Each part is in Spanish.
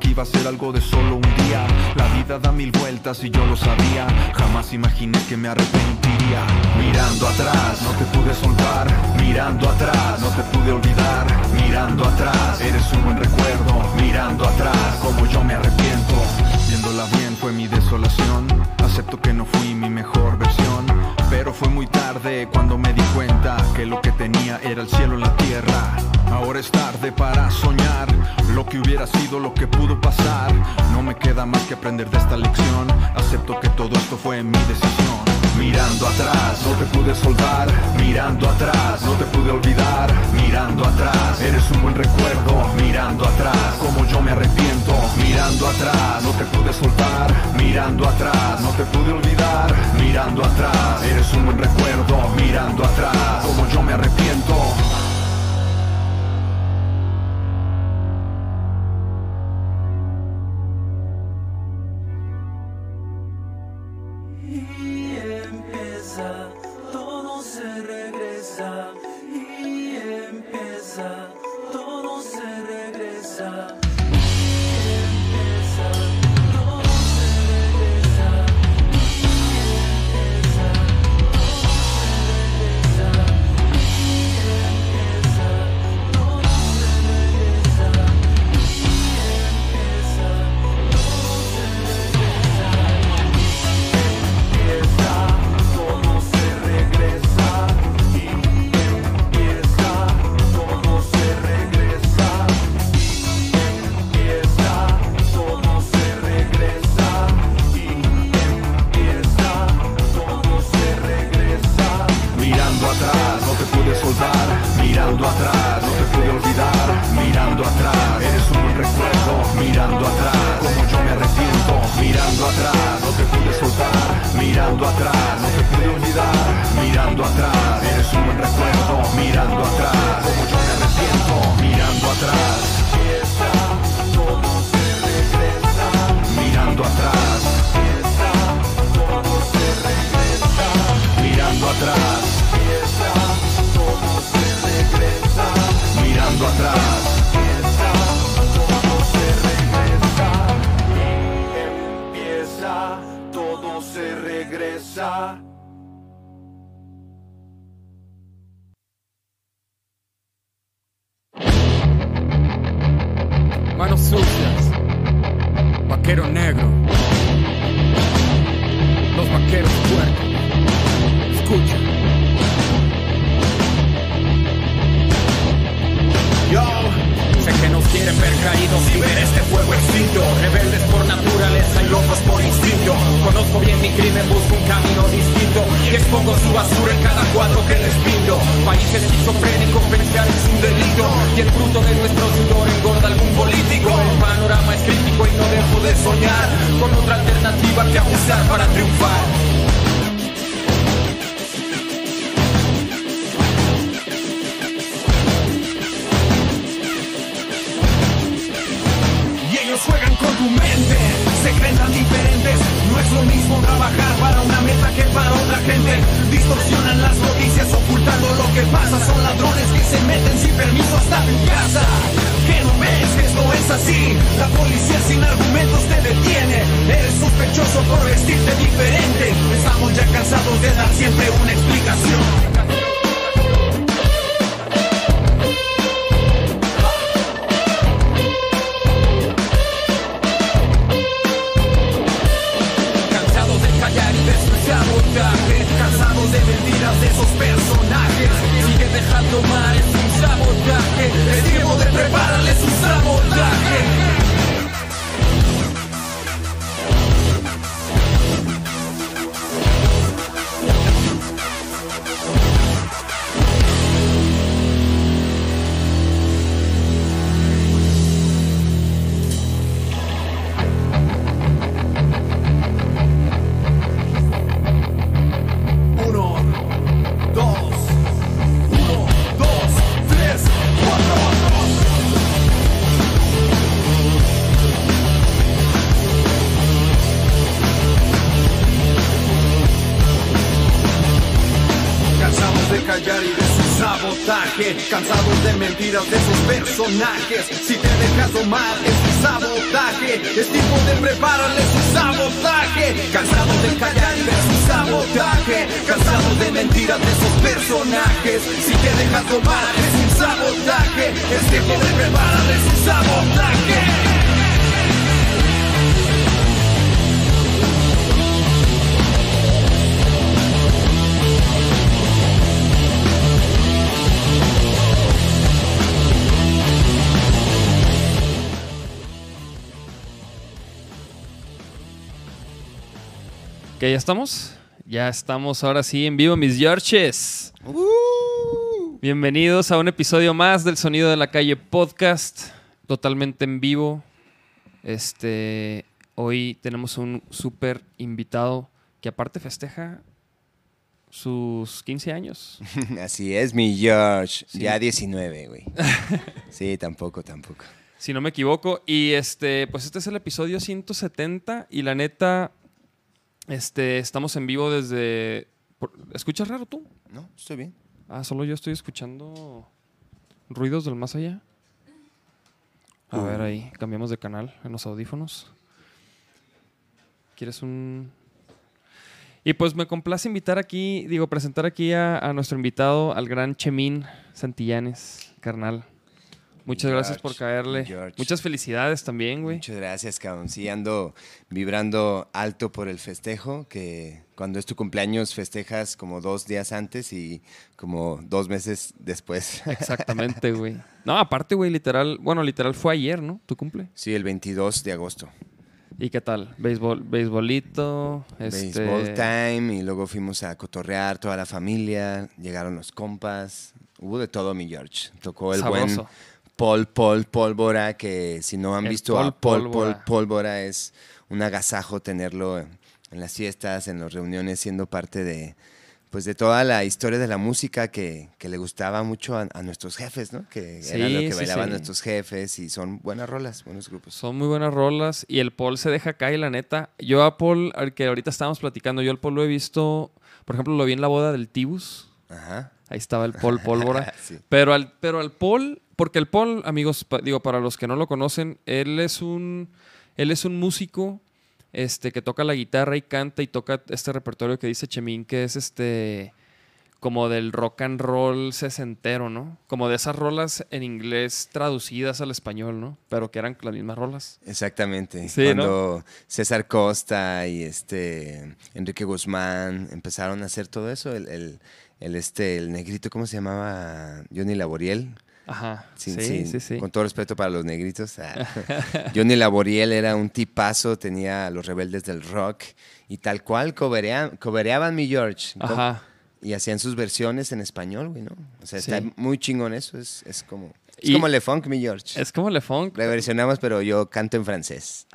Que iba a ser algo de solo un día. La vida da mil vueltas y yo lo sabía. Jamás imaginé que me arrepentiría. Mirando atrás, no te pude soltar. Mirando atrás, no te pude olvidar. Mirando atrás, eres un buen recuerdo. Mirando atrás, como yo me arrepiento. Viéndola bien fue mi desolación. Acepto que no fui mi mejor versión. Pero fue muy tarde cuando me di cuenta que lo que tenía era el cielo en la tierra. Ahora es tarde para soñar lo que hubiera sido, lo que pudo pasar. No me queda más que aprender de esta lección. Acepto que todo esto fue mi decisión. Mirando atrás, no te pude soltar. Mirando atrás, no te pude olvidar. Mirando atrás, eres un buen recuerdo. Mirando atrás, como yo me arrepiento. Mirando atrás, no te pude soltar. Mirando atrás, no te pude olvidar. Mirando atrás, eres un buen recuerdo. Mirando atrás, como yo me arrepiento. Son ladrones que se meten sin permiso hasta tu casa. Que no ves que esto es así. La policía sin argumentos te detiene. Eres sospechoso por vestirte diferente. Estamos ya cansados de dar siempre una explicación. Mal, es un sabotaje. Es tiempo de prepararles un sabotaje De esos personajes. Ya estamos. Ya estamos ahora sí en vivo, mis Georges. Bienvenidos a un episodio más del Sonido de la Calle Podcast. Totalmente en vivo. Este. Hoy tenemos un súper invitado que aparte festeja sus 15 años. Así es, mi George. Sí. Ya 19, güey. Sí, tampoco, tampoco. si no me equivoco. Y este, pues este es el episodio 170 y la neta, este, estamos en vivo desde... ¿Escuchas raro tú? No, estoy bien. Ah, solo yo estoy escuchando ruidos del más allá. A ver ahí, cambiamos de canal en los audífonos. ¿Quieres un...? Y pues me complace invitar aquí, digo, presentar aquí a, a nuestro invitado, al gran Chemín Santillanes, carnal. Muchas gracias por caerle. George. Muchas felicidades también, güey. Muchas gracias, cabrón. Sí, ando vibrando alto por el festejo, que cuando es tu cumpleaños festejas como dos días antes y como dos meses después. Exactamente, güey. No, aparte, güey, literal, bueno, literal fue ayer, ¿no? Tu cumple. Sí, el 22 de agosto. ¿Y qué tal? Béisbol, beisbolito, este... Baseball time y luego fuimos a cotorrear toda la familia, llegaron los compas, hubo de todo, mi George. Tocó el buen Sabroso. Paul Paul Pólvora, que si no han El visto Paul a Paul Pólvora. Paul Pólvora es un agasajo tenerlo en, en las fiestas, en las reuniones, siendo parte de pues de toda la historia de la música que, que le gustaba mucho a, a nuestros jefes, ¿no? Que era lo que sí, bailaban sí. nuestros jefes y son buenas rolas, buenos grupos. Son muy buenas rolas y el Paul se deja caer, la neta. Yo a Paul, al que ahorita estábamos platicando, yo al Paul lo he visto, por ejemplo, lo vi en la boda del Tibus. Ajá. Ahí estaba el Paul Pólvora. Sí. Pero al, pero al Paul, porque el Paul, amigos, pa- digo, para los que no lo conocen, él es un, él es un músico este, que toca la guitarra y canta y toca este repertorio que dice Chemín, que es este como del rock and roll sesentero, ¿no? Como de esas rolas en inglés traducidas al español, ¿no? Pero que eran las mismas rolas. Exactamente. Sí, ¿no? Cuando César Costa y este Enrique Guzmán empezaron a hacer todo eso, el, el, el, este, el negrito, ¿cómo se llamaba? Johnny Laboriel. Ajá. Sin- sí, sin- sí, sí. Con todo respeto para los negritos. ah. Johnny Laboriel era un tipazo, tenía a los rebeldes del rock y tal cual cobereaban, cobereaban mi George. Ajá. Y hacían sus versiones en español, güey, ¿no? O sea, está muy chingón eso. Es, es como, es Y- como Le Funk, mi George. Es como Le Funk. Reversionamos, pero yo canto en francés.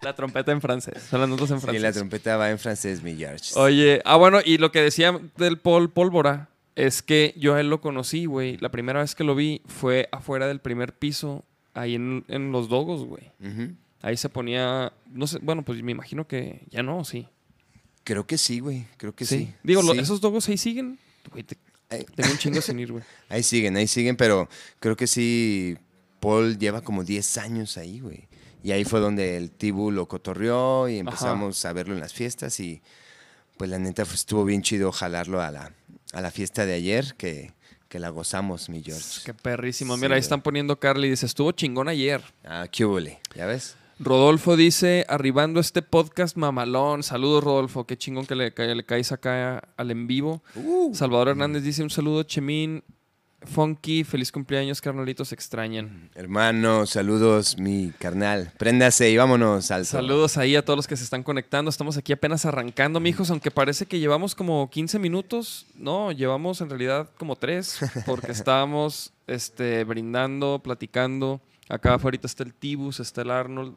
La trompeta en francés. Son las notas en Y francés. la trompeta va en francés, mi George. Oye, ah, bueno, y lo que decía del Paul Pólvora es que yo a él lo conocí, güey. La primera vez que lo vi fue afuera del primer piso, ahí en, en Los Dogos, güey. Ahí se ponía, no sé, bueno, pues me imagino que ya no, sí. Creo que sí, güey. Creo que sí. Digo, Sí. esos Dogos ahí siguen. Güey, te- tengo un chingo sin ir, güey. Ahí siguen, ahí siguen, pero creo que sí. Paul lleva como 10 años ahí, güey. Y ahí fue donde el Tibu lo cotorreó y empezamos a verlo en las fiestas y pues la neta pues, estuvo bien chido jalarlo a la, a la fiesta de ayer que, que la gozamos, mi George. Qué perrísimo. Sí, Mira, ahí están poniendo Carly. Dice, estuvo chingón ayer. Ah, qué huele, ¿ya ves? Rodolfo dice, arribando este podcast mamalón. Saludos, Rodolfo. Qué chingón que le, ca- le caes acá al en vivo. Salvador Hernández dice, un saludo, Chemín. Funky, feliz cumpleaños, carnalitos, extrañan. Hermano, saludos, mi carnal. Préndase y vámonos al Saludos ahí a todos los que se están conectando. Estamos aquí apenas arrancando, mijos, aunque parece que llevamos como 15 minutos. No, llevamos en realidad como 3, porque estábamos este, brindando, platicando. Acá afuera está el Tibus, está el Arnold.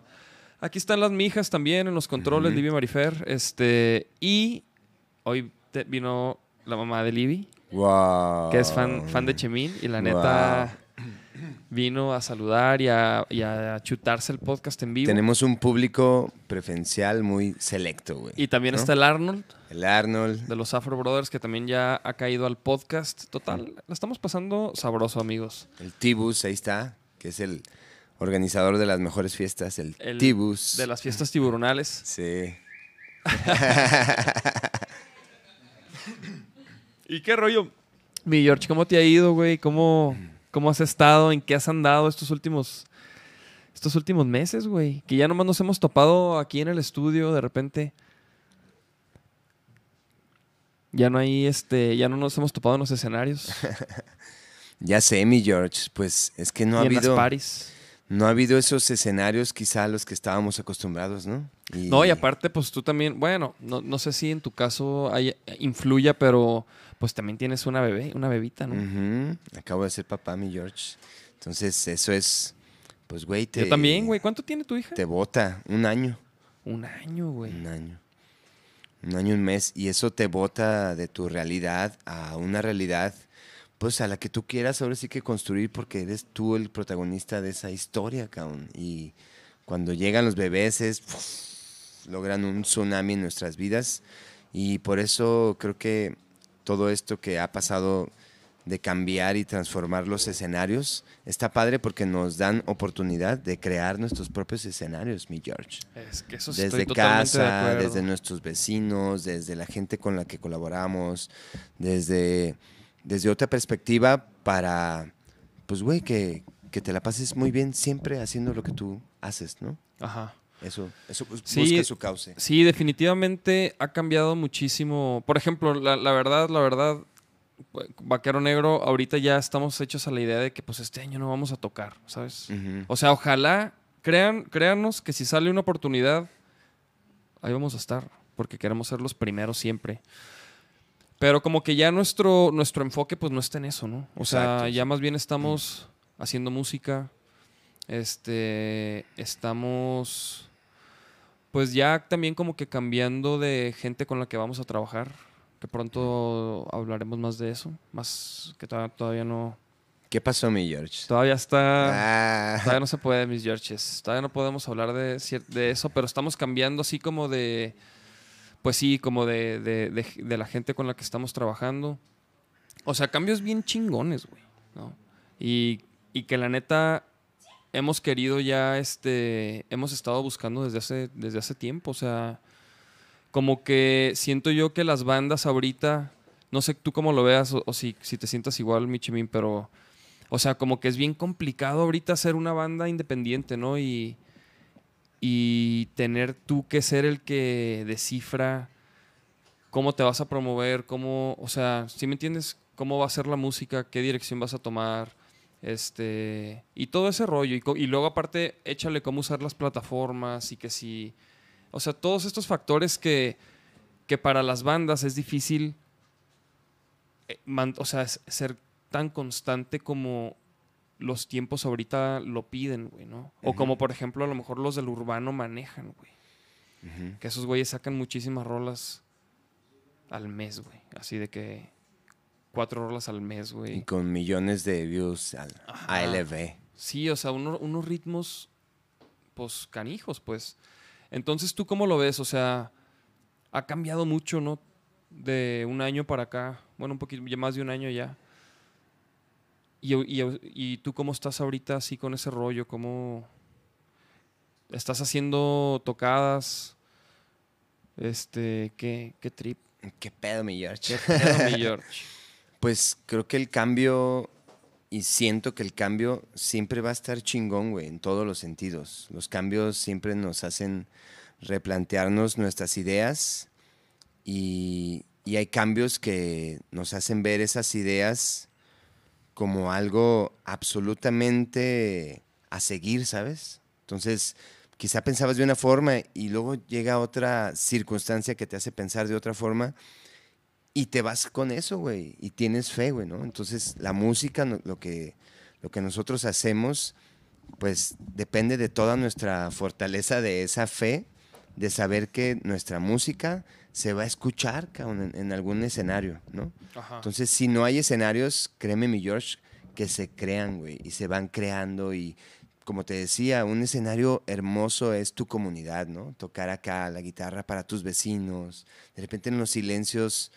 Aquí están las mijas también en los controles, Libby Marifer. Este, y hoy te- vino la mamá de Libby, Wow. que es fan, fan de Chemín. Y la neta, vino a saludar y a, y a chutarse el podcast en vivo. Tenemos un público preferencial muy selecto, güey. y también ¿no? está el Arnold El Arnold. de los Afro Brothers que también ya ha caído al podcast. Total, la estamos pasando sabroso, amigos. El Tibus, ahí está, que es el organizador de las mejores fiestas, el, El Tibus. De las fiestas tiburonales. Sí. ¿Y qué rollo? Mi George, ¿cómo te ha ido, güey? ¿Cómo, ¿Cómo has estado? ¿En qué has andado estos últimos, estos últimos meses, güey? Que ya nomás nos hemos topado aquí en el estudio de repente. Ya no hay, este, ya no nos hemos topado en los escenarios. Ya sé, mi George, pues es que no ha y en las habido paris. No ha habido esos escenarios quizá a los que estábamos acostumbrados, ¿no? No, y aparte, pues tú también, bueno, no, no sé si en tu caso hay- influya, pero pues también tienes una bebé, una bebita, ¿no? Acabo de ser papá, mi George. Entonces, eso es pues güey, te Yo también, güey. ¿Cuánto tiene tu hija? Te bota un año, Un año, güey. un año. Un año, un mes y eso te bota de tu realidad a una realidad pues a la que tú quieras ahora sí que construir porque eres tú el protagonista de esa historia, cabrón. Y cuando llegan los bebés es logran un tsunami en nuestras vidas. Y por eso creo que todo esto que ha pasado de cambiar y transformar los escenarios está padre porque nos dan oportunidad de crear nuestros propios escenarios, mi George. Es que eso desde estoy totalmente de casa, desde nuestros vecinos, desde la gente con la que colaboramos, desde, desde otra perspectiva para, pues, güey, que, que te la pases muy bien siempre haciendo lo que tú haces, ¿no? Ajá. Eso, eso Sí. busca su cauce. Sí, definitivamente ha cambiado muchísimo. Por ejemplo, la, la verdad, la verdad, pues, Vaquero Negro, ahorita ya estamos hechos a la idea de que pues este año no vamos a tocar, ¿sabes? O sea, ojalá, crean, créanos que si sale una oportunidad, ahí vamos a estar, porque queremos ser los primeros siempre. Pero como que ya nuestro, nuestro enfoque pues no está en eso, ¿no? O sea, ya más bien estamos haciendo música, este, estamos pues ya también como que cambiando de gente con la que vamos a trabajar, que pronto hablaremos más de eso, más que to- todavía no, ¿Qué pasó, mi George? todavía está... Ah, Todavía no se puede, mis Georges. Todavía no podemos hablar de, de eso, pero estamos cambiando así como de. Pues sí, como de, de- de- la gente con la que estamos trabajando. O sea, cambios bien chingones, güey. ¿no? Y, y que la neta hemos querido ya, este. Hemos estado buscando desde hace, desde hace tiempo. O sea, como que siento yo que las bandas ahorita. No sé tú cómo lo veas o, si, si te sientas igual, Michimín, pero. O sea, como que es bien complicado ahorita hacer una banda independiente, ¿no? Y, y tener tú que ser el que descifra cómo te vas a promover, cómo, o sea, ¿sí me entiendes? ¿Cómo va a ser la música? ¿Qué dirección vas a tomar? Este, y todo ese rollo. Y, luego aparte, échale cómo usar las plataformas y que si... O sea, todos estos factores que, que para las bandas es difícil, eh, o sea, ser tan constante como los tiempos ahorita lo piden, güey, ¿no? O como, por ejemplo, a lo mejor los del urbano manejan, güey. Que esos güeyes sacan muchísimas rolas al mes, güey. Así de que cuatro rolas al mes, Y güey. con millones de views al. ALV. Sí, o sea, uno- unos ritmos, pues, canijos, pues. Entonces, ¿tú cómo lo ves? O sea, ha cambiado mucho, ¿no? De un año para acá. Bueno, un poquito, ya más de un año ya. Y, y- y tú cómo estás ahorita así con ese rollo? ¿Cómo estás haciendo tocadas? Este, ¿qué, qué trip? ¿Qué pedo, mi George? ¿Qué pedo, mi George? Pues creo que el cambio, y siento que el cambio siempre va a estar chingón, güey, en todos los sentidos. Los cambios siempre nos hacen replantearnos nuestras ideas y, y hay cambios que nos hacen ver esas ideas como algo absolutamente a seguir, ¿sabes? Entonces, quizá pensabas de una forma y luego llega otra circunstancia que te hace pensar de otra forma y te vas con eso, güey, y tienes fe, güey, ¿no? Entonces, la música, lo que, lo que nosotros hacemos, pues depende de toda nuestra fortaleza de esa fe, de saber que nuestra música se va a escuchar cabrón, en, en algún escenario, ¿no? Ajá. Entonces, si no hay escenarios, créeme, mi George, que se crean, güey, y se van creando y como te decía, un escenario hermoso es tu comunidad, ¿no? Tocar acá la guitarra para tus vecinos, de repente en los silencios,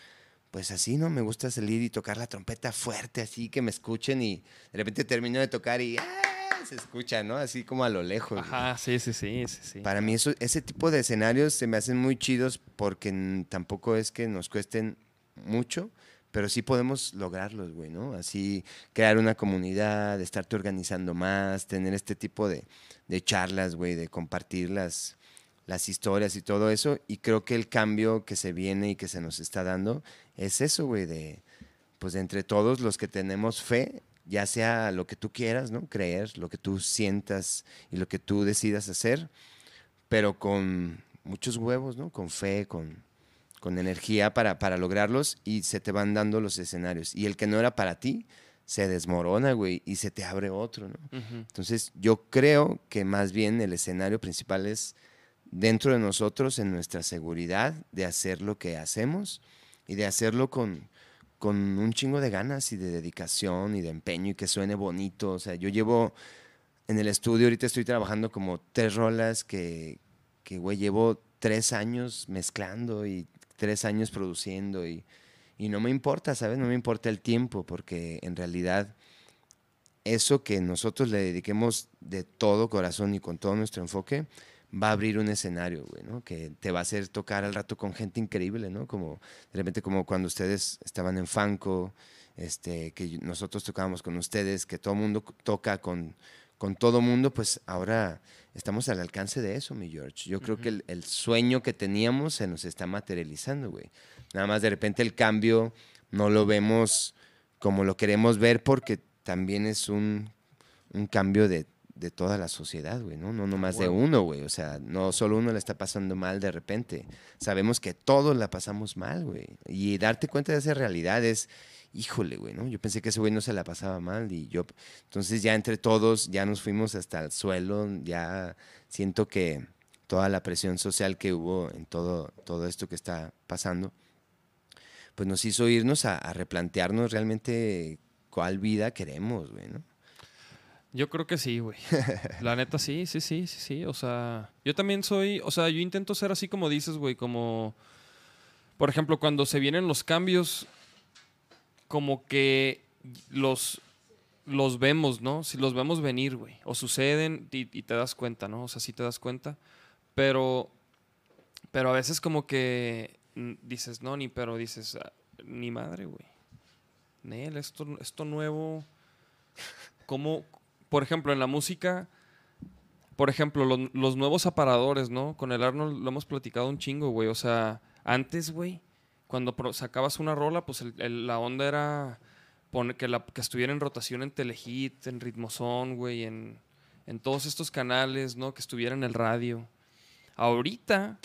pues así, ¿no? Me gusta salir y tocar la trompeta fuerte, así que me escuchen y de repente termino de tocar y ¡ah! se escucha, ¿no? Así como a lo lejos. Ajá, sí, sí, sí, sí, sí. Para mí eso, ese tipo de escenarios se me hacen muy chidos porque tampoco es que nos cuesten mucho, pero sí podemos lograrlos, güey, ¿no? Así crear una comunidad, estarte organizando más, tener este tipo de, de charlas, güey, de compartir las, historias y todo eso. Y creo que el cambio que se viene y que se nos está dando es eso, güey, de, pues de entre todos los que tenemos fe, ya sea lo que tú quieras, ¿no? Creer, lo que tú sientas y lo que tú decidas hacer, pero con muchos huevos, ¿no? Con fe, con, con energía para, para lograrlos y se te van dando los escenarios. Y el que no era para ti, se desmorona, güey, y se te abre otro. Entonces, yo creo que más bien el escenario principal es dentro de nosotros, en nuestra seguridad de hacer lo que hacemos y de hacerlo con, con un chingo de ganas y de dedicación y de empeño y que suene bonito. O sea, yo llevo en el estudio, ahorita estoy trabajando como tres rolas que, que güey, llevo tres años mezclando y tres años produciendo y, y no me importa, ¿sabes? No me importa el tiempo porque en realidad eso que nosotros le dediquemos de todo corazón y con todo nuestro enfoque, va a abrir un escenario, güey, ¿no? Que te va a hacer tocar al rato con gente increíble, ¿no? Como de repente como cuando ustedes estaban en Fanco, este, que nosotros tocábamos con ustedes, que todo mundo toca con, con todo mundo, pues ahora estamos al alcance de eso, mi George. Yo creo que el, el sueño que teníamos se nos está materializando, güey. Nada más de repente el cambio no lo vemos como lo queremos ver porque también es un, un cambio de, de toda la sociedad, güey, ¿no? No nomás de uno, güey. O sea, no solo uno le está pasando mal de repente. Sabemos que todos la pasamos mal, güey. Y darte cuenta de esa realidad es, híjole, güey, ¿no? Yo pensé que ese güey no se la pasaba mal y yo... Entonces ya entre todos ya nos fuimos hasta el suelo, ya siento que toda la presión social que hubo en todo, todo esto que está pasando, pues nos hizo irnos a, a replantearnos realmente cuál vida queremos, güey, ¿no? Yo creo que sí, güey. La neta sí, sí, sí, sí, sí. O sea, yo también soy, o sea, yo intento ser así como dices, güey, como, por ejemplo, cuando se vienen los cambios, como que los, los vemos, ¿no? Si los vemos venir, güey. O suceden y, y te das cuenta, ¿no? O sea, sí te das cuenta. Pero, pero a veces como que dices, no, ni, pero dices, "Ah, ni madre, güey. Nel, esto, esto nuevo, ¿cómo, por ejemplo, en la música, por ejemplo, los, nuevos aparadores, ¿no? Con el Arnold lo hemos platicado un chingo, güey. O sea, antes, güey, cuando sacabas una rola, pues la onda era que, la, que estuviera en rotación en Telehit, en Ritmozón, güey, en, en todos estos canales, ¿no? Que estuviera en el radio. Ahorita,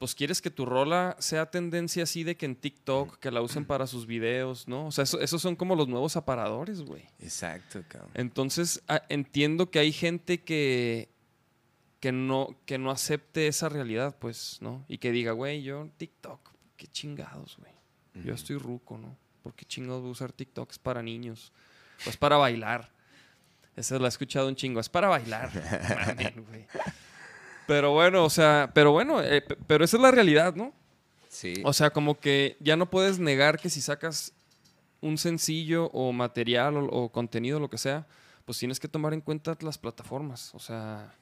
pues quieres que tu rola sea tendencia así de que en TikTok, que la usen para sus videos, ¿no? O sea, eso- esos son como los nuevos aparadores, güey. Exacto, cabrón. Entonces, a- entiendo que hay gente que, que, no, que no acepte esa realidad, pues, ¿no? Y que diga, güey, yo TikTok, qué chingados, güey. Yo estoy ruco, ¿no? ¿Por qué chingados voy a usar TikTok? Es para niños. O es para bailar. Esa la he escuchado un chingo. Es para bailar. Güey. Pero bueno, o sea, pero bueno, eh, pe- pero esa es la realidad, ¿no? Sí. O sea, como que ya no puedes negar que si sacas un sencillo o material o, o contenido, lo que sea, pues tienes que tomar en cuenta las plataformas. O sea,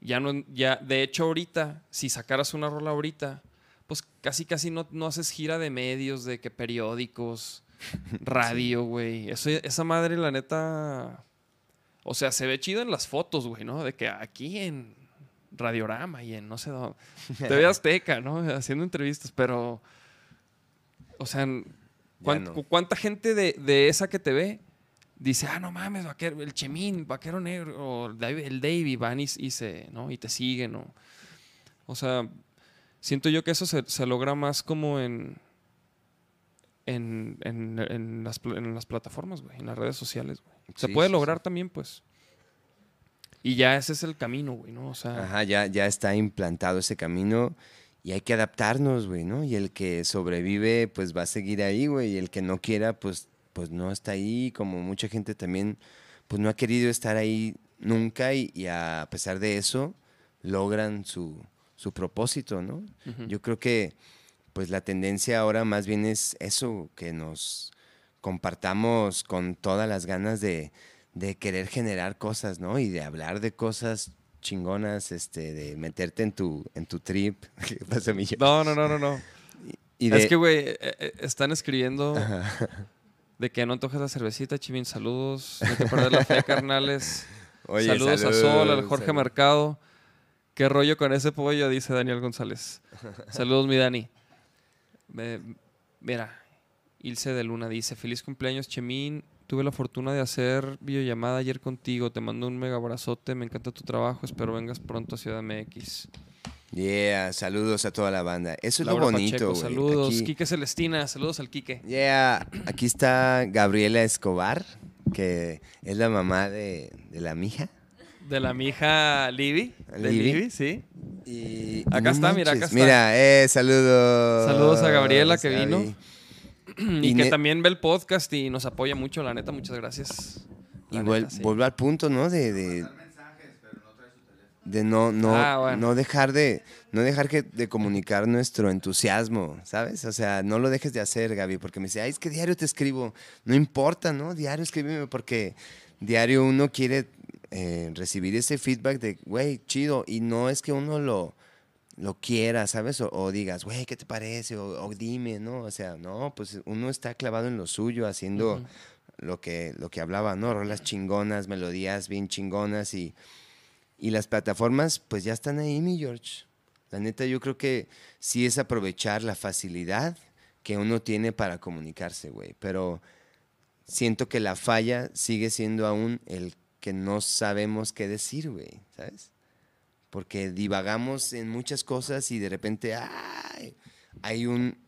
ya no, ya, de hecho ahorita, si sacaras una rola ahorita, pues casi casi no, no haces gira de medios, de que periódicos, radio, güey. Eso, esa madre, la neta, o sea, se ve chido en las fotos, güey, ¿no? De que aquí en Radiorama y en no sé dónde. TV Azteca, ¿no? Haciendo entrevistas, pero. O sea, ¿cuán- no. cu- ¿cuánta gente de, de esa que te ve dice, ah, no mames, vaquero, el Chemín, vaquero negro, o David- el Davey van y, y se, ¿no? Y te siguen, ¿no? O sea, siento yo que eso se, se logra más como en. En, en, en las, en las plataformas, güey, en las redes sociales, güey. Se puede sí, lograr sí. también, pues. Y ya ese es el camino, güey, ¿no? O sea, Ajá, ya, ya está implantado ese camino y hay que adaptarnos, güey, ¿no? Y el que sobrevive, pues va a seguir ahí, güey. Y el que no quiera, pues pues no está ahí, como mucha gente también, pues no ha querido estar ahí nunca y, y a pesar de eso logran su, su propósito, ¿no? Yo creo que pues la tendencia ahora más bien es eso, que nos compartamos con todas las ganas de, de querer generar cosas, ¿no? Y de hablar de cosas chingonas, este, de meterte en tu, en tu trip. ¿Qué pasa, Millo? No, no, no, no, no. Y de- Es que, güey, eh, eh, están escribiendo de que no antojes la cervecita, Chivin. Saludos. No te perder la fe, carnales. Oye, saludos, a Sol, al Jorge salud. Mercado. ¿Qué rollo con ese pollo? Dice Daniel González. Saludos, mi Dani. Me- mira, Ilse de Luna dice: Feliz cumpleaños, Chemín. Tuve la fortuna de hacer videollamada ayer contigo. Te mando un mega abrazote. Me encanta tu trabajo. Espero vengas pronto a Ciudad MX. Yeah, saludos a toda la banda. Eso es Laura lo bonito, güey. saludos. Aquí- Quique Celestina, saludos al Quique. Yeah, aquí está Gabriela Escobar, que es la mamá de, de la mija. De la mija Libby. De Libby. Sí. Y, Acá está, mira, acá está. Mira, eh, saludos. Saludos a Gabriela, que vino. Y, Y que también ve el podcast y nos apoya mucho, la neta, muchas gracias. Y La vuel- neta, sí. vuelvo al punto, ¿no? De, de, de no, no, Ah, bueno. no dejar de, no dejar que, de comunicar nuestro entusiasmo, ¿sabes? O sea, no lo dejes de hacer, Gaby, porque me dice, ay, es que diario te escribo. No importa, ¿no? Diario escríbeme porque diario uno quiere eh, recibir ese feedback de, güey, chido. Y no es que uno lo, lo quiera, ¿sabes? O, o digas, güey, ¿qué te parece? O, o dime, ¿no? O sea, no, pues uno está clavado en lo suyo, haciendo lo, que, lo que hablaba, ¿no? Rolas chingonas, melodías bien chingonas y, y las plataformas, pues ya están ahí, mi George. La neta, yo creo que sí es aprovechar la facilidad que uno tiene para comunicarse, güey. Pero siento que la falla sigue siendo aún el que no sabemos qué decir, güey, ¿sabes? Porque divagamos en muchas cosas y de repente ¡ay! hay un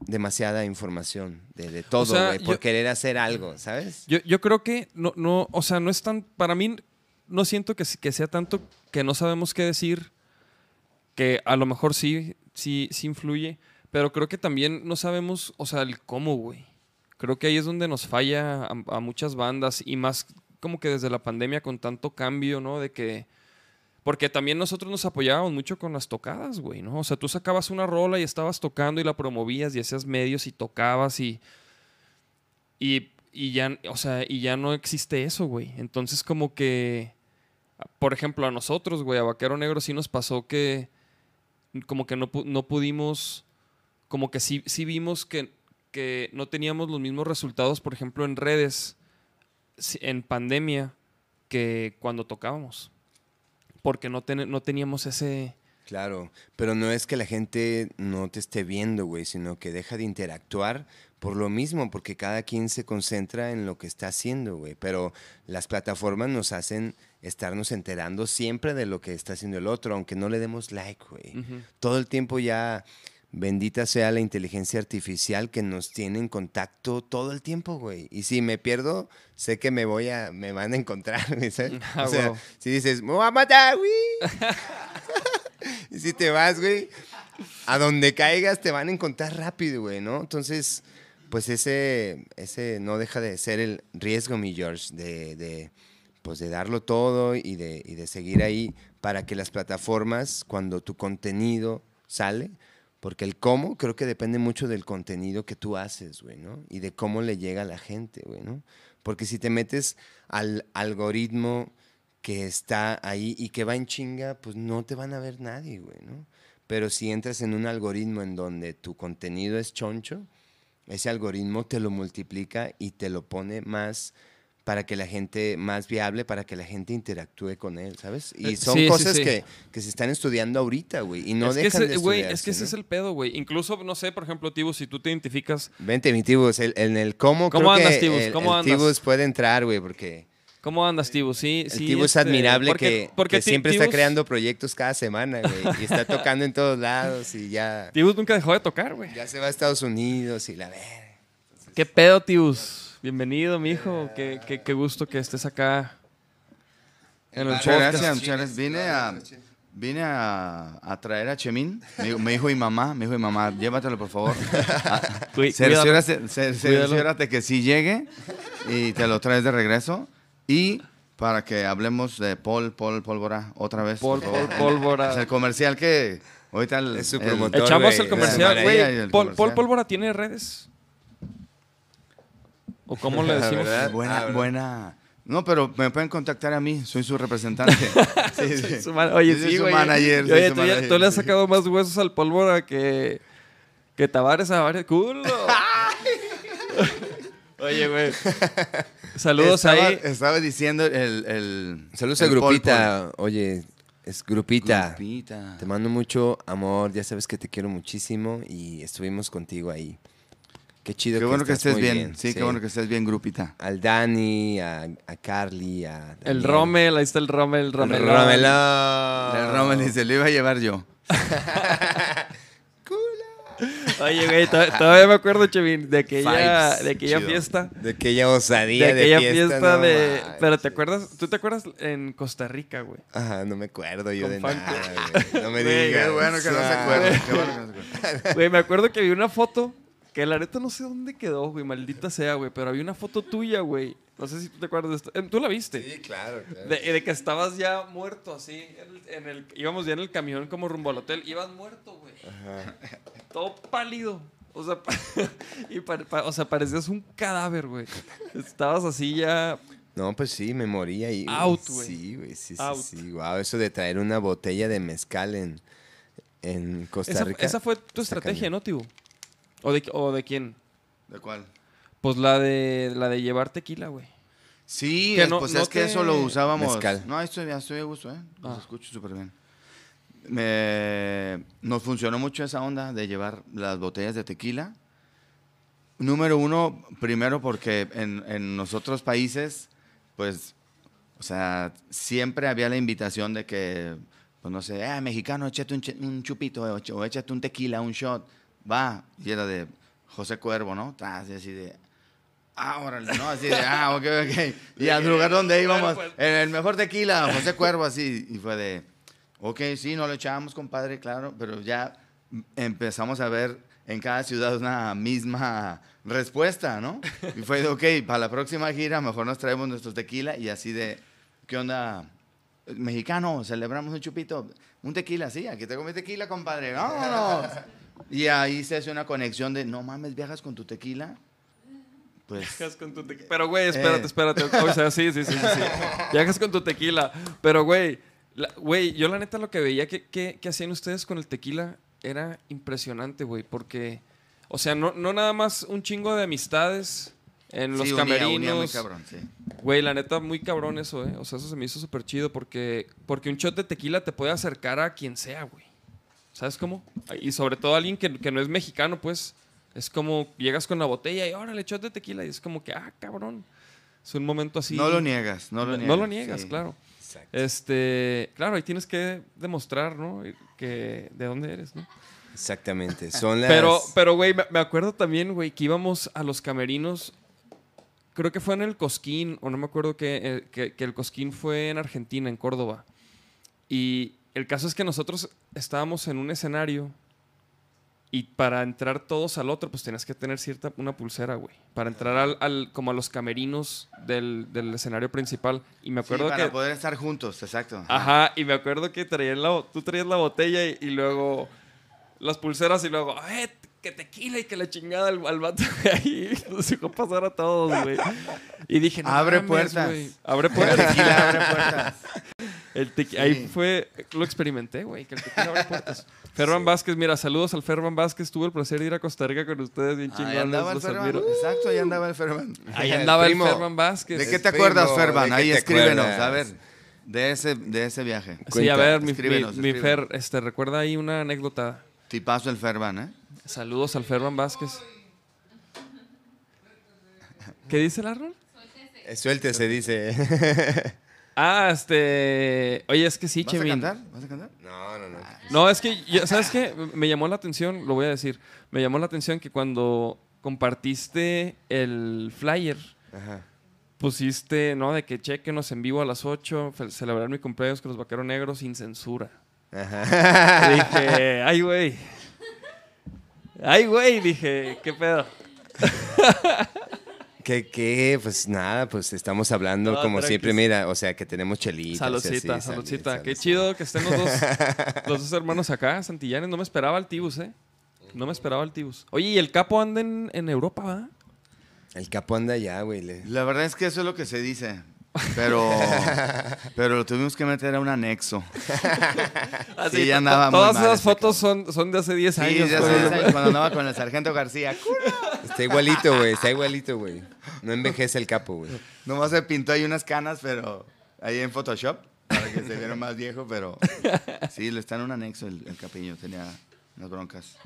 demasiada información de, de todo, sea, güey, por yo- querer hacer algo, ¿sabes? Yo, yo creo que no, no, o sea, no es tan, para mí, no siento que, que sea tanto que no sabemos qué decir, que a lo mejor sí, sí, sí influye, pero creo que también no sabemos, o sea, el cómo, güey. Creo que ahí es donde nos falla a, a muchas bandas y más como que desde la pandemia con tanto cambio, ¿no? De que... Porque también nosotros nos apoyábamos mucho con las tocadas, güey, ¿no? O sea, tú sacabas una rola y estabas tocando y la promovías y hacías medios y tocabas y... Y, y ya, o sea, y ya no existe eso, güey. Entonces, como que, por ejemplo, a nosotros, güey, a Vaquero Negro sí nos pasó que, como que no, no pudimos, como que sí, sí vimos que, que no teníamos los mismos resultados, por ejemplo, en redes, en pandemia, que cuando tocábamos. Porque no, ten- no teníamos ese... Claro, pero no es que la gente no te esté viendo, güey, sino que deja de interactuar por lo mismo, porque cada quien se concentra en lo que está haciendo, güey. Pero las plataformas nos hacen estarnos enterando siempre de lo que está haciendo el otro, aunque no le demos like, güey. Todo el tiempo ya, bendita sea la inteligencia artificial que nos tiene en contacto todo el tiempo, güey. Y si me pierdo, sé que me voy a, me van a encontrar, ¿sabes? Ah, o sea, si dices, me voy a matar, güey. Y si te vas, güey, a donde caigas te van a encontrar rápido, güey, ¿no? Entonces, pues ese, ese no deja de ser el riesgo, mi George, de, de, pues de darlo todo y de, y de seguir ahí para que las plataformas, cuando tu contenido sale, porque el cómo creo que depende mucho del contenido que tú haces, güey, ¿no? Y de cómo le llega a la gente, güey, ¿no? Porque si te metes al algoritmo que está ahí y que va en chinga, pues no te van a ver nadie, güey, ¿no? Pero si entras en un algoritmo en donde tu contenido es choncho, ese algoritmo te lo multiplica y te lo pone más para que la gente, más viable, para que la gente interactúe con él, ¿sabes? Y Eh, son sí, sí, cosas sí. Que, que se están estudiando ahorita, güey, y no es que dejan ese- de güey, estudiarse, es que ese ¿no? es el pedo, güey. Incluso, no sé, por ejemplo, Tibu, si tú te identificas Vente, mi Tibus, el- en el cómo, ¿Cómo creo andas, que Tibus? el, ¿Cómo el andas? Tibus puede entrar, güey, porque... ¿Cómo andas, Tibu? Sí, El sí. tipo es este, admirable porque- que, porque que siempre está Tibus- creando proyectos cada semana, güey. Y está tocando en todos lados y ya, Tibus nunca dejó de tocar, güey. ya se va a Estados Unidos y la ver. ¿Qué pedo, Tibus? Bienvenido, mijo. Qué, qué, qué gusto que estés acá en el Muchas gracias, muchas gracias. Vine a, vine a, a traer a Chemín. Me, dijo- me dijo mi mamá, me dijo mi mamá, llévatelo por favor. Cerciórate, que sí llegue y te lo traes de regreso. Y para que hablemos de Paul, Paul Pólvora otra vez. Paul. Paul Pólvora. Es el comercial que ahorita el, el- promotor. Echamos el comercial, güey. el. Paul Pólvora tiene redes. ¿O cómo le decimos? ¿Verdad? Buena, Ah, buena. No, pero me pueden contactar a mí, soy su representante. Sí, sí. Su Oye, Yo soy sí, su güey. manager, soy Oye, su tú, ya- manager, tú le has sí. sacado más huesos al Pólvora que, que Tavares a varios. ¡Culo! Oye, güey. Saludos estaba, ahí. Estaba diciendo el. el Saludos a Grupita. Oye, es. Grupita. Grupita. Te mando mucho amor. Ya sabes que te quiero muchísimo y estuvimos contigo ahí. Qué chido Qué bueno que estés bien. Sí, qué bueno que estés bien, Grupita. Al Dani, a, a Carly, a. El. Rommel, ahí está el Rommel, el El Rommel. El Rommel dice: Lo iba a llevar yo. Oye, güey, to- todavía me acuerdo, Chevin, de aquella, Vibes. de aquella Chido. fiesta. De aquella osadía De de, aquella fiesta. fiesta, no de. manches. Pero te acuerdas, ¿tú te acuerdas en Costa Rica, güey? Ajá, no me acuerdo yo Con de nada, güey. No me digas. Qué bueno que no se Ah. acuerda. Qué bueno que no se acuerda. Güey, me acuerdo que vi una foto que la neta no sé dónde quedó, güey, maldita sea, güey, pero había una foto tuya, güey. No sé si tú te acuerdas de esto. Eh, ¿Tú la viste? Sí, claro, claro. De, de que estabas ya muerto así, en el, en el- íbamos ya en el camión como rumbo al hotel, ibas muerto, güey. Todo pálido. O sea, y pa- pa- o sea, parecías un cadáver, güey. Estabas así ya... No, pues sí, me morí ahí. güey. Out, güey. Sí, güey, sí, sí, Out. sí. Wow, eso de traer una botella de mezcal en, en Costa Rica. esa fue tu estrategia, cañón. ¿no, Tibu? ¿O de, ¿O de quién? ¿De cuál? Pues la de, la de llevar tequila, güey. Sí, Que es- no- pues no es que eso lo usábamos. Mezcal. No, estoy, ya estoy a gusto, ¿eh? Los Ah. escucho súper bien. Me- nos funcionó mucho esa onda de llevar las botellas de tequila. Número uno, primero porque en, en los otros países, pues, o sea, siempre había la invitación de que, pues no sé, ah, mexicano, échate un, un chupito o, ch- o échate un tequila, un shot. Va, y era de José Cuervo, ¿no? Tras, y así de, Ah, órale, ¿no? Así de, ah, ok, ok. Y al lugar donde íbamos, en el mejor tequila, José Cuervo, así. Y fue de, ok, sí, no lo echábamos, compadre, claro, pero ya empezamos a ver en cada ciudad una misma respuesta, ¿no? Y fue de, ok, para la próxima gira mejor nos traemos nuestro tequila y así de, ¿qué onda? Mexicano, celebramos un chupito, un tequila, sí, aquí tengo mi tequila, compadre, vámonos. Y ahí se hace una conexión de, no mames, viajas con tu tequila. Pues Viajas con tu tequila. Pero, güey, espérate, Eh. espérate. O sea, sí, sí, sí, sí. sí. Viajas con tu tequila. Pero, güey, güey, yo la neta lo que veía que, que, que hacían ustedes con el tequila era impresionante, güey. Porque, o sea, no, no nada más un chingo de amistades en los sí, muy camerinos. cabrón, sí. Güey, la neta, muy cabrón eso, ¿eh? O sea, eso se me hizo súper chido porque, porque un shot de tequila te puede acercar a quien sea, güey. ¿Sabes cómo? Y sobre todo a alguien que, que no es mexicano, pues. Es como llegas con la botella y órale, shot de tequila. Y es como que, ah, cabrón. Es un momento así. No lo niegas, no lo niegas. No lo niegas, sí. claro. Exacto. Este, claro, ahí tienes que demostrar, ¿no? Que de dónde eres, ¿no? Exactamente. Son las. Pero, pero, güey, me, me acuerdo también, güey, que íbamos a los camerinos. Creo que fue en el Cosquín, o no me acuerdo que, eh, que, que el Cosquín fue en Argentina, en Córdoba. Y el caso es que nosotros estábamos en un escenario y para entrar todos al otro, pues tenías que tener cierta una pulsera, güey. Para entrar al, al- como a los camerinos del, del escenario principal. Y me Sí, acuerdo para que. poder estar juntos, exacto. Ajá, y me acuerdo que traían la, tú traías la botella y, y luego las pulseras y luego, ¡eh! Que tequila y que la chingada al, al vato de ahí nos dejó pasar a todos, güey. Y dije, no Abre mames, puertas. güey, Abre puertas. tequila abre puertas. El Sí. Ahí fue, lo experimenté, güey, que el tequila abre puertas. Ferban Vázquez, mira, saludos al Ferban Vázquez. Tuve el placer de ir a Costa Rica con ustedes, bien Ahí chingones. andaba el los Ferman. admiro. Exacto, ahí andaba el Ferman. Ahí El andaba el, primo. Ferban Vázquez. ¿De qué te acuerdas, qué Ahí escríbenos, acuerdas? a ver. De ese, de ese viaje. Sí, Cuenta, a ver, mi, mi, escríbenos, mi escríbenos. Fer, este, recuerda ahí una anécdota. Tipazo el Ferman, ¿eh? Saludos al Ferban Vázquez. ¿Qué dice el Arnold? Eh, Suéltese, dice. Ah, este. Oye, es que sí, ¿Vas a Chemín. cantar? ¿Vas a cantar? no, no, no. No, es que, yo- ¿sabes qué? Me llamó la atención, lo voy a decir. Me llamó la atención que cuando compartiste el flyer, Ajá. pusiste, ¿no? De que chequenos en vivo a las 8, fel- celebrar mi cumpleaños con los vaqueros negros sin censura. Ajá. Dije, ay, güey. Ay, güey, dije, ¿qué pedo? ¿Qué, qué? Pues nada, pues estamos hablando No, como siempre, mira, o sea, que tenemos chelitas. y Saludcita, saludcita. salud, Qué chido que estén los dos, los dos hermanos acá, Santillanes. No me esperaba el Tibus, ¿eh? No me esperaba el Tibus. Oye, y el capo anda en, en Europa, ¿va? El capo anda ya, güey. La verdad es que eso es lo que se dice. Pero, pero lo tuvimos que meter a un anexo. Así, Sí, to- andaba Todas esas fotos son, son de hace 10 Sí, años. ya cuando andaba con el sargento García. Está igualito, güey. Está igualito, güey. No envejece el capo, güey. Nomás se pintó ahí unas canas, pero ahí en Photoshop, para que se viera más viejo, pero sí, le está en un anexo el, el capiño, tenía unas broncas.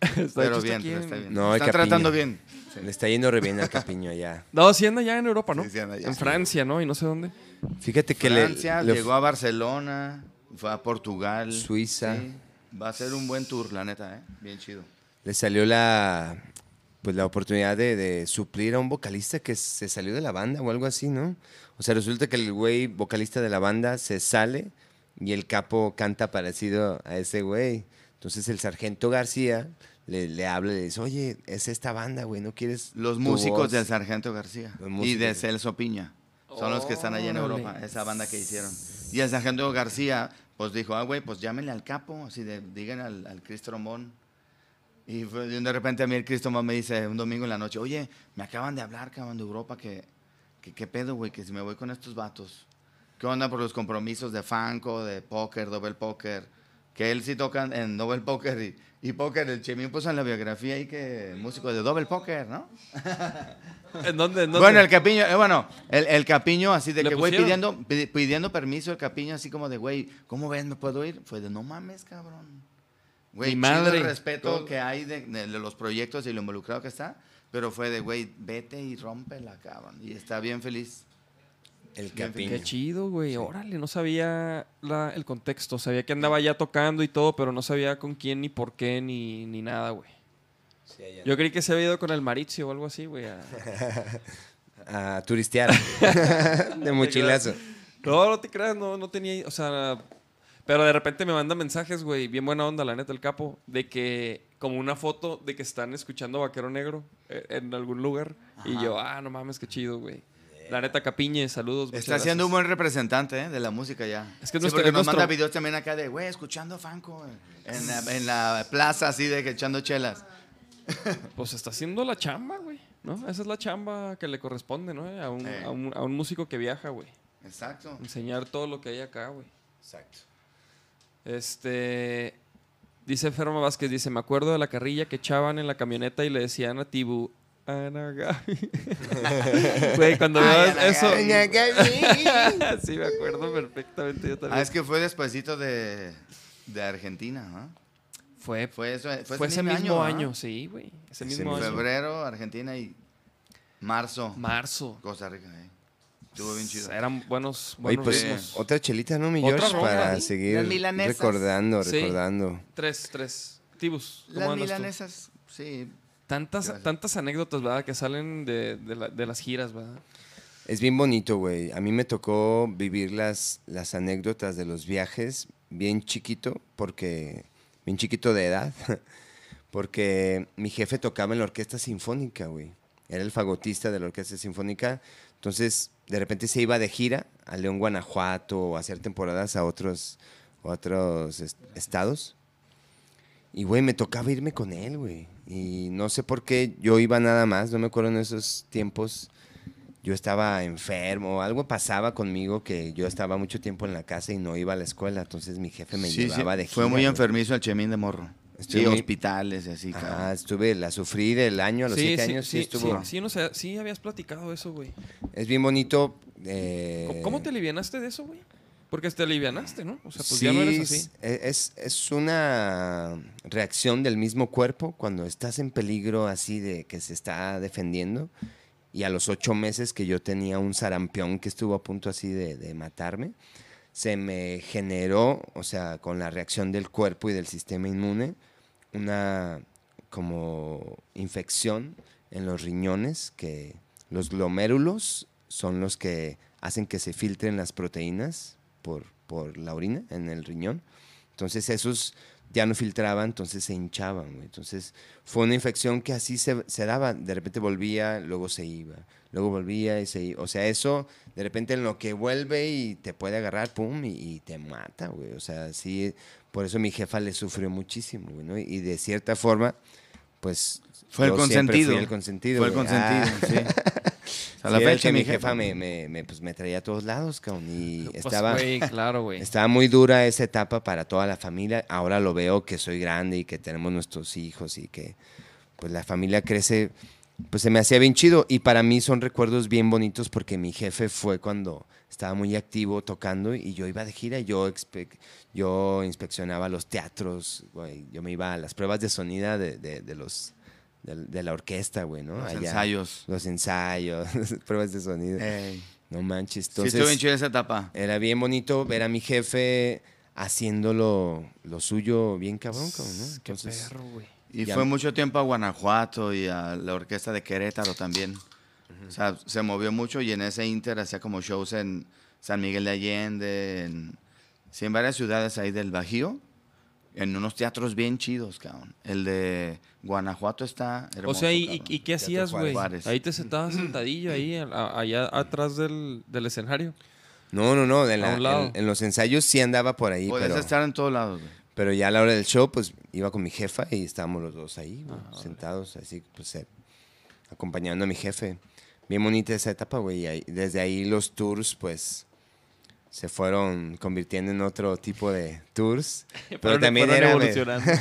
Está pero bien, pero está bien. No, está Capiño. tratando bien. Sí. Le está yendo re bien al capiño allá. No, sí anda ya en Europa, ¿no? Sí, sí anda ya. en Francia, ¿no? Y no sé dónde. Fíjate que Francia, le, le- llegó a Barcelona, fue a Portugal. Suiza. Sí, va a ser un buen tour, la neta, ¿eh? Bien chido. le salió la pues la oportunidad de, de suplir a un vocalista que se salió de la banda o algo así, ¿no? O sea, resulta que el güey vocalista de la banda se sale y el capo canta parecido a ese güey. Entonces el sargento García le, le habla y le dice, oye, es esta banda, güey, ¿no quieres Los músicos voz?" del Sargento García y de Celso Piña. Son los que están allá en. Europa, esa banda que hicieron. Y el Sargento García, pues dijo, ah, güey, pues llámenle al capo, así de, digan al, al Chris Trombón. Y de repente a mí el Chris Trombón me dice un domingo en la noche, oye, me acaban de hablar, cabrón, de Europa, que, que qué pedo, güey, que si me voy con estos vatos. ¿Qué onda por los compromisos de Fanco, de póker, Double Poker? Que él sí toca en Double Poker y, y Póker. El Chemín puso en la biografía ahí que músico de Double Poker, ¿no? ¿En dónde? en dónde? Bueno, el Capiño, eh, bueno, el, el Capiño así de ¿Le que, güey, pidiendo, pidi- pidiendo permiso, el Capiño así como de, güey, ¿cómo ven? ¿Me puedo ir? Fue de, no mames, cabrón. Güey, Mi madre. el respeto Todo. que hay de, de los proyectos y lo involucrado que está, pero fue de, güey, vete y rómpela, cabrón. Y está bien feliz. El capiño. Qué chido, güey. Órale, no sabía la- el contexto. Sabía que andaba ya tocando y todo, pero no sabía con quién, ni por qué, ni, ni nada, güey. Sí. Yo creí que se había ido con el Maritzio o algo así, güey. a- A turistear. de mochilazo. No, no te creas, no, no tenía, o sea, pero de repente me manda mensajes, güey, bien buena onda, la neta, el capo, de que, como una foto de que están escuchando Vaquero Negro eh, en algún lugar, y yo, ah, no mames, qué chido, güey. La neta, Capiñe, saludos. Está siendo un buen representante ¿eh? de la música ya. Es que Sí, nuestro- porque nos nuestro- manda videos también acá de, güey, escuchando Fanco en la, en la plaza así de que echando chelas. Pues está haciendo la chamba, güey, ¿no? Esa es la chamba que le corresponde, ¿no? A un, Eh. a un, a un músico que viaja, güey. Exacto. Enseñar todo lo que hay acá, güey. Exacto. Este. Dice Ferma Vázquez, dice, me acuerdo de la carrilla que echaban en la camioneta y le decían a Tibu, Ana Gaby". Güey, cuando Ay, veas Ana eso. Gaby. sí, me acuerdo perfectamente. Yo también. Ah, es que fue despuesito de, de Argentina, ¿no? fue, Fue, eso, fue, fue ese mismo año, sí, güey. Ese mismo mismo. año. Febrero, Argentina y marzo, Marzo. Costa Rica. eh. Estuvo bien chido. Eran buenos, Oye, buenos pues ritmos. otra chelita, ¿no, mi Otra George? ronda, Para ¿sí? seguir Las milanesas. recordando, Sí. recordando. Tres, tres. Tibus, ¿cómo Las andas tú? milanesas, sí. Tantas, tantas anécdotas, ¿verdad? Que salen de, de la- de las giras, ¿verdad? Es bien bonito, güey. A mí me tocó vivir las, las anécdotas de los viajes bien chiquito, porque bien chiquito de edad, porque mi jefe tocaba en la orquesta sinfónica, güey. Era el fagotista de la orquesta sinfónica. Entonces, de repente se iba de gira a León, Guanajuato, o a hacer temporadas a otros, otros est- estados. Y, güey, me tocaba irme con él, güey. Y no sé por qué yo iba nada más, no me acuerdo en esos tiempos. Yo estaba enfermo, algo pasaba conmigo que yo estaba mucho tiempo en la casa y no iba a la escuela. Entonces mi jefe me Sí, sí, llevaba de gira. Fue muy enfermizo el Chemín de morro. Estuve Sí, muy- hospitales y así, Ah, cabrón. estuve, la sufrí del año a los siete años, sí, estuvo. Sí, sí, no sé, sí habías platicado eso, güey. Es bien bonito. eh, ¿Cómo- ¿Cómo te alivianaste de eso, güey? Porque te alivianaste, ¿no? O sea, pues sí, ya no eres así. Es, es- es una reacción del mismo cuerpo cuando estás en peligro así de que se está defendiendo. Y a los ocho meses que yo tenía un sarampión que estuvo a punto así de, de matarme, se me generó, o sea, con la reacción del cuerpo y del sistema inmune, una como infección en los riñones que los glomérulos son los que hacen que se filtren las proteínas por, por la orina en el riñón. Entonces esos ya no filtraban, entonces se hinchaban. Entonces fue una infección que así se, se daba. De repente volvía, luego se iba. Luego volvía y se iba. O sea, eso de repente en lo que vuelve y te puede agarrar, pum, y, y te mata, güey. O sea, sí, por eso mi jefa le sufrió muchísimo, güey, ¿no? Y de cierta forma, pues... Fue el consentido. fui el consentido. Fue el güey. consentido, Ah. sí. A la Sí, fecha que mi jefa jefa me, me, me, pues, me traía a todos lados, cabrón. Y Pues, estaba, claro, güey. estaba muy dura esa etapa para toda la familia. Ahora lo veo que soy grande y que tenemos nuestros hijos y que pues la familia crece. Pues se me hacía bien chido. Y para mí son recuerdos bien bonitos porque mi jefe fue cuando estaba muy activo tocando y yo iba de gira. Yo, yo inspeccionaba los teatros, güey. Yo me iba a las pruebas de sonido de, de, de los... De, de la orquesta, güey, ¿no? Los Allá. ensayos. Los ensayos, pruebas de sonido. Ey. No manches. Sí, Entonces, estuvo bien chida esa etapa. era bien bonito ver a mi jefe haciendo lo, suyo bien cabrón, cabrón, ¿no? Qué Entonces, perro, güey. Y Ya- fue mucho tiempo a Guanajuato y a la orquesta de Querétaro también. O sea, se movió mucho y en ese inter hacía como shows en San Miguel de Allende, en, sí, en varias ciudades ahí del Bajío, en unos teatros bien chidos, cabrón. El de Guanajuato está O hermoso, sea, ¿y, qué hacías, güey? Ahí te sentabas sentadillo, ahí, a- allá atrás del, del escenario. no, no, no. En, la- A un lado. en- en los ensayos sí andaba por ahí, Puedes pero, estar en todos lados, güey. Pero ya a la hora del show, pues iba con mi jefa y estábamos los dos ahí, Ah, sentados, así, pues eh, acompañando a mi jefe. Bien bonita esa etapa, güey. desde ahí los tours, pues se fueron convirtiendo en otro tipo de tours. Pero Fueron- también fueron era. evolucionando.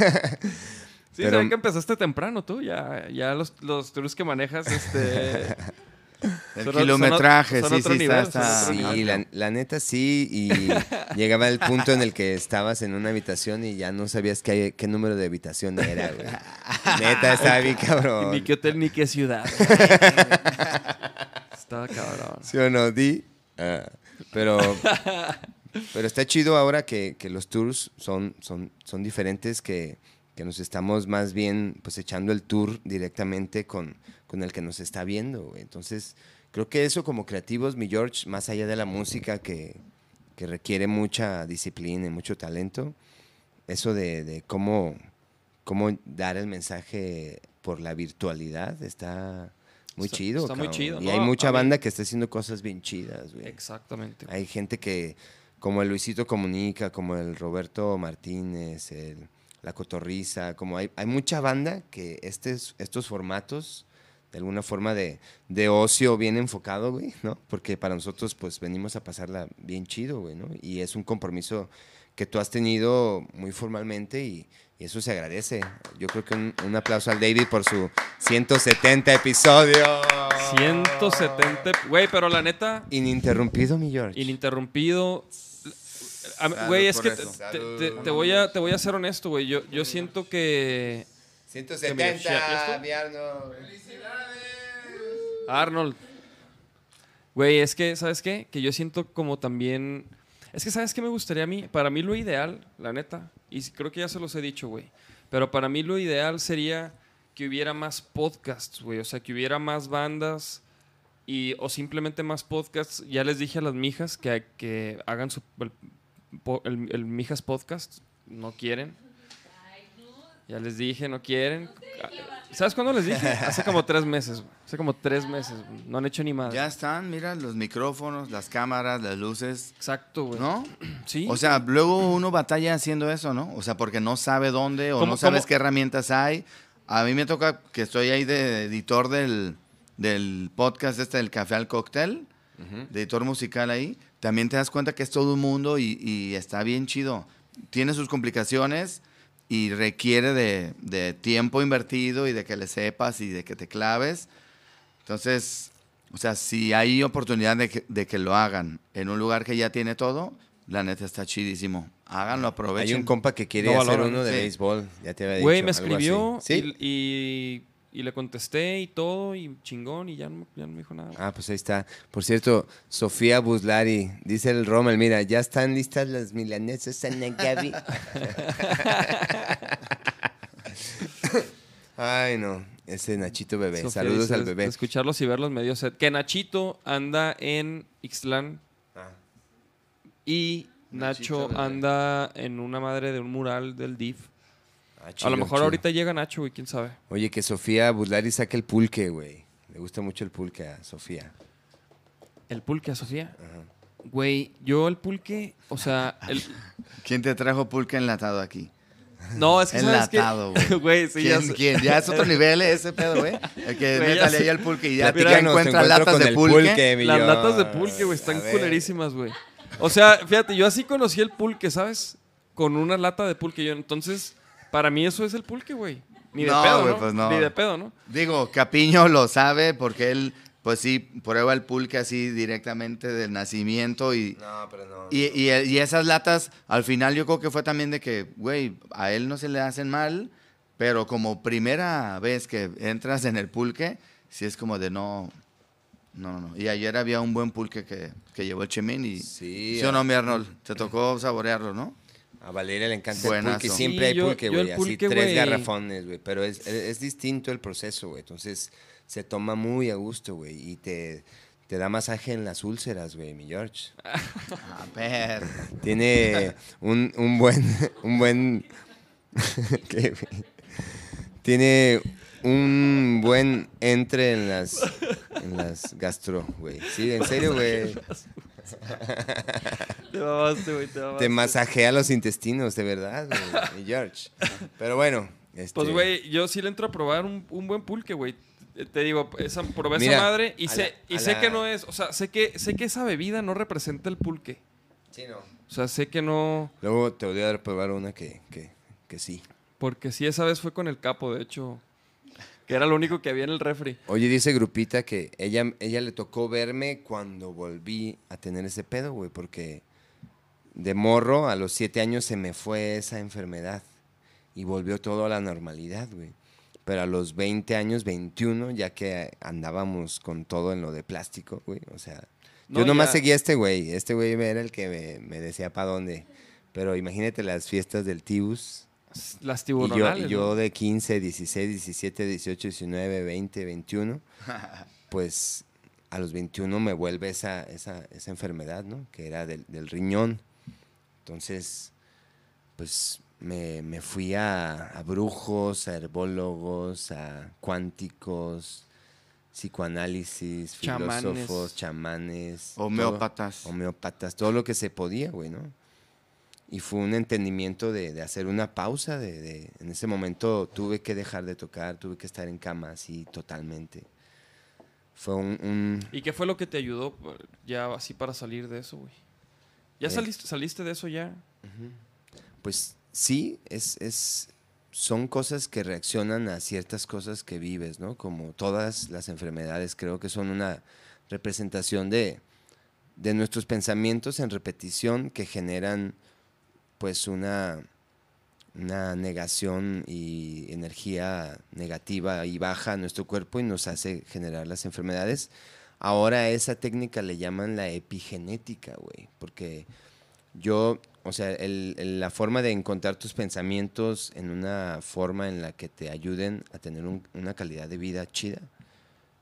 Sí, Pero- que empezaste temprano tú, ya, ya los, los tours que manejas, este... El Son- kilometraje, son- son sí, sí, nivel, está, está. Sí, la, la neta sí, y llegaba el punto en el que estabas en una habitación y ya no sabías qué, qué número de habitación era, güey. Neta, estaba bien cabrón. Ni qué hotel ni qué ciudad. Estaba cabrón. ¿Sí o no, Di? Ah, pero, pero está chido ahora que, que los tours son, son, son diferentes, que, que nos estamos más bien pues echando el tour directamente con, con el que nos está viendo, güey. Entonces, creo que eso como creativos, mi George, más allá de la música que, que requiere mucha disciplina y mucho talento, eso de, de cómo, cómo dar el mensaje por la virtualidad está muy Está- chido. está muy chido, Y hay mucha banda que está haciendo cosas bien chidas, güey. Exactamente. Hay gente que, como el Luisito Comunica, como el Roberto Martínez, el, la Cotorriza, como hay, hay mucha banda que estes, estos formatos, de alguna forma de, de ocio bien enfocado, güey, ¿no? Porque para nosotros, pues, venimos a pasarla bien chido, güey, ¿no? Y es un compromiso que tú has tenido muy formalmente y, y eso se agradece. Yo creo que un, un aplauso al David por su 170 episodio. 170... Güey, pero la neta, Ininterrumpido, mi George. ininterrumpido... A mí- Salud Güey, es que te, te- te voy a, te voy a ser honesto, güey. Yo, yo siento que... 170, ¿Ya- ya estuvo? mi Arnold. Arnold. Güey, es que, ¿sabes qué? Que yo siento como también... Es que, ¿sabes qué me gustaría a mí? Para mí lo ideal, la neta, y creo que ya se los he dicho, güey, pero para mí lo ideal sería que hubiera más podcasts, güey, o sea, que hubiera más bandas y, o simplemente más podcasts. Ya les dije a las mijas que, que hagan su, el, el- el Mijas Podcast, no quieren. Ya les dije, no quieren. ¿Sabes cuándo les dije? Hace como tres meses. Hace como tres meses. No han hecho ni más. Ya están, mira, los micrófonos, las cámaras, las luces, Exacto, güey. ¿no? Sí. O sea, luego uno batalla haciendo eso, ¿no? O sea, porque no sabe dónde o ¿Cómo- no sabes cómo? qué herramientas hay. A mí me toca que estoy ahí de editor del, del podcast este del Café al Cóctel, de editor musical ahí. También te das cuenta que es todo un mundo y, y está bien chido. Tiene sus complicaciones y requiere de, de tiempo invertido y de que le sepas y de que te claves. Entonces, o sea, si hay oportunidad de que, de que lo hagan en un lugar que ya tiene todo, la neta está chidísimo. Háganlo, aprovechen. Hay un compa que quiere No hacer uno de sí. béisbol. Ya te había dicho. Güey, me escribió ¿Sí? y, y, y le contesté y todo, y chingón, y ya no, ya no me dijo nada. Ah, pues ahí está. Por cierto, Sofía Buslari, dice el Rommel, mira, ya están listas las milanesas en Gaby. Ay, no, ese Nachito bebé. Sofía Saludos dice, al "Es- bebé. Escucharlos y verlos medio set. Que Nachito anda en Ixtlán Ah. y Nacho anda en una madre de un mural del DIF. Ah, A lo mejor chido. ahorita llega Nacho, güey, quién sabe. Oye, que Sofía Buslari saque el pulque, güey. Le gusta mucho el pulque a Sofía. El pulque a Sofía. Güey, yo el pulque, o sea, el- ¿Quién te trajo pulque enlatado aquí? no, es que? Enlatado, güey. Güey, sí, ya ¿Quién, sé. quién? Ya es otro nivel eh, ese pedo, güey. El que Güey, ya métale ahí el pulque y ya te Platícanos, te encuentra latas de pulque. mi Las latas de pulque, güey, están culerísimas, güey. O sea, fíjate, yo así conocí el pulque, ¿sabes? Con una lata de pulque. Yo, entonces, para mí eso es el pulque, güey. Ni de No, pedo, güey, ¿no? pues no. Ni de pedo, ¿no? Digo, Capiño lo sabe porque él, pues sí, prueba el pulque así directamente del nacimiento y, No, pero no. y, y- y esas latas, al final yo creo que fue también de que, güey, a él no se le hacen mal, pero como primera vez que entras en el pulque, sí es como de no, no, no. Y ayer había un buen pulque que, que llevó el Chemín y... Sí, ¿Sí o no, mi Arnold? Te tocó saborearlo, ¿no? A Valeria le encanta Buenazo. el pulque. Sí, Siempre hay pulque, güey. Así pulque, tres garrafones, güey. Pero es, es, es distinto el proceso, güey. Entonces se toma muy a gusto, güey. Y te, te da masaje en las úlceras, güey, mi George. A ver. Tiene un, un buen. Un buen. Tiene un buen entre en las. En las gastro, güey. Sí, en serio, güey. Te mamaste, güey, te mamaste. Te masajea los intestinos, de verdad, güey, George. Pero bueno. Este, Pues, güey, yo sí le entro a probar un, un buen pulque, güey. Te- Te digo, esa, probé Mira, esa madre y, sé, la- y sé la- que no es, o sea, sé que, sé que esa bebida no representa el pulque. Sí, no. O sea, sé que no, Luego te voy a dar a probar una que, que, que sí. porque sí, esa vez fue con el capo, de hecho, que era lo único que había en el refri. Oye, dice Grupita que ella, ella le tocó verme cuando volví a tener ese pedo, güey, porque de morro a los siete años se me fue esa enfermedad y volvió todo a la normalidad, güey. Pero a los 20 años, 21, ya que andábamos con todo en lo de plástico, güey, o sea, No, yo nomás ya- seguía a este güey, este güey era el que me, me decía para dónde. Pero imagínate las fiestas del Tibus, Las y yo, tiburonales. y yo ¿no? de 15, 16, 17, 18, 19, 20, 21, pues a los 21 me vuelve esa, esa, esa enfermedad, ¿no? Que era del, del riñón. Entonces, pues me, me fui a, a brujos, a herbólogos, a cuánticos, psicoanálisis, Chamanes. filósofos, chamanes. todo- Homeópatas. homeópatas, todo lo que se podía, güey, ¿no? Y fue un entendimiento de, de hacer una pausa, de, de- en ese momento tuve que dejar de tocar, tuve que estar en cama así totalmente. Fue un, un- ¿Y qué fue lo que te ayudó ya así para salir de eso, güey? ¿Ya Eh. saliste, saliste de eso ya? pues sí, es, es, son cosas que reaccionan a ciertas cosas que vives, ¿no? Como todas las enfermedades, creo que son una representación de, de nuestros pensamientos en repetición que generan pues una, una negación y energía negativa y baja a nuestro cuerpo y nos hace generar las enfermedades. Ahora a esa técnica le llaman la epigenética, güey, porque yo, o sea, la forma de encontrar tus pensamientos en una forma en la que te ayuden a tener un- una calidad de vida chida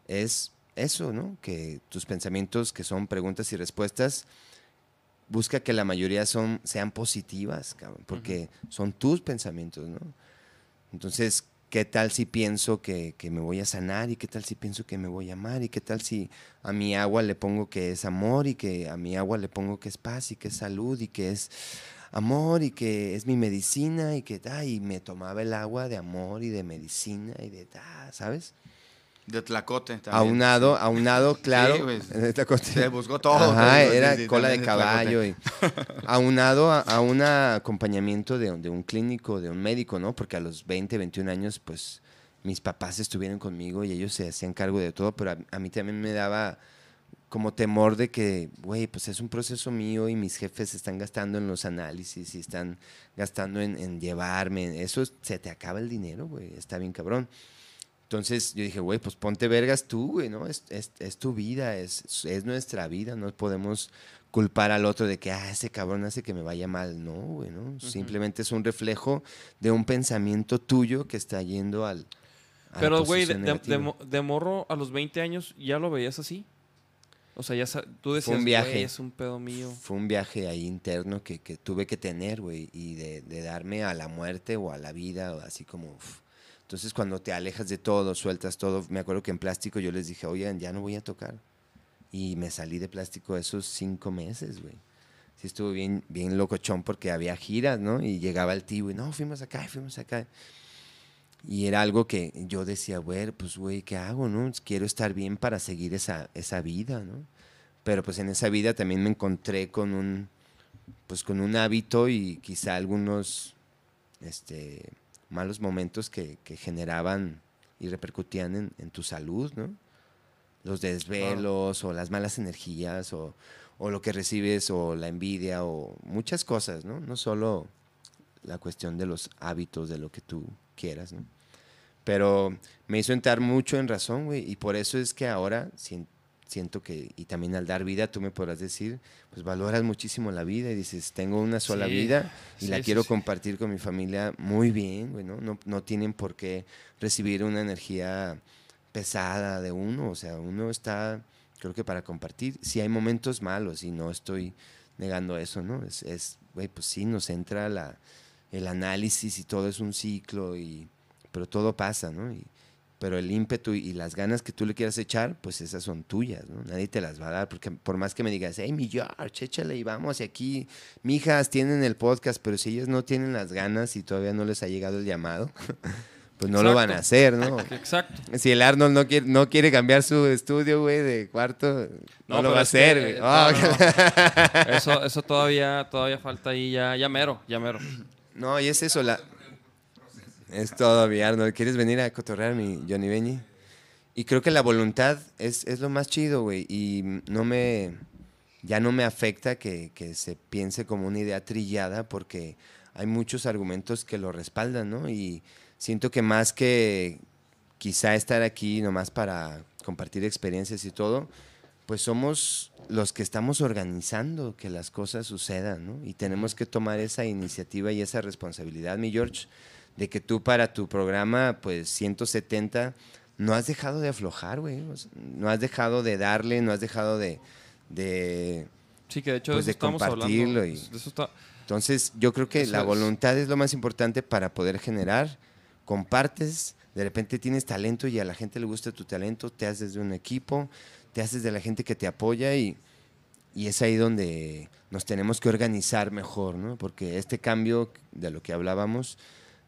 es eso, ¿no? Que tus pensamientos, que son preguntas y respuestas, busca que la mayoría son, sean positivas, cabrón, porque son tus pensamientos, ¿no? Entonces, ¿qué tal si pienso que, que me voy a sanar? ¿Y qué tal si pienso que me voy a amar? ¿Y qué tal si a mi agua le pongo que es amor y que a mi agua le pongo que es paz y que es salud y que es amor y que es mi medicina y que, ay, me tomaba el agua de amor y de medicina y de, ah, ¿sabes? De Tlacote también. Aunado, aunado, claro. Sí, esta cosa- Se buscó todo. Ajá, era sí, cola de de Tlacote. caballo. Y, aunado a, a un acompañamiento de, de un clínico, de un médico, ¿no? Porque a los 20, 21 años, pues mis papás estuvieron conmigo y ellos se hacían cargo de todo, pero a, a mí también me daba como temor de que, güey, pues es un proceso mío y mis jefes están gastando en los análisis y están gastando en, en llevarme. Eso es- se te acaba el dinero, güey. Está bien cabrón. Entonces yo dije, güey, pues ponte vergas tú, güey, ¿no? Es, es, es tu vida, es, es nuestra vida, no podemos culpar al otro de que, ah, ese cabrón hace que me vaya mal. No, güey, ¿no? Simplemente es un reflejo de un pensamiento tuyo que está yendo al... a Pero, güey, de, de- de morro a los 20 años ya lo veías así. O sea, ya tú decías, un viaje. "Güey, es un pedo mío. Fue un viaje ahí interno que, que tuve que tener, güey, y de, de darme a la muerte o a la vida, así como... uf. Entonces, cuando te alejas de todo, sueltas todo, me acuerdo que en plástico yo les dije, oigan, ya no voy a tocar. Y me salí de plástico esos cinco meses, güey. Sí estuvo bien, bien locochón porque había giras, ¿no? Y llegaba el tío y, no, fuimos acá, fuimos acá. Y era algo que yo decía, güey, pues, güey, ¿qué hago, no? Quiero estar bien para seguir esa, esa vida, ¿no? Pero pues en esa vida también me encontré con un, pues con un hábito y quizá algunos este, malos momentos que, que generaban y repercutían en, en tu salud, ¿no? Los desvelos o las malas energías o, o lo que recibes o la envidia o muchas cosas, ¿no? No solo la cuestión de los hábitos de lo que tú quieras, ¿no? Pero me hizo entrar mucho en razón, güey, y por eso es que ahora sien- siento que, y también al dar vida, tú me podrás decir, pues valoras muchísimo la vida y dices, tengo una sola Sí, vida y la sí, quiero compartir con mi familia muy bien, güey, ¿no? ¿no? Tienen por qué recibir una energía pesada de uno, o sea, uno está, creo que para compartir, si hay momentos malos y no estoy negando eso, ¿no? Es, es güey, pues sí, nos entra la, el análisis y todo es un ciclo, y, pero todo pasa, ¿no? Y, pero el ímpetu y las ganas que tú le quieras echar, pues esas son tuyas, ¿no? Nadie te las va a dar, porque por más que me digas, hey, mi George, échale y vamos, y aquí, mijas tienen el podcast, pero si ellas no tienen las ganas y todavía no les ha llegado el llamado, pues no lo van a hacer, ¿no? Exacto. Si el Arnold no quiere, no quiere cambiar su estudio, güey, de cuarto, no, lo va a hacer, güey. eh, no, no. Eso, eso todavía, todavía falta ahí, ya, ya mero, ya mero. No, y es eso, la... Es todavía, Arnold. ¿Quieres venir a cotorrear mi Johnny Benny? Y creo que la voluntad es, es lo más chido, güey. Y no me... Ya no me afecta que, que se piense como una idea trillada porque hay muchos argumentos que lo respaldan, ¿no? Y siento que más que quizá estar aquí nomás para compartir experiencias y todo, pues somos los que estamos organizando que las cosas sucedan, ¿no? Y tenemos que tomar esa iniciativa y esa responsabilidad, mi George, de que tú para tu programa, pues 170, no has dejado de aflojar, güey. O sea, no has dejado de darle, no has dejado de... de Sí, que de hecho Pues de de eso estamos hablando. compartirlo y- De eso está- entonces, yo creo que Eso la es. voluntad es lo más importante para poder generar. Compartes, de repente tienes talento y a la gente le gusta tu talento, te haces de un equipo, te haces de la gente que te apoya y, y es ahí donde nos tenemos que organizar mejor, ¿no? Porque este cambio de lo que hablábamos,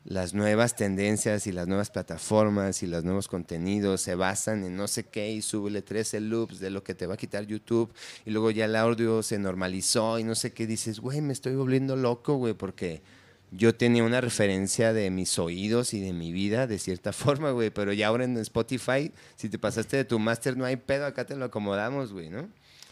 las nuevas tendencias y las nuevas plataformas y los nuevos contenidos se basan en no sé qué y súbele 13 loops de lo que te va a quitar YouTube y luego ya el audio se normalizó y no sé qué dices, güey, me estoy volviendo loco, güey, porque yo tenía una referencia de mis oídos y de mi vida de cierta forma, güey, pero ya ahora en Spotify, si te pasaste de tu máster no hay pedo, acá te lo acomodamos, güey, ¿no?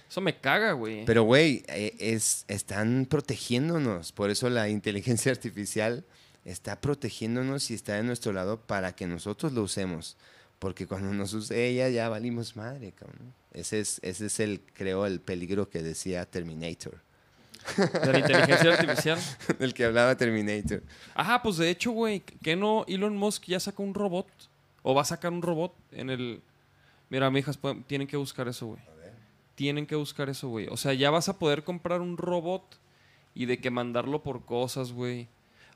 Eso me caga, güey. Pero, güey, eh, es, están protegiéndonos. Por eso la inteligencia artificial está protegiéndonos y está de nuestro lado para que nosotros lo usemos. Porque cuando nos use ella, ya valimos madre, cabrón. Ese es, ese es el, creo, el peligro que decía Terminator. De la inteligencia artificial. Del que hablaba Terminator. Ajá, pues de hecho, güey, que no Elon Musk ya sacó un robot. O va a sacar un robot en el. Mira, mijas, pueden- tienen que buscar eso, güey. Tienen que buscar eso, güey. O sea, ya vas a poder comprar un robot y de que mandarlo por cosas, güey.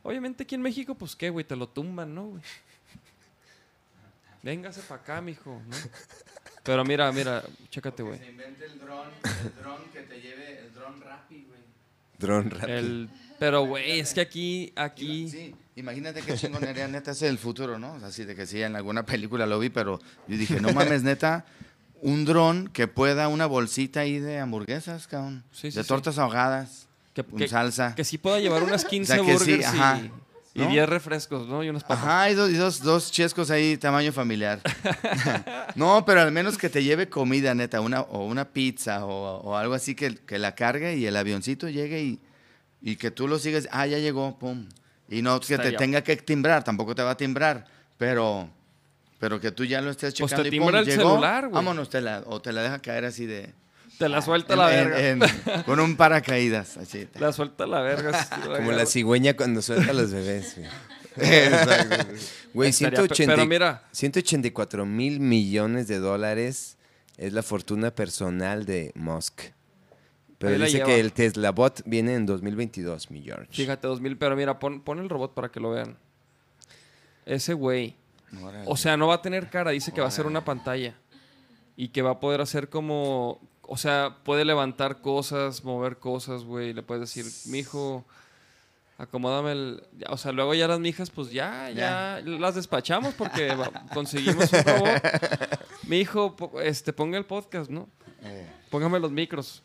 Obviamente aquí en México, pues qué, güey, te lo tumban, ¿no, güey? Véngase para acá, mijo, ¿no? Pero mira, mira, chécate, güey. Se inventa el dron, el dron que te lleve, el dron Rappi, güey. Drone rápido. El, pero, güey, es que aquí, aquí... Sí, imagínate qué chingonería neta es el futuro, ¿no? O sea, Así de que sí, en alguna película lo vi, pero yo dije, no mames, neta, un dron que pueda una bolsita ahí de hamburguesas, cabrón. Sí, sí, de sí. tortas ahogadas, Que, con que- salsa. que sí pueda llevar unas 15 O sea, sí, y- ¿No? 10 refrescos, ¿no? Y unas papas. Ajá, y, dos, y dos, dos chescos ahí, tamaño familiar. no, pero al menos que te lleve comida, neta, una, o una pizza o, o algo así que, que la cargue y el avioncito llegue y, y que tú lo sigas. Ah, ya llegó, pum. Y no que te tenga que timbrar, tampoco te va a timbrar, pero, pero que tú ya lo estés Pues te checando. y pum, el llegó, celular, güey. Vámonos, te la, o te la deja caer así de... Te la suelta en- la en- verga. en- con un paracaídas, así. La suelta la verga. Como la cigüeña cuando suelta a los bebés, güey. Exacto. Güey, Estaría pe- 180 pero mira. 184 mil millones de dólares es la fortuna personal de Musk. Pero dice lleva. que el Tesla Bot viene en 2022, mi George. Fíjate, 2000, pero mira, pon, pon el robot para que lo vean. Ese güey. Órale. O sea, no va a tener cara, dice que va a ser una pantalla. Y que va a poder hacer como. O sea, puede levantar cosas, mover cosas, güey. Le puedes decir, mijo, acomódame el. ya", O sea, luego ya las mijas, pues ya, ya, las despachamos porque conseguimos un robot. Mijo, po- este, ponga el podcast, ¿no? Eh. Póngame los micros.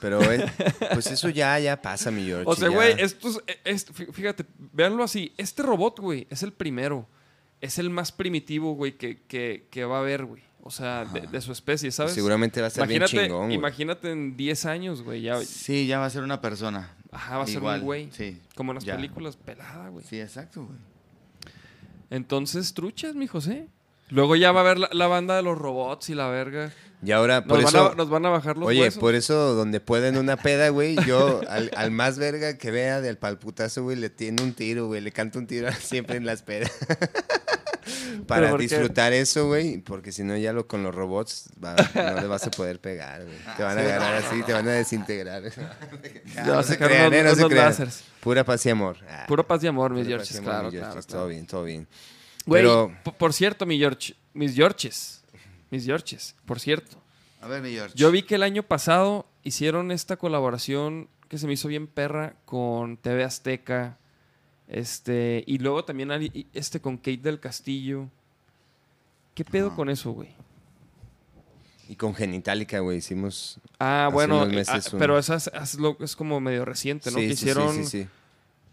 Pero eh, pues eso ya, ya pasa, mi George. O sea, güey, estos, e- est- fí- fíjate, véanlo así. Este robot, güey, es el primero. Es el más primitivo, güey, que, que, que va a haber, güey. O sea, de, de su especie, ¿sabes? Seguramente va a estar bien chingón, güey. imagínate en 10 años, güey. Ya, Sí, ya va a ser una persona. ajá, va a ser un güey. Sí. Como en las ya. películas, pelada, güey. Sí, exacto, güey. Entonces, truchas, mijos, ¿eh? Luego ya va a haber la, la banda de los robots y la verga. Y ahora, Nos, por van, eso... a, nos van a bajar los Oye, huesos. por eso donde pueden una peda, güey, yo al, al más verga que vea del palputazo, güey, le tiene un tiro, güey, le canto un tiro siempre en las pedas. Para qué? disfrutar eso, güey, porque si no ya lo con los robots va- no le vas a poder pegar, güey. Te van a agarrar así, te van a desintegrar. Ya va a se crean, eh, no se crean. Pura paz y amor. Ah, Puro paz y amor, mis pura paz Georges, y amor, claro, mis claro. Todo bien, todo bien. Güey, Pero- po- por cierto, mi George, mis Georges, mis Georges, por cierto. A ver, mi George. Yo vi que el año pasado hicieron esta colaboración que se me hizo bien perra con TV Azteca, este, y luego también este con Kate del Castillo. ¿Qué pedo con eso, güey? Y con Genitalica, güey, hicimos... Ah, Hace bueno, unos meses ah, pero esa es, como medio reciente, ¿no? Sí, que sí, hicieron sí, sí.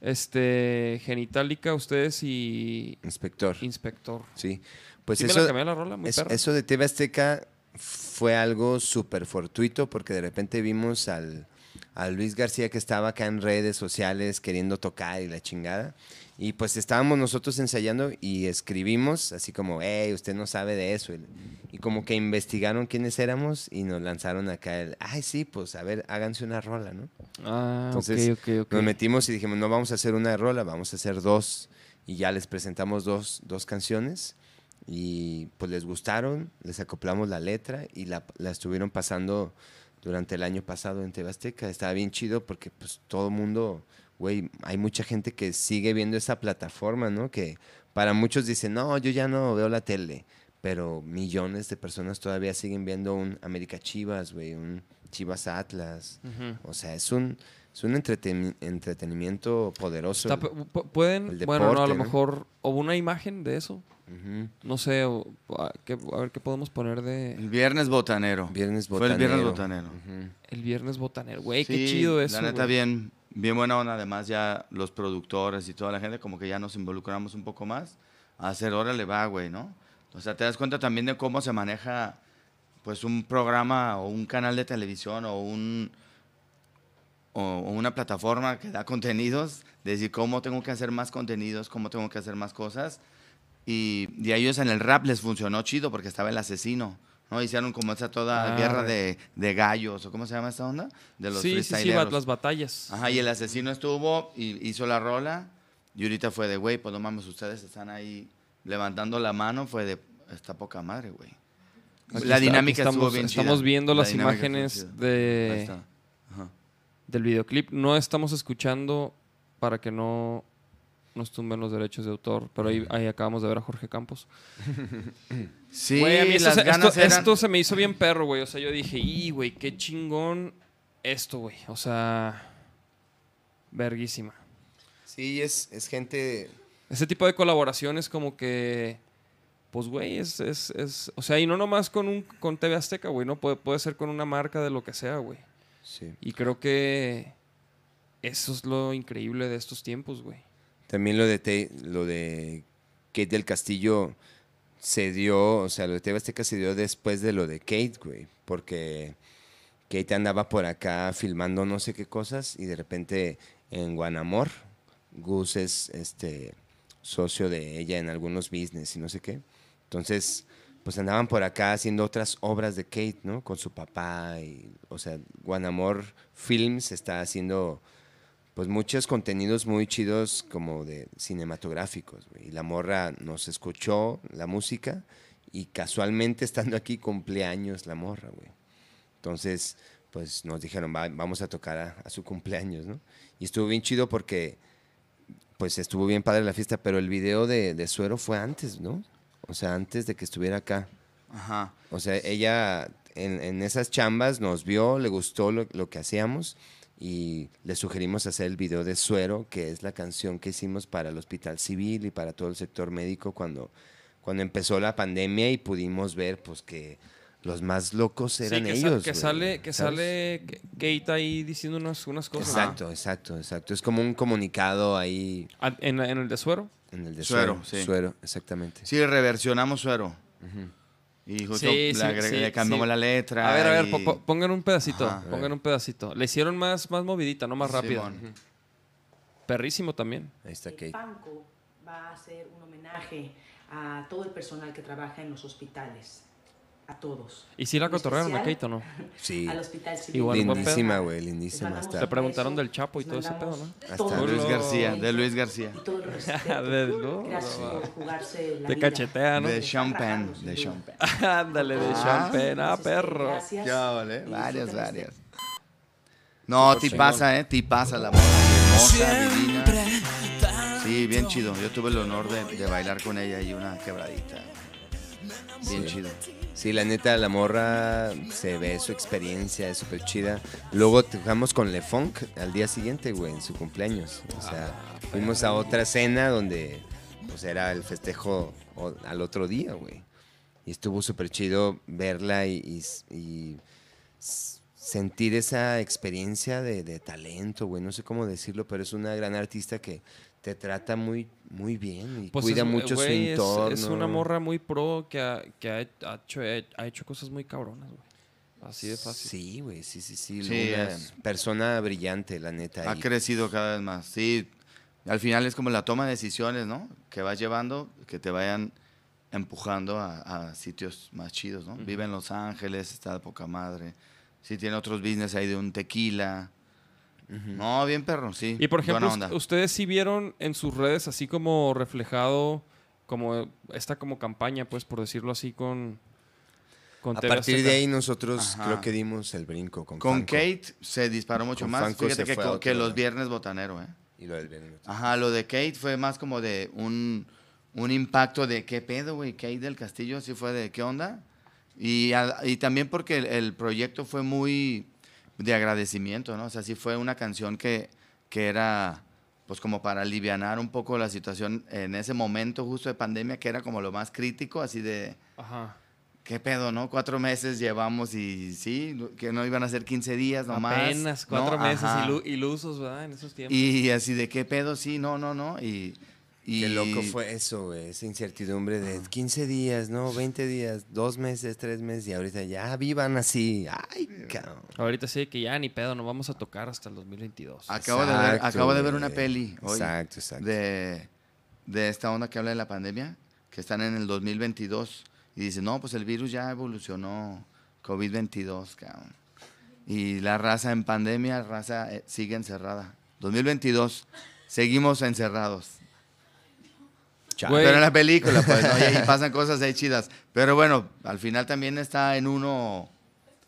este Genitalica ustedes y Inspector. Inspector. Sí. Pues ¿Sí me eso, la cambié la rola? Muy es- perra. eso de TV Azteca fue algo súper fortuito porque de repente vimos al, a Luis García que estaba acá en redes sociales queriendo tocar y la chingada. Y pues estábamos nosotros ensayando y escribimos así como, hey, usted no sabe de eso. Y como que investigaron quiénes éramos y nos lanzaron acá el, ay, sí, pues a ver, háganse una rola, ¿no? Ah, Entonces, ok, ok, ok. Nos metimos y dijimos, no vamos a hacer una rola, vamos a hacer dos. Y ya les presentamos dos, dos canciones y pues les gustaron, les acoplamos la letra y la, la estuvieron pasando durante el año pasado en TV Azteca. Estaba bien chido porque pues todo el mundo, güey, hay mucha gente que sigue viendo esa plataforma, ¿no? Que para muchos dicen, no, yo ya no veo la tele, pero millones de personas todavía siguen viendo un América Chivas, güey, un Chivas Atlas. O sea, es un, es un entreten- entretenimiento poderoso. Está- pueden, el bueno, no, a lo mejor, o una imagen de eso, no sé, o, a, qué- a ver qué podemos poner de El viernes botanero. Viernes Fue el viernes botanero. botanero. El viernes botanero. Güey, qué chido eso. La neta, bien, bien buena onda. Además, ya los productores y toda la gente, como que ya nos involucramos un poco más a hacer, órale, va, güey, ¿no? O sea, te das cuenta también de cómo se maneja, pues, un programa o un canal de televisión o un o, una plataforma que da contenidos, de decir cómo tengo que hacer más contenidos, cómo tengo que hacer más cosas. Y, y a ellos en el rap les funcionó chido porque estaba el asesino, ¿no? Hicieron como esa toda Ah, guerra de, de gallos, o ¿cómo se llama esta onda? De los Sí, sí, sí, las batallas. Ajá, y el asesino estuvo y hizo la rola. Y ahorita fue de, güey, pues no mames, ustedes están ahí levantando la mano. Fue de, está poca madre, güey. La está- dinámica aquí estuvo estamos, bien chida. Estamos viendo La las imágenes chida. De. Del videoclip. No estamos escuchando para que no nos tumben los derechos de autor, pero ahí, ahí acabamos de ver a Jorge Campos. Sí, Güey, a mí esto, las se, ganas esto- eran- esto se me hizo bien perro, güey. O sea, yo dije, y güey, qué chingón esto, güey. O sea, verguísima. Sí, es, es gente... Ese tipo de colaboraciones como que, pues, güey, es, es, es... O sea, y no nomás con, un, con TV Azteca, güey, ¿no? Puede, puede ser con una marca de lo que sea, güey. Sí. Y creo que eso es lo increíble de estos tiempos, güey. También lo de, Te- lo de Kate del Castillo se dio, o sea, lo de TV Azteca se dio después de lo de Kate, güey, porque Kate andaba por acá filmando no sé qué cosas y de repente en Guanamor, Gus es este socio de ella en algunos business y no sé qué. Entonces, pues andaban por acá haciendo otras obras de Kate, ¿no? Con su papá y, o sea, Guanamor Films está haciendo pues muchos contenidos muy chidos como de cinematográficos. Y la morra nos escuchó la música Y casualmente estando aquí cumpleaños la morra, güey. Entonces, pues nos dijeron, "Va- vamos a tocar a, su cumpleaños, ¿no? Y estuvo bien chido porque, pues estuvo bien padre la fiesta, pero el video de, de Suero fue antes, ¿no? O sea, antes de que estuviera acá. Ajá. O sea, ella en, en esas chambas nos vio, le gustó lo, lo que hacíamos y le sugerimos hacer el video de Suero, que es la canción que hicimos para el Hospital Civil y para todo el sector médico cuando, cuando empezó la pandemia y pudimos ver pues que los más locos Sí, eran sa- ellos. que sale, que ¿sabes? sale Kate ahí diciendo unas, unas cosas. Exacto, exacto, exacto. Es como un comunicado ahí Ah, ¿En, en el de suero? En el de Suero, Suero. sí. Suero, exactamente. Sí, reversionamos suero. Y justo Sí, le, sí, le cambiamos sí. la letra. A ver, a ver, y- po- po- pongan un pedacito. Ajá. pongan un pedacito. Le hicieron más, más movidita, no más rápida. Simón. Perrísimo también. Ahí está El Kate. Panco va a hacer un homenaje a todo el personal que trabaja en los hospitales, a todos. ¿Y si la cotorrearon a Kate o no? Sí. Al Hospital Civil. Igual. Lindísima, güey, lindísima. Le un preguntaron del Chapo y todo ese pedo, ¿no? todo Hasta el Luis García, de Luis y García. todo el respeto. De- no, Gracias no, por jugarse la Te cachetea, ¿no? De champagne, de champagne. Ándale, de champagne. Ah, que perro. Gracias. Ya, vale. Y Varias, varias. No, ti pasa, ¿eh? Ti pasa la. Hermosa, divina. Sí, bien chido. Yo tuve el honor de, de bailar con ella y una quebradita. Bien Sí. chido. Sí, la neta, la morra se ve su experiencia, es súper chida. Luego tocamos con Le Funk al día siguiente, güey, en su cumpleaños. O sea, fuimos a otra cena donde pues era el festejo al otro día, güey. Y estuvo súper chido verla y, y- y s- sentir esa experiencia de, de talento, güey. No sé cómo decirlo, pero es una gran artista que te trata muy, muy bien y Pues cuida es- mucho su entorno. Es, una morra muy pro que ha, que ha, hecho, ha hecho cosas muy cabronas, güey. Así de fácil. Sí, güey, sí, sí, sí. Sí, una es- persona brillante, la neta. Ha y- crecido cada vez más. Sí, al final es como la toma de decisiones, ¿no? Que vas llevando, que te vayan empujando a, a sitios más chidos, ¿no? Vive en Los Ángeles, está de poca madre. Sí, tiene otros business ahí de un tequila. No, bien perro, sí. Y por ejemplo, ustedes sí vieron en sus redes así como reflejado como esta como campaña, pues por decirlo así con con a TV partir de ahí nosotros Ajá. creo que dimos el brinco con, Con Fanco. Kate se disparó mucho Con más. Fanco Fíjate que, los viernes botanero, ¿eh? Y lo del Benito. Ajá, lo de Kate fue más como de un, un impacto de qué pedo, güey, Kate del Castillo, así fue de qué onda. Y, a- y también porque el, el proyecto fue muy de agradecimiento, ¿no? O sea, sí fue una canción que, que era pues como para alivianar un poco la situación en ese momento justo de pandemia, que era como lo más crítico, así de, Ajá. ¿qué pedo, no? Cuatro meses llevamos y sí, que no iban a ser 15 días nomás. Apenas ¿no? cuatro meses Ajá. ilu- ilusos, ¿verdad? En esos tiempos. Y así de qué pedo, sí, no, no, no. Y, y Qué loco fue eso, güey. Esa incertidumbre de 15 días, ¿no? 20 días, dos meses, tres meses. Y ahorita ya vivan así. Ay, cabrón. Ahorita sí que ya ni pedo, no vamos a tocar hasta el 2022. Acabo, de ver, Exacto, acabo de ver una peli hoy Exacto, exacto. De, de esta onda que habla de la pandemia, que están en el 2022. Y dice, no, pues el virus ya evolucionó, COVID-22, cabrón. Y la raza en pandemia, la raza eh, sigue encerrada. 2022, seguimos encerrados. Pero en la película, pues, ¿no? y, y pasan cosas ahí chidas. Pero bueno, al final también está en uno,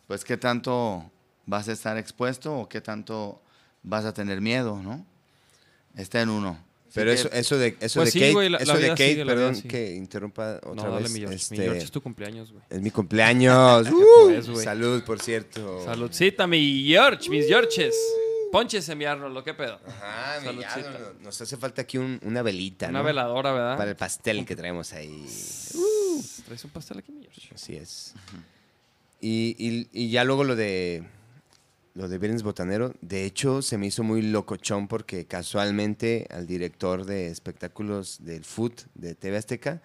pues, qué tanto vas a estar expuesto o qué tanto vas a tener miedo, ¿no? Está en uno. Pero eso, eso de, eso Pues de sí, Kate, güey, la- eso la de Kate, sigue, vida perdón sigue. que interrumpa otra no, vez. dale mi George. este, Mi George es tu cumpleaños, güey. es mi cumpleaños. ¡Uh! Pues. Salud, por cierto. Saludcita, mi George, mis Georges. Ponches enviarnos, lo que pedo. Ajá, mi Saludcita. ya, no, no, nos hace falta aquí un- una velita, Una ¿no? veladora, ¿verdad? Para el pastel que traemos ahí. ¿Traes un pastel aquí, mi George? Así es. Y, y- y ya luego lo de lo de Viernes Botanero, de hecho se me hizo muy locochón porque casualmente al director de espectáculos del Food de TV Azteca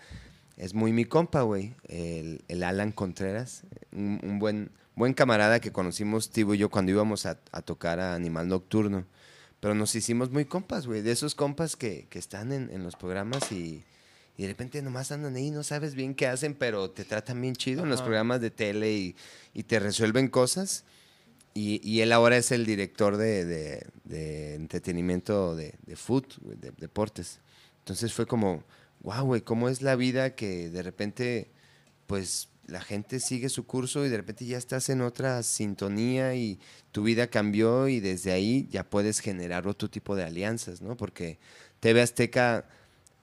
es muy mi compa, güey, el, el Alan Contreras, un, un buen, buen camarada que conocimos Tibo y yo cuando íbamos a, a tocar a Animal Nocturno. Pero nos hicimos muy compas, güey, de esos compas que, que están en, en los programas y, y de repente nomás andan ahí, no sabes bien qué hacen, pero te tratan bien chido en los programas de tele y, y te resuelven cosas. Y, y él ahora es el director de, de- de entretenimiento de, de food, de, deportes. Entonces fue como, wow, güey, ¿cómo es la vida que de repente pues la gente sigue su curso y de repente ya estás en otra sintonía y tu vida cambió y desde ahí ya puedes generar otro tipo de alianzas, ¿no? Porque TV Azteca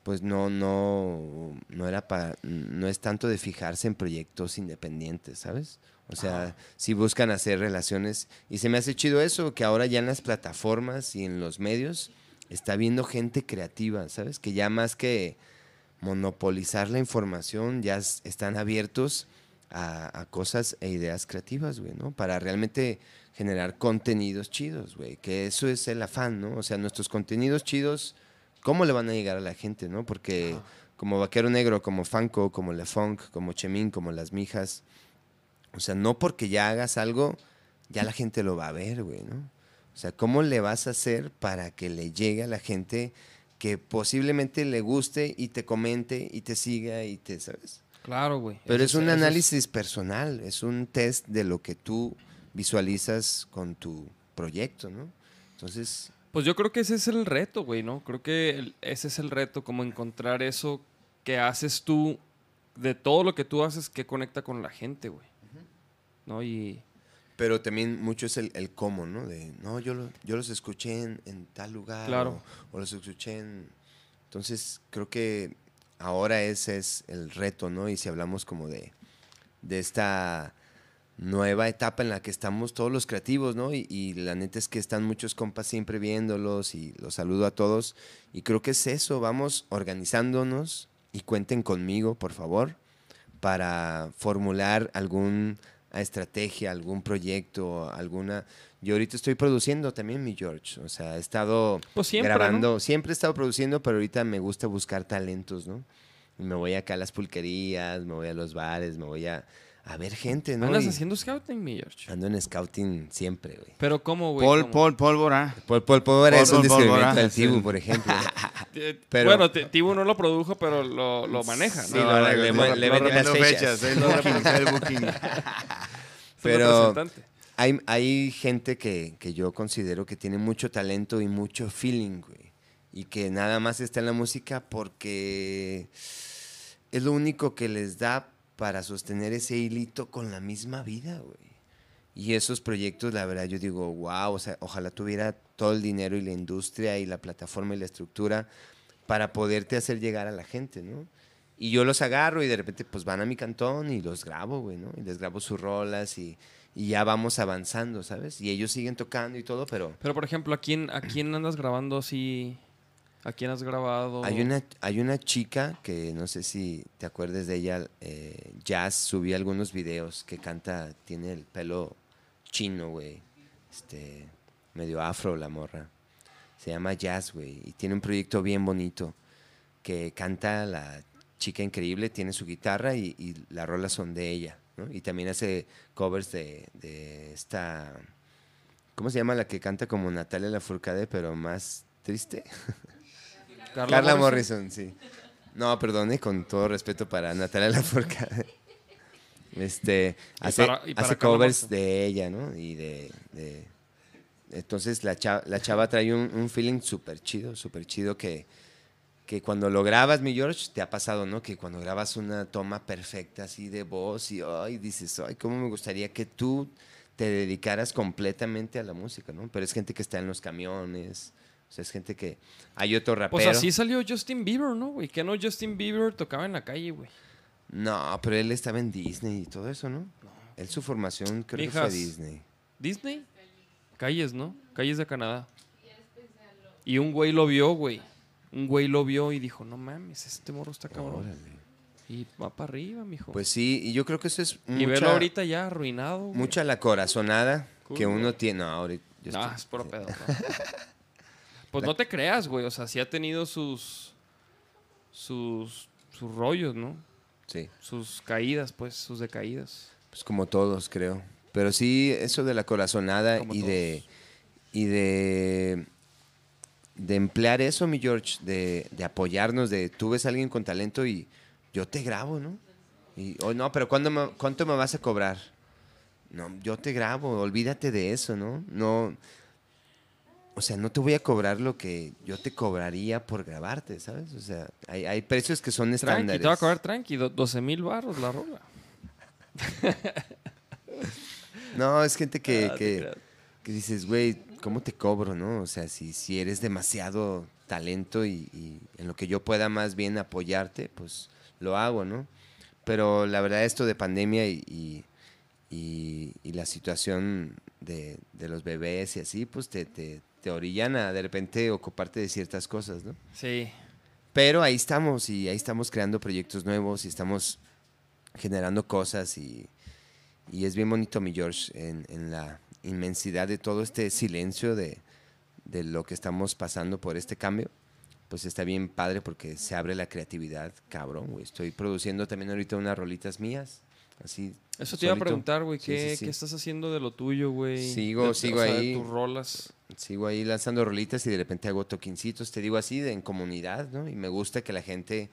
pues no no no era para no es tanto de fijarse en proyectos independientes, ¿sabes? O sea, si buscan hacer relaciones y se me hace chido eso que ahora ya en las plataformas y en los medios está viendo gente creativa, ¿sabes? Que ya más que monopolizar la información, ya están abiertos a, a cosas e ideas creativas, güey, ¿no? Para realmente generar contenidos chidos, güey. Que eso es el afán, ¿no? O sea, nuestros contenidos chidos, ¿cómo le van a llegar a la gente, no? Porque como Vaquero Negro, como Fanco, como Le Funk, como Chemín, como Las Mijas, o sea, no porque ya hagas algo, ya la gente lo va a ver, güey, ¿no? O sea, ¿cómo le vas a hacer para que le llegue a la gente que posiblemente le guste y te comente y te siga y te, ¿sabes? Claro, güey. Pero Eso es un análisis personal, es un test de lo que tú visualizas con tu proyecto, ¿no? Entonces, Pues yo creo que ese es el reto, güey, ¿no? Creo que ese es el reto, como encontrar eso que haces tú, de todo lo que tú haces, que conecta con la gente, güey. ¿No? Y pero también mucho es el, el cómo, ¿no? De, no, yo, lo- yo los escuché en, en tal lugar. Claro. O, o los escuché en... Entonces, creo que ahora ese es el reto, ¿no? Y si hablamos como de, de esta nueva etapa en la que estamos todos los creativos, ¿no? Y, y la neta es que están muchos compas siempre viéndolos y los saludo a todos. Y creo que es eso, vamos organizándonos y cuenten conmigo, por favor, para formular alguna estrategia, algún proyecto, alguna... Yo ahorita estoy produciendo también mi George, o sea, he estado Pues siempre, grabando, siempre he estado produciendo, pero ahorita me gusta buscar talentos, ¿no? Y me voy acá a las pulquerías, me voy a los bares, me voy a, a ver gente, ¿no? andas Y haciendo scouting, mi George. Ando en scouting siempre, güey. Pero ¿cómo, güey? Paul, ¿Cómo? Paul, pólvora. Paul, Paul Pólvora es un descubrimiento del. Tibu, por ejemplo. Pero- bueno, Tibu no lo produjo, pero lo, lo maneja, ¿no? Sí, lo- le- le venden las fechas. pero-. Hay, hay gente que, que yo considero que tiene mucho talento y mucho feeling, güey. Y que nada más está en la música porque es lo único que les da para sostener ese hilito con la misma vida, güey. Y esos proyectos, la verdad, yo digo, wow, o sea, ojalá tuviera todo el dinero y la industria y la plataforma y la estructura para poderte hacer llegar a la gente, ¿no? Y yo los agarro y de repente pues van a mi cantón y los grabo, güey, ¿no? Y les grabo sus rolas y, y ya vamos avanzando, ¿sabes? Y ellos siguen tocando y todo, pero Pero, por ejemplo, ¿a quién, ¿a quién andas grabando así? ¿A quién has grabado? hay una, hay una chica que no sé si te acuerdes de ella, eh, Jazz, subí algunos videos que canta, tiene el pelo chino, güey, este, medio afro la morra. Se llama Jazz, güey, y tiene un proyecto bien bonito que canta la chica increíble, tiene su guitarra y, y las rolas son de ella, ¿no? Y también hace covers de, de esta, ¿cómo se llama la que canta como Natalia Lafourcade, pero más triste? Carla, Morrison? sí. No, perdone, con todo respeto para Natalia Lafourcade. Este, hace, para- y para hace Carla covers de ella, ¿no? Y de... de- entonces la chava, la chava trae un, un feeling súper chido, súper chido que, que cuando lo grabas, mi George, te ha pasado, ¿no? Que cuando grabas una toma perfecta así de voz y ay, dices, ay, cómo me gustaría que tú te dedicaras completamente a la música, ¿no? Pero es gente que está en los camiones, o sea, es gente que... Hay otro rapero... Pues así salió Justin Bieber, ¿no, güey? Que no Justin Bieber tocaba en la calle, güey. No, pero él estaba en Disney y todo eso, ¿no? Él su formación creo que fue. Disney. ¿Disney? Calles, ¿no? Calles de Canadá. Y un güey lo vio, güey. Un güey lo vio y dijo, no mames, este morro está cabrón. Órale. Y va para arriba, mijo. Pues sí, y yo creo que eso es y verlo ahorita ya arruinado. güey. mucha la corazonada que uno tiene. No, ahorita... yo No, estoy- es puro pedo. ¿no? Pues no te creas, güey. O sea, sí ha tenido sus. sus. sus rollos, ¿no? Sí, Sus caídas, pues, sus decaídas. pues como todos, creo. Pero sí, eso de la corazonada Como y de... Y de... De emplear eso, mi George, de, de apoyarnos, de tú ves a alguien con talento y yo te grabo, ¿no? Y, oh, no, pero ¿cuándo me- ¿cuánto me vas a cobrar? No, yo te grabo, olvídate de eso, ¿no? No, o sea, no te voy a cobrar lo que yo te cobraría por grabarte, ¿sabes? O sea, hay, hay precios que son Tranqui, estándares. te va a cobrar tranqui, do- 12 mil barros la rola. no, es gente que, Ah, que, dices, güey, ¿cómo te cobro, no? O sea, si, si eres demasiado talento y, y en lo que yo pueda más bien apoyarte, pues lo hago, ¿no? Pero la verdad esto de pandemia y, y, y- y la situación de, de los bebés y así, pues te, te, te orillan a de repente ocuparte de ciertas cosas, ¿no? Sí. Pero ahí estamos y ahí estamos creando proyectos nuevos y estamos generando cosas y, y es bien bonito, mi George, en, en la inmensidad de todo este silencio de, de lo que estamos pasando por este cambio. Pues está bien padre porque se abre la creatividad, cabrón, güey. Estoy produciendo también ahorita unas rolitas mías, así. Eso te iba a preguntar, güey. ¿qué, sí, sí. qué estás haciendo de lo tuyo, güey? Sigo- De- sigo o sea, de ahí. tus rolas. Sigo ahí lanzando rolitas y de repente hago toquincitos, te digo así, de, en comunidad, ¿no? Y me gusta que la gente,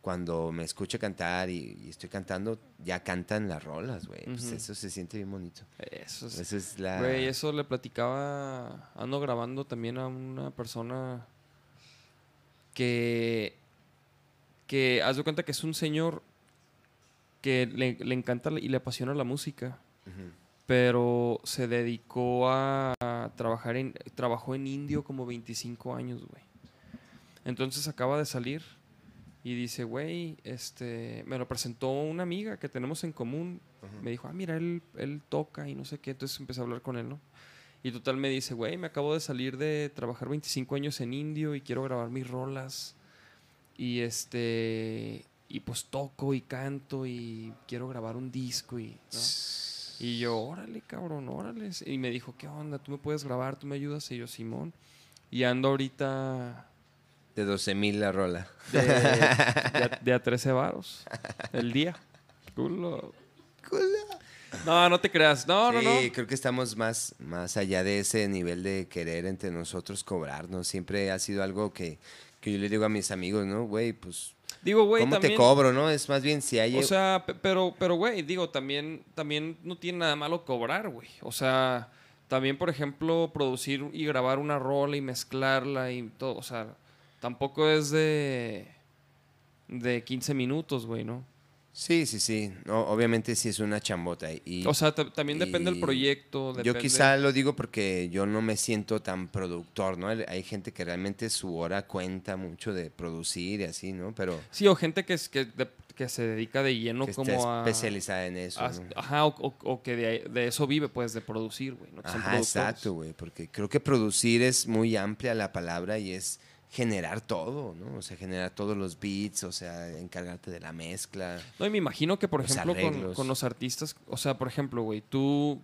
cuando me escucha cantar y, y estoy cantando, ya cantan las rolas, güey. Pues eso se siente bien bonito. Eso es. Esa es la... Güey, eso le platicaba. Ando grabando también a una persona que. que haz de cuenta que es un señor que le, le encanta y le apasiona la música, Ujú. Pero se dedicó a trabajar en. trabajó en indio como 25 años, güey. Entonces acaba de salir y dice, güey, este. me lo presentó una amiga que tenemos en común. Me dijo, ah, mira, él, él toca y no sé qué. Entonces empecé a hablar con él, ¿no? Y total me dice, güey, me acabo de salir de trabajar 25 años en indio y quiero grabar mis rolas. Y este. Y pues toco y canto y quiero grabar un disco y. ¿no? Y yo, órale, cabrón, órale. Y me dijo, ¿qué onda? ¿Tú me puedes grabar? ¿Tú me ayudas? Y yo, Simón. Y ando ahorita De 12 mil la rola. de, de a, de a 13 varos el día. Culo. No, no te creas. No, no, sí, no. creo que estamos más, más allá de ese nivel de querer entre nosotros cobrarnos. Siempre ha sido algo que, que yo le digo a mis amigos, ¿no? Güey, pues, Digo, güey, ¿cómo también. te cobro, no? Es más bien si hay... O sea, pe- pero, pero, güey, digo, también, también no tiene nada malo cobrar, güey. O sea, también, por ejemplo, producir y grabar una rola y mezclarla y todo. O sea, tampoco es de. de 15 minutos, güey, ¿no? Sí, sí, sí. No, obviamente sí es una chambota. Y, O sea, ta- también depende del proyecto. Yo quizá lo digo porque yo no me siento tan productor, ¿no? Hay gente que realmente su hora cuenta mucho de producir y así, ¿no? Pero Sí, o gente que, es, que, de- que se dedica de lleno que como está a. especializada en eso. a- ¿no? Ajá, o, o- o que de, de eso vive, pues, de producir, güey. Ajá, exacto, güey, porque creo que producir es muy amplia la palabra y es generar todo, ¿no? O sea, generar todos los beats, o sea, encargarte de la mezcla. No, y me imagino que, por Los ejemplo, con, los artistas, o sea, por ejemplo, güey, tú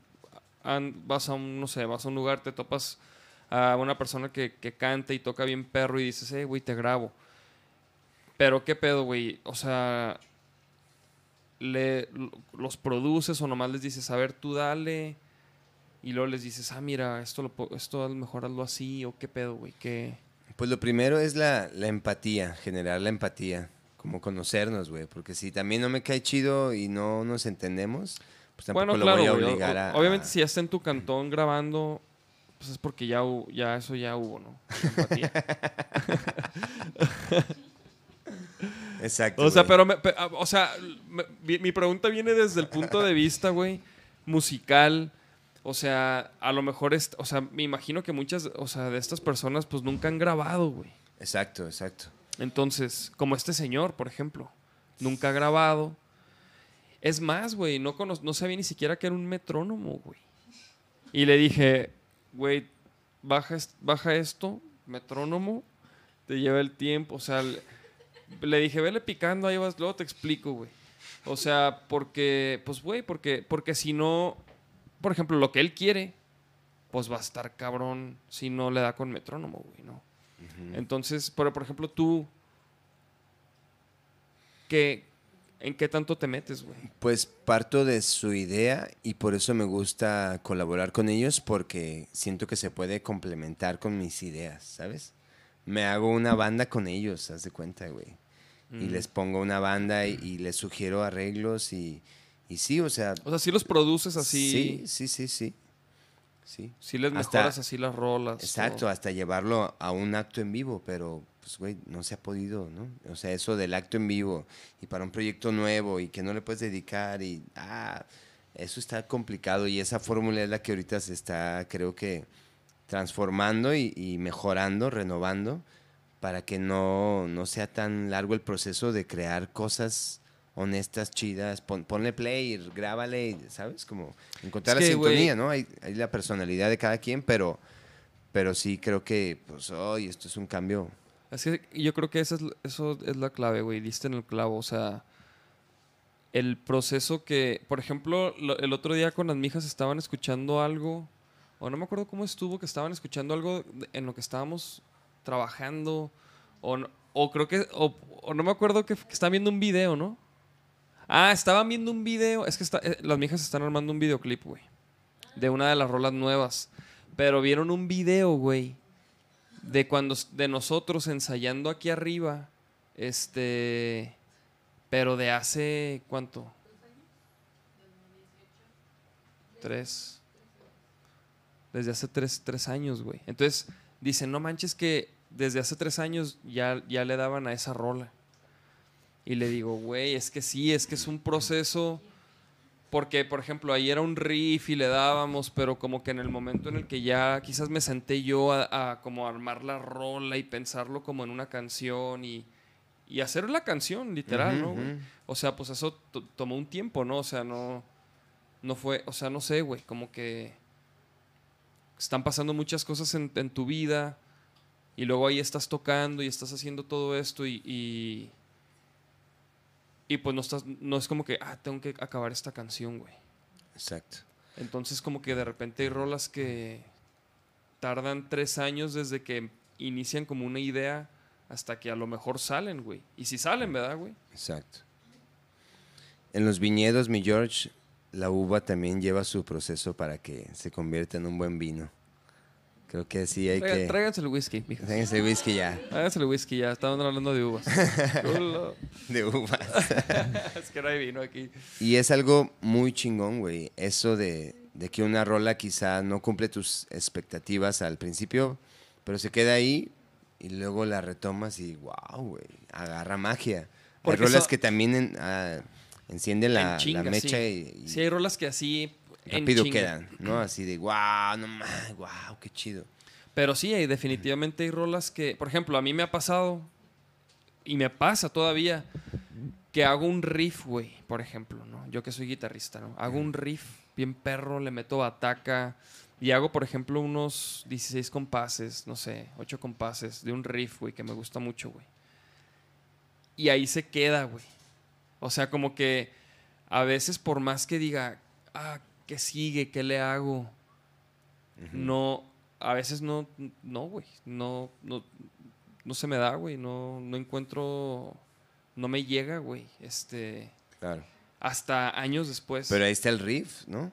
vas a un, no sé, vas a un lugar, te topas a una persona que, que canta y toca bien perro y dices, hey, güey, te grabo. Pero, ¿qué pedo, güey? O sea, le, lo- los produces o nomás les dices, a ver, tú dale. Y luego les dices, ah, mira, esto, lo, esto a lo mejor hazlo así, o qué pedo, güey, qué... Pues lo primero es la, la empatía, generar la empatía, como conocernos, güey, porque si también no me cae chido y no nos entendemos, pues tampoco Bueno, lo claro, voy a obligar a... Obviamente, a- si ya está en tu cantón grabando, pues es porque ya, ya eso ya hubo, ¿no? Empatía. Exacto. o sea, güey. pero, me- pe- ah, o sea, me- mi pregunta viene desde el punto de vista, güey, musical. O sea, a lo mejor, es, o sea, me imagino que muchas, o sea, de estas personas, pues nunca han grabado, güey. Exacto, exacto. Entonces, como este señor, por ejemplo, nunca ha grabado. Es más, güey, no, cono- no sabía ni siquiera que era un metrónomo, güey. Y le dije, güey, baja, est- baja esto, metrónomo, te lleva el tiempo. O sea, le, le dije, vele picando, ahí vas, luego te explico, güey. O sea, porque, pues, güey, porque, porque si no, por ejemplo, lo que él quiere, pues va a estar cabrón si no le da con metrónomo, güey, ¿no? Entonces, pero por ejemplo, tú, ¿qué, ¿en qué tanto te metes, güey? Pues parto de su idea y por eso me gusta colaborar con ellos porque siento que se puede complementar con mis ideas, ¿sabes? Me hago una banda con ellos, haz de cuenta, güey. Y les pongo una banda y, y les sugiero arreglos y, y sí, o sea... O sea, si los produces así. Sí, sí, sí, sí. Sí. Sí les Hasta- mejoras así las rolas. Exacto, todo. hasta llevarlo a un acto en vivo, pero pues güey, no se ha podido, ¿no? O sea, eso del acto en vivo y para un proyecto nuevo y que no le puedes dedicar y ah, eso está complicado y esa fórmula es la que ahorita se está, creo que transformando y, y mejorando, renovando para que no, no sea tan largo el proceso de crear cosas honestas, chidas, pon- ponle play, grábale, ¿sabes? Como encontrar Es la que, sintonía, ¿no? Hay, hay la personalidad de cada quien, pero, pero sí creo que, pues, hoy esto es un cambio. Es que yo creo que esa es, eso es la clave, güey. Diste en el clavo. O sea, el proceso que, por ejemplo, lo- el otro día con las mijas estaban escuchando algo, o no me acuerdo cómo estuvo, que estaban escuchando algo en lo que estábamos trabajando, o, no- o creo que, o, o no me acuerdo que, que estaban viendo un video, ¿no? Ah, estaban viendo un video, es que está- eh, las mijas están armando un videoclip, güey, de una de las rolas nuevas, pero vieron un video, güey, de cuando de nosotros ensayando aquí arriba, este, pero de hace cuánto? Tres. Desde hace tres, tres años, güey. Entonces dicen, no manches que desde hace tres años ya, ya le daban a esa rola. Y le digo, güey, es que sí, es que es un proceso. Porque, por ejemplo, ahí era un riff y le dábamos, pero como que en el momento en el que ya quizás me senté yo a, a como armar la rola y pensarlo como en una canción y, y hacer la canción, literal, ¿no? O sea, pues eso to- tomó un tiempo, ¿no? O sea, no, no fue, o sea, no sé, güey, como que están pasando muchas cosas en, en tu vida y luego ahí estás tocando y estás haciendo todo esto y, y, y pues no, estás, no es como que, ah, tengo que acabar esta canción, güey. Exacto. Entonces como que de repente hay rolas que tardan tres años desde que inician como una idea hasta que a lo mejor salen, güey. Y si salen, ¿verdad, güey? Exacto. En los viñedos, mi George, la uva también lleva su proceso para que se convierta en un buen vino. Creo que sí hay que... Tráiganse el whisky, mija. Tráiganse whisky ya, Tráiganse el whisky ya. Estaban hablando de uvas. De uvas. es que no hay vino aquí. Y es algo muy chingón, güey. Eso de, de que una rola quizá no cumple tus expectativas al principio, pero se queda ahí y luego la retomas y wow, güey, agarra magia. Porque hay rolas que también en- ah, encienden la, En chinga, la mecha sí. y, y Sí, hay rolas que así. Rápido quedan, ¿no? Así de wow, no más, wow, qué chido. Pero sí, hay, definitivamente hay rolas que, por ejemplo, a mí me ha pasado, y me pasa todavía, que hago un riff, güey, por ejemplo, ¿no? Yo que soy guitarrista, ¿no? Hago un riff bien perro, le meto bataca, y hago, por ejemplo, unos 16 compases, no sé, 8 compases de un riff, güey, que me gusta mucho, güey. Y ahí se queda, güey. O sea, como que a veces por más que diga, ah, ¿qué sigue? ¿Qué le hago? No, a veces no, no, güey. No, no, no se me da, güey. No, no encuentro, no me llega, güey. Este, Claro. hasta años después. Pero ahí está el riff, ¿no?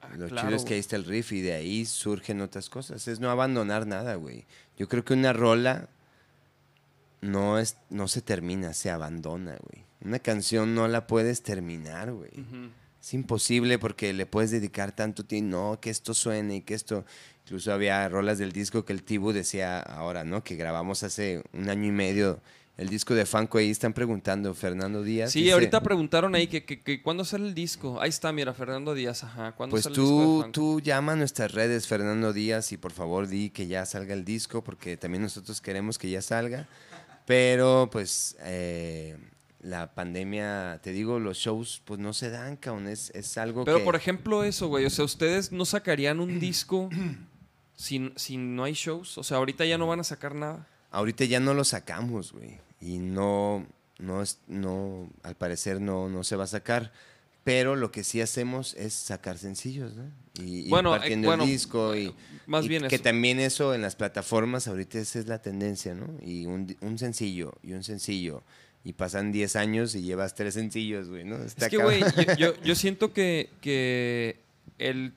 Ah, Lo claro, chido es que ahí está el riff y de ahí surgen otras cosas. Es no abandonar nada, güey. Yo creo que una rola no, es, no se termina, se abandona, güey. Una canción no la puedes terminar, güey. Ujú. Es imposible porque le puedes dedicar tanto tiempo, no, que esto suene y que esto... Incluso había rolas del disco que el Tibu decía ahora, ¿no? Que grabamos hace un año y medio. El disco de Fanco ahí están preguntando, Fernando Díaz. Sí, dice, ahorita preguntaron ahí que, que, que cuándo sale el disco. Ahí está, mira, Fernando Díaz, ajá. ¿Cuándo Pues sale el disco de tú, tú llama a nuestras redes, Fernando Díaz, y por favor di que ya salga el disco, porque también nosotros queremos que ya salga. Pero pues eh, la pandemia, te digo, los shows pues no se dan, cabrón. Es, es algo Pero que... por ejemplo eso, güey. O sea, ustedes no sacarían un disco si, si no hay shows. O sea, ahorita ya no van a sacar nada. Ahorita ya no lo sacamos, güey. Y no, no, es, no, al parecer no, no se va a sacar. Pero lo que sí hacemos es sacar sencillos, ¿no? Y, y Bueno, eh, partiendo bueno, el disco y, más y bien que eso. también eso en las plataformas ahorita esa es la tendencia, ¿no? Y un sencillo y un sencillo y pasan 10 años y llevas tres sencillos, güey, ¿no? Está Es que, güey, yo, yo- yo siento que, que el,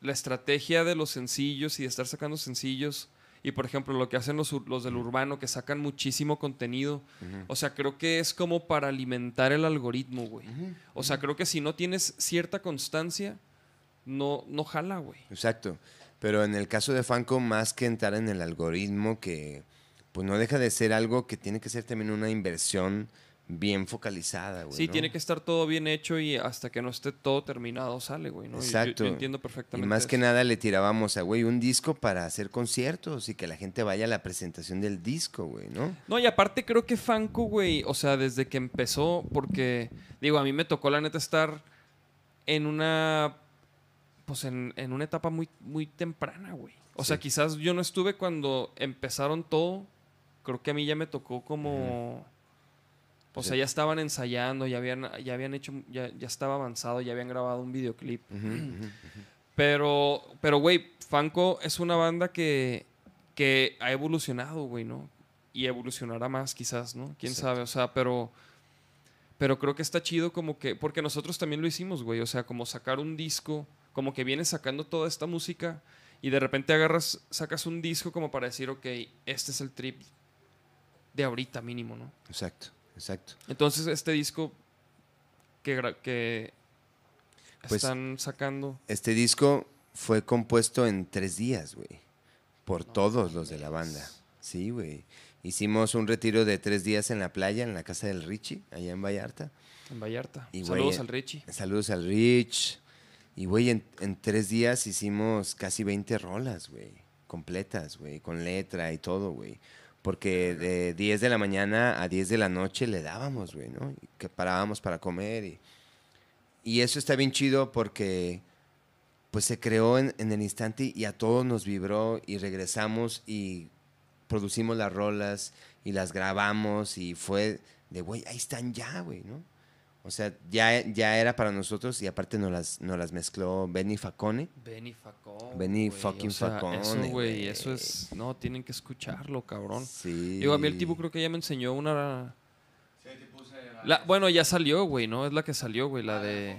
la estrategia de los sencillos y de estar sacando sencillos, y por ejemplo lo que hacen los, los del urbano, que sacan muchísimo contenido, o sea, creo que es como para alimentar el algoritmo, güey. O sea, creo que si no tienes cierta constancia, no, no jala, güey. Exacto. Pero en el caso de Fanco, más que entrar en el algoritmo, que pues no deja de ser algo que tiene que ser también una inversión bien focalizada, güey. Sí, ¿no? tiene que estar todo bien hecho y hasta que no esté todo terminado sale, güey. ¿no? Y yo- Exacto. Yo, entiendo Y perfectamente. más que nada le tirábamos a, güey, un disco para hacer conciertos y que la gente vaya a la presentación del disco, güey, ¿no? No, y aparte creo que Fanco, güey, o sea, desde que empezó, porque, digo, a mí me tocó la neta estar en una, pues en, en una etapa muy, muy temprana, güey. O sea, quizás yo no estuve cuando empezaron todo, creo que a mí ya me tocó como... O sea, ya estaban ensayando, ya habían, ya habían hecho, ya, ya estaba avanzado, ya habían grabado un videoclip. Pero, pero, güey, Fanco es una banda que, que ha evolucionado, güey, ¿no? Y evolucionará más, quizás, ¿no? Quién Exacto. sabe, o sea, pero. Pero creo que está chido como que. Porque nosotros también lo hicimos, güey. O sea, como sacar un disco, como que vienes sacando toda esta música y de repente agarras, sacas un disco como para decir, ok, este es el trip de ahorita mínimo, ¿no? Exacto, exacto. Entonces, este disco que, Pues- están sacando. Este disco fue compuesto en tres días, güey. Por todos los de la banda. Sí, güey. Hicimos un retiro de tres días en la playa, en la casa del Richie, allá en Vallarta. En Vallarta. Y, Saludos eh, al Richie. Saludos al Rich. Y, güey, en, en tres días hicimos casi 20 rolas, güey. Completas, güey. Con letra y todo, güey. Porque de 10 de la mañana a 10 de la noche le dábamos, güey, ¿no? Y que parábamos para comer. Y, y eso está bien chido porque, pues, se creó en, en el instante y a todos nos vibró y regresamos y producimos las rolas y las grabamos y fue de, güey, ahí están ya, güey, ¿no? O sea, ya, ya era para nosotros y aparte nos las, nos las mezcló Benny Facone. Benny Facón. Benny güey, fucking o sea, Facone, Eso, güey, eso es. No, tienen que escucharlo, cabrón. Sí. Digo, a mí el tipo creo que ya me enseñó una. La, bueno, ya salió, güey, ¿no? Es la que salió, güey, la de.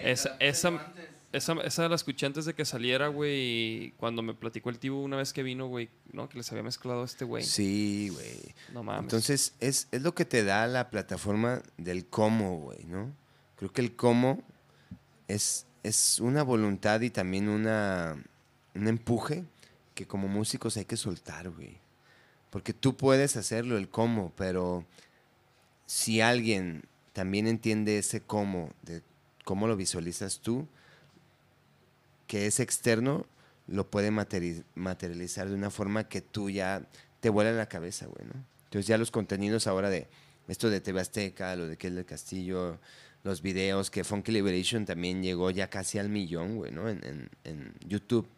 Esa, esa, esa, esa la escuché antes de que saliera, güey, cuando me platicó el tipo una vez que vino, güey, ¿no? Que les había mezclado este güey. Sí, güey. No mames. Entonces, es, es lo que te da la plataforma del cómo, güey, ¿no? Creo que el cómo es, es una voluntad y también una, un empuje que como músicos hay que soltar, güey. Porque tú puedes hacerlo, el cómo, pero si alguien también entiende ese cómo, de cómo lo visualizas tú, que es externo, lo puede materi- materializar de una forma que tú ya te vuela la cabeza, güey, ¿no? Entonces ya los contenidos ahora de esto de TV Azteca, lo de que del Castillo, los videos, que Funky Liberation también llegó ya casi al millón, güey, ¿no? En, en- en YouTube.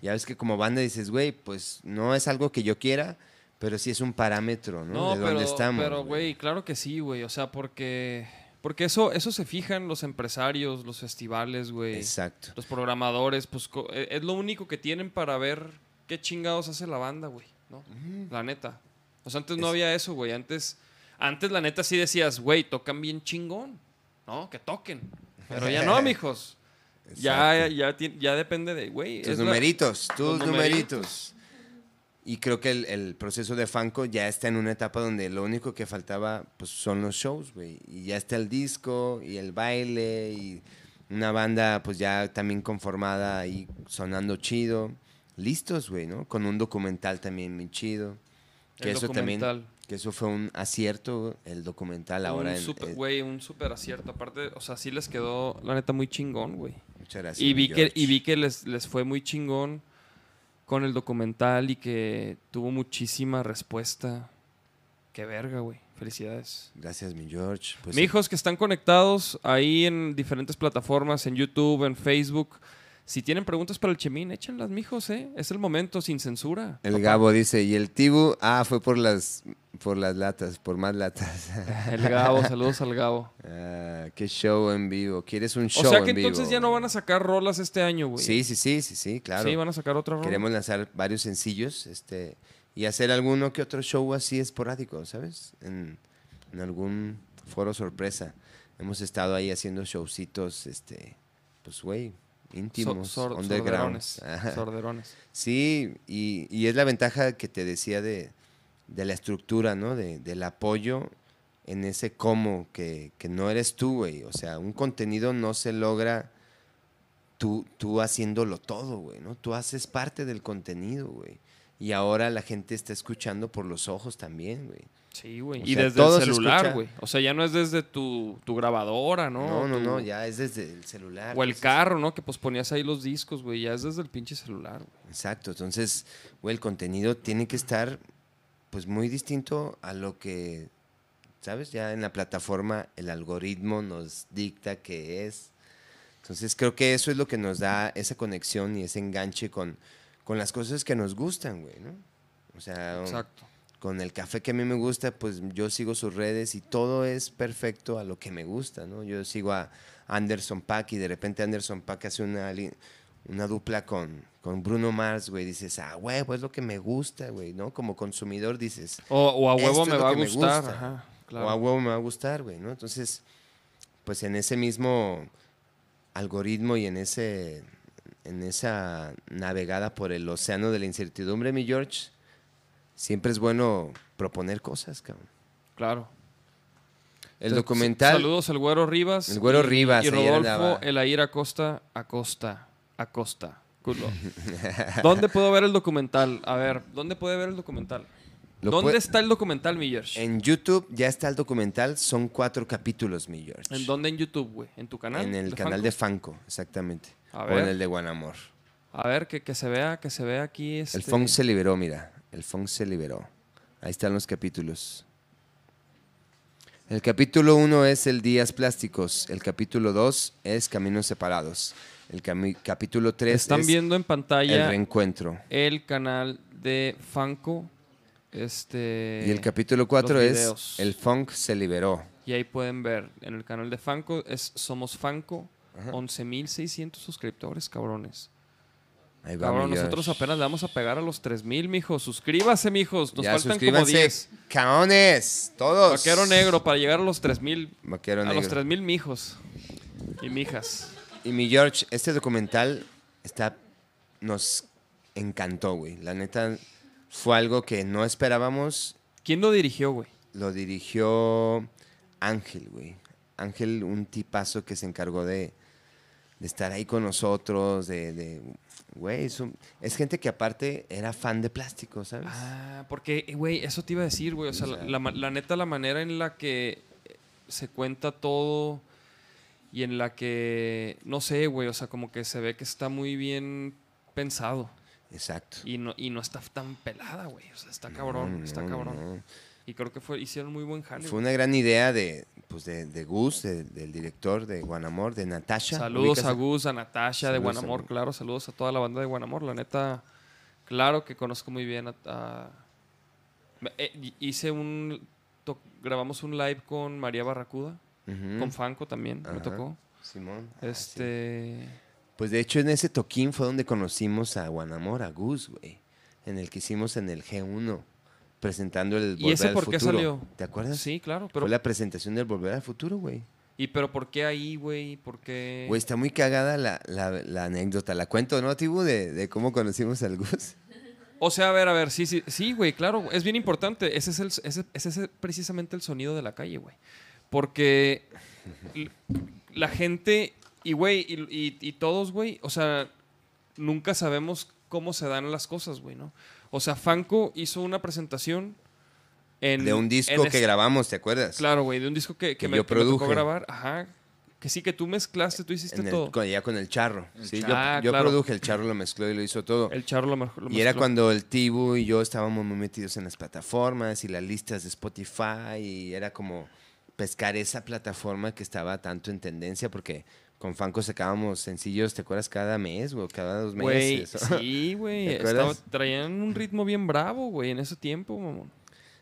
Ya ves que como banda dices, güey, pues no es algo que yo quiera, pero sí es un parámetro, ¿no? No, de pero, dónde estamos. pero, güey, claro que sí, güey. O sea, porque. Porque eso, eso se fijan los empresarios, los festivales, güey. Exacto. Los programadores, pues e- es lo único que tienen para ver qué chingados hace la banda, güey, ¿no? La neta. O sea, antes no Es- había eso, güey. Antes, antes la neta sí decías, güey, tocan bien chingón, ¿no? Que toquen. Pero ya no, mijos. Ya, Exacto. ya, ya depende de, güey. Tus la- numeritos, tus numeritos. Y creo que el, el proceso de Fanco ya está en una etapa donde lo único que faltaba pues, son los shows, güey. Y ya está el disco y el baile y una banda pues ya también conformada y sonando chido. Listos, güey, ¿no? Con un documental también muy chido. Que El eso también, documental. que eso fue un acierto, el documental ahora. un en- super, eh, güey, un super acierto. Aparte, o sea, sí les quedó, la neta, muy chingón, güey. muchas gracias. Y vi que, y vi que les, les fue muy chingón con el documental y que tuvo muchísima respuesta. Qué verga, güey. Felicidades. Gracias, mi George. Pues, Mijos que están conectados ahí en diferentes plataformas, en YouTube, en Facebook. Si tienen preguntas para el Chemín, échenlas, mijos, ¿eh? Es el momento, sin censura. El papá. Gabo dice, y el Tibu, ah, fue por las, por las latas, por más latas. El Gabo, saludos al Gabo. Ah, qué show en vivo. ¿Quieres un O show sea que vivo? entonces ya no van a sacar rolas este año, güey. Sí, sí, sí, sí, sí, claro. Sí, van a sacar otra rola. Queremos lanzar varios sencillos este, y hacer alguno que otro show así esporádico, ¿sabes? En, en algún foro sorpresa. Hemos estado ahí haciendo showcitos, este, pues, güey, So- íntimos, sor- underground. sorderones. Sorderones. Sí, y, y es la ventaja que te decía de, de la estructura, ¿no? De, del apoyo en ese cómo, que, que no eres tú, güey. O sea, un contenido no se logra tú, tú haciéndolo todo, güey, ¿no? Tú haces parte del contenido, güey. Y ahora la gente está escuchando por los ojos también, güey. Sí, güey. Y sea, desde el celular, güey. O sea, ya no es desde tu, tu grabadora, ¿no? No, no, Tu- no, ya es desde el celular. O el Entonces, carro, ¿no? Que pues ponías ahí los discos, güey. Ya es desde el pinche celular, güey. Exacto, entonces, güey, el contenido tiene que estar, pues, muy distinto a lo que, ¿sabes? Ya en la plataforma el algoritmo nos dicta que es. Entonces, creo que eso es lo que nos da esa conexión y ese enganche con, con las cosas que nos gustan, güey, ¿no? O sea, Exacto. Con el café que a mí me gusta, pues yo sigo sus redes y todo es perfecto a lo que me gusta, ¿no? Yo sigo a Anderson Paak y de repente Anderson Paak hace una, una dupla con, con Bruno Mars, güey. Dices, ah, huevo, es lo que me gusta, güey, ¿no? Como consumidor dices, O, o a huevo me va a gustar. o a huevo me va a gustar, güey, ¿no? Entonces, pues en ese mismo algoritmo y en ese en esa navegada por el océano de la incertidumbre, mi George, siempre es bueno proponer cosas, cabrón. Claro. El Entonces, documental. Saludos al Güero Rivas. El Güero y- Rivas, Y ahí Rodolfo. Elair Acosta, Acosta, Acosta. Culo. ¿Dónde puedo ver el documental? A ver, ¿dónde puede ver el documental? Lo ¿Dónde está el documental, mi George? En YouTube ya está el documental, son cuatro capítulos, mi George. ¿En dónde en YouTube, güey? ¿En tu canal? En el de canal Fanco? de Fanco, exactamente. A O ver. en el de Guanamor. A ver, que, que se vea, que se vea aquí. Este... El funk se liberó, mira. El funk se liberó. Ahí están los capítulos. El capítulo 1 es el Días Plásticos. El capítulo 2 es Caminos Separados. El capítulo 3 Están es viendo en El pantalla Reencuentro. el canal de Fanco. Este. Y el capítulo 4 los es. El funk se liberó. Y ahí pueden ver en el canal de Fanco, es Somos Fanco, 11.600 suscriptores, cabrones. Ahí va, Cabrón, mi nosotros Josh. apenas le vamos a pegar a los 3.000, mijos. Suscríbase, mijos. Nos ya faltan como suscríbanse, 10. caones, todos. Vaquero negro para llegar a los 3.000. Vaquero A negro. los 3.000 mijos. Y mijas. Y mi George, este documental está nos encantó, güey. La neta fue algo que no esperábamos. ¿Quién lo dirigió, güey? Lo dirigió Ángel, güey. Ángel, un tipazo que se encargó de, de estar ahí con nosotros, de, de- güey, es, un- es gente que aparte era fan de plástico, ¿sabes? Ah, porque, eh, güey, eso te iba a decir, güey. O sea, la, la neta, la manera en la que eh, se cuenta todo y en la que, no sé, güey, o sea, como que se ve que está muy bien pensado. Exacto. Y no, y no está tan pelada, güey. O sea, está cabrón, No, está cabrón. no. Y creo que fue, hicieron muy buen jale. Fue una gran idea de, pues de, de Gus, de- del director de Guanamor, de Natasha. Saludos ¿Ubicas a Gus, a Natasha de Saludos Guanamor, claro. Saludos a toda la banda de Guanamor. La neta, claro que conozco muy bien a... eh, hi- hice un... to- grabamos un live con María Barracuda, con Fanco también, me tocó. Simón. Ah, sí. Este... Pues de hecho en ese toquín fue donde conocimos a Guanamor, a Gus, güey. En el que hicimos en el G1, presentando el ¿Y Volver ese al por qué Futuro. salió? ¿Te acuerdas? Sí, claro, pero... Fue la presentación del Volver al Futuro, güey. ¿Y pero por qué ahí, güey? ¿Por qué...? Güey, está muy cagada la, la- la anécdota. La cuento, ¿no, Tibu? De, de cómo conocimos al Gus. O sea, a ver, a ver, sí, sí, sí, güey, claro, es bien importante. Ese es, el, ese, ese es precisamente el sonido de la calle, güey. Porque la gente, y güey, y, y- y todos, güey, o sea, nunca sabemos cómo se dan las cosas, güey, ¿no? O sea, Fanco hizo una presentación en... De un disco que grabamos, ¿te acuerdas? Claro, güey, de un disco que, que Que me, yo que me tocó grabar. Ajá. Que sí, que tú mezclaste, tú hiciste el- todo. con- ya con el charro. Sí, yo, Ah, yo claro. produje, el charro lo mezcló y lo hizo todo. El charro lo, mejor- lo Y era cuando el Tibu y yo estábamos muy metidos en las plataformas y las listas de Spotify y era como pescar esa plataforma que estaba tanto en tendencia porque con Fanco sacábamos sencillos, ¿te acuerdas? Cada mes o cada dos Güey, meses. sí, güey. Traían un ritmo bien bravo, güey, en ese tiempo, mamón.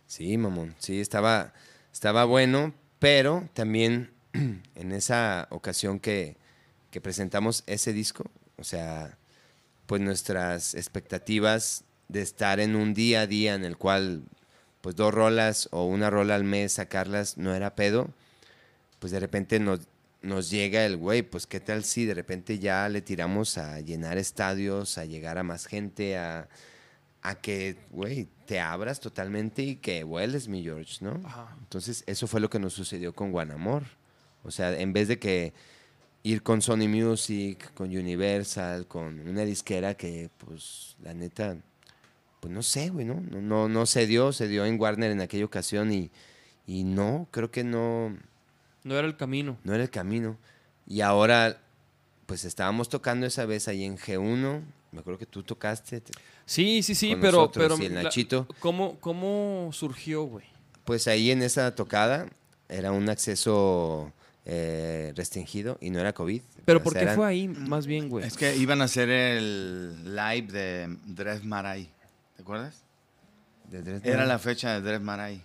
Sí, mamón. Sí, estaba, estaba bueno, pero también en esa ocasión que, que presentamos ese disco, o sea, pues nuestras expectativas de estar en un día a día en el cual, pues dos rolas o una rola al mes sacarlas no era pedo, pues de repente nos, nos llega el güey, pues qué tal si de repente ya le tiramos a llenar estadios, a llegar a más gente, a, a que, güey, te abras totalmente y que vueles, mi George, ¿no? Ajá. Entonces, eso fue lo que nos sucedió con Guanamor. O sea, en vez de que ir con Sony Music, con Universal, con una disquera que, pues, la neta, pues no sé, güey, ¿no? No, no, no se dio, se dio en Warner en aquella ocasión y, y no, creo que no, No era el camino. no era el camino. Y ahora, pues estábamos tocando esa vez ahí en G1, me acuerdo que tú tocaste, te- Sí, sí, sí, Con pero, nosotros pero y el la- Nachito. ¿cómo, ¿Cómo surgió, güey? pues ahí en esa tocada era un acceso eh, restringido y no era COVID. Pero O ¿por qué eran- fue ahí más bien, güey? Es que iban a hacer el live de Dres Maray. ¿Te acuerdas? de. Era la fecha de Dres Maray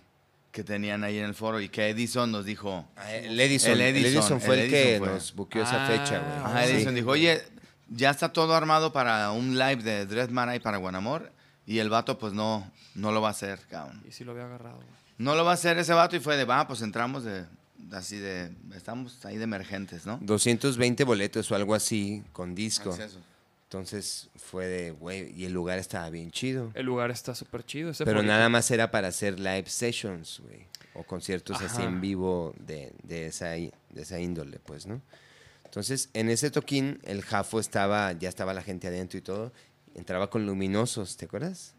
que tenían ahí en el foro y que Edison nos dijo. Ah, El Edison, El el Edison, fue el, el que fue. nos buqueó esa Ah, fecha, güey. Ajá, Sí. Edison dijo, oye, ya está todo armado para un live de Dres Maray para Guanamor y el vato pues no, no lo va a hacer, cabrón. Y sí lo había agarrado, güey. No lo va a hacer ese vato y fue de, va, pues entramos de, así de, estamos ahí de emergentes, ¿no? 220 boletos o algo así con disco. Acceso. Entonces fue de, güey, y el lugar estaba bien chido. El lugar está súper chido. ese Pero nada más era para hacer live sessions, güey. O conciertos así en vivo de, de esa, de esa índole, pues, ¿no? Entonces, en ese toquín, el Jafo estaba, ya estaba la gente adentro y todo. Entraba con luminosos, ¿te acuerdas?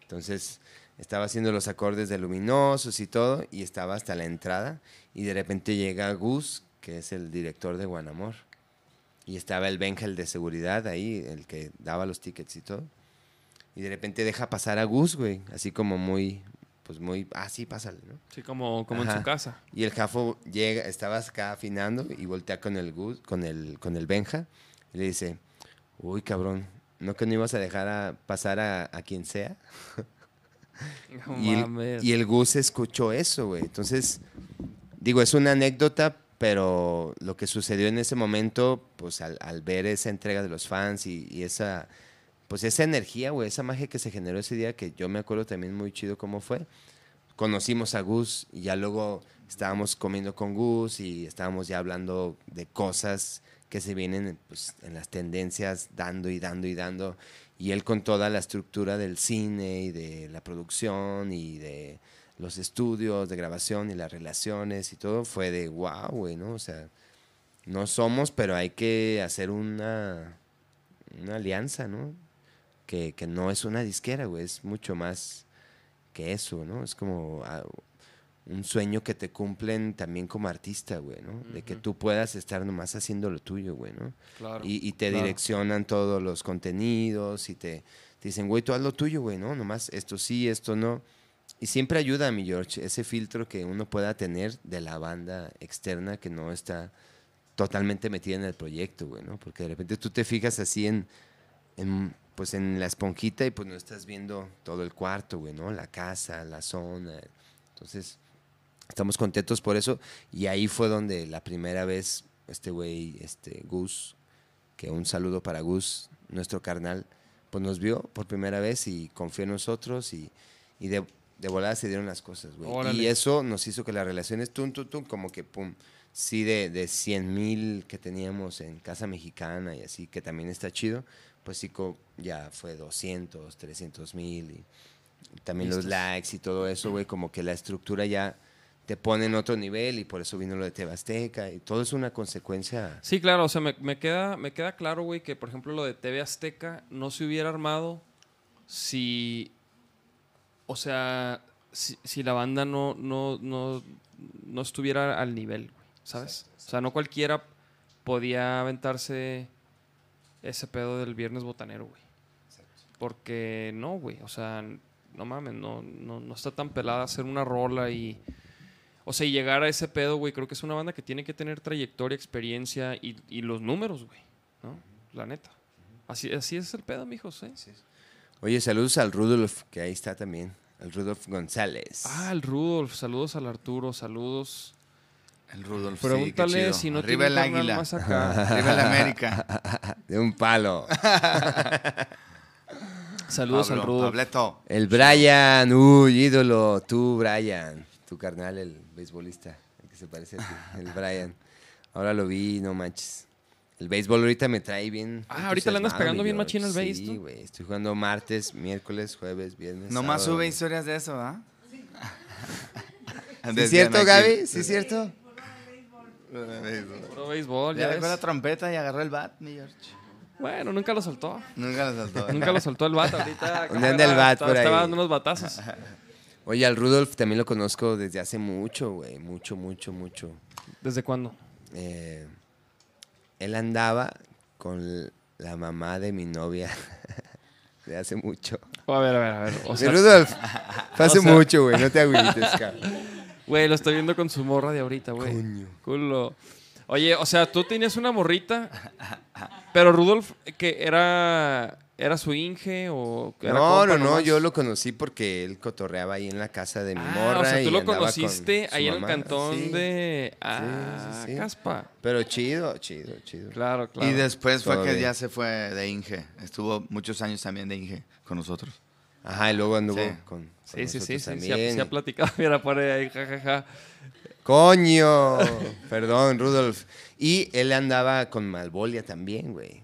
Entonces, estaba haciendo los acordes de luminosos y todo, y estaba hasta la entrada. Y de repente llega Gus, que es el director de Guanamor. Y estaba el Benja, el de seguridad ahí, el que daba los tickets y todo. Y de repente deja pasar a Gus, güey. Así como muy, pues muy, ah, sí, pásale, ¿no? Sí, como, como en su casa. Y el Jafo llega, estaba acá afinando y voltea con el Gus, con el, con el Benja. Y le dice, uy, cabrón, ¿no que no ibas a dejar a pasar a, a quien sea? No y, el, y el Gus escuchó eso, güey. Entonces, digo, es una anécdota, pero lo que sucedió en ese momento, pues al, ver esa entrega de los fans y, y esa, pues esa energía, güey, esa magia que se generó ese día, que yo me acuerdo también muy chido cómo fue. Conocimos a Gus y ya luego estábamos comiendo con Gus y estábamos ya hablando de cosas que se vienen pues, en las tendencias, dando y dando y dando. Y él con toda la estructura del cine y de la producción y de los estudios de grabación y las relaciones y todo, fue de wow, güey, ¿no? O sea, no somos, pero hay que hacer una, una alianza, ¿no? Que, que no es una disquera, güey, es mucho más que eso, ¿no? Es como ah, un sueño que te cumplen también como artista, güey, ¿no? De que tú puedas estar nomás haciendo lo tuyo, güey, ¿no? Claro. Y, y te claro. direccionan todos los contenidos y te, te dicen, güey, tú haz lo tuyo, güey, ¿no? Nomás esto sí, esto no. Y siempre ayuda, mi George, ese filtro que uno pueda tener de la banda externa que no está totalmente metida en el proyecto, güey, ¿no? Porque de repente tú te fijas así en, en, pues en la esponjita y pues no estás viendo todo el cuarto, güey, ¿no? La casa, la zona. Entonces, estamos contentos por eso. Y ahí fue donde la primera vez este güey, este Gus, que un saludo para Gus, nuestro carnal, pues nos vio por primera vez y confió en nosotros y, y de, de volada se dieron las cosas, güey. Y eso nos hizo que las relaciones, tum, tum, tum, como que, pum, sí de, de 100 mil que teníamos en Casa Mexicana y así, que también está chido, pues sí, ya fue 200, 300 mil y también los likes y todo eso, güey, como que la estructura ya te pone en otro nivel y por eso vino lo de Tebasteca y todo es una consecuencia. Sí, claro, o sea, me, me queda, me queda claro, güey, que por ejemplo lo de TV Azteca no se hubiera armado si, o sea, si, si la banda no, no, no, no estuviera al nivel, ¿sabes? O sea, no cualquiera podía aventarse ese pedo del viernes botanero, güey. Porque no, güey, o sea, no mames, no, no, no está tan pelada hacer una rola y... O sea, y llegar a ese pedo, güey, creo que es una banda que tiene que tener trayectoria, experiencia y, y los números, güey, ¿no? La neta. Así, así es el pedo, mijos, ¿eh? Oye, saludos al Rudolf, que ahí está también, al Rudolf González. Ah, el Rudolf, saludos al Arturo, saludos. El Rudolf. sí, qué Pregúntale chido. si no Arriba tiene el un carnal águila. más acá. Arriba el América. De un palo. Saludos al Rudolf. Pableto. El Brian, uy, ídolo, tú, Brian, tu carnal, el beisbolista, el que se parece a ti, el Brian. Ahora lo vi, no manches. El béisbol ahorita me trae bien. Ah, ahorita le andas pegando bien machín al béis, Sí, güey, estoy jugando martes, miércoles, jueves, viernes. Nomás sábado. sube historias de eso, ¿ah? ¿Sí es cierto, Gaby? ¿Sí es cierto? Puro béisbol, ya Ya dejó ves. la trompeta y agarró el bat, mi George. Bueno, nunca lo soltó. Nunca lo saltó. Nunca lo soltó el bat ahorita. ¿Dónde anda el bat por Estaba ahí? dando unos batazos. Oye, al Rudolf también lo conozco desde hace mucho, güey. Mucho, mucho, mucho. ¿Desde cuándo? Eh, él andaba con la mamá de mi novia de hace mucho. Oh, a ver, a ver, a ver. O sea, Rudolf, fue hace o sea- mucho, güey. No te agüites, cabrón. güey, lo estoy viendo con su morra de ahorita, güey. Coño. Culo. Oye, o sea, tú tenías una morrita, pero Rudolf, que era, era su Inge o era No, compa no, no. nomás? Yo lo conocí porque él cotorreaba ahí en la casa de mi Ah, morra. o sea, tú y lo conociste ahí en el cantón Sí, de... Ah, sí, sí. Caspa. Pero chido, chido, chido. Claro, claro. Y después fue que bien. ya se fue de Inge. Estuvo muchos años también de Inge con nosotros. Ajá, y luego anduvo Sí. con, con Sí, sí, sí, sí, sí, también. ha, platicado. Mira, por ahí, jajaja. Coño, perdón, Rudolf. Y él andaba con Malvolia también, güey.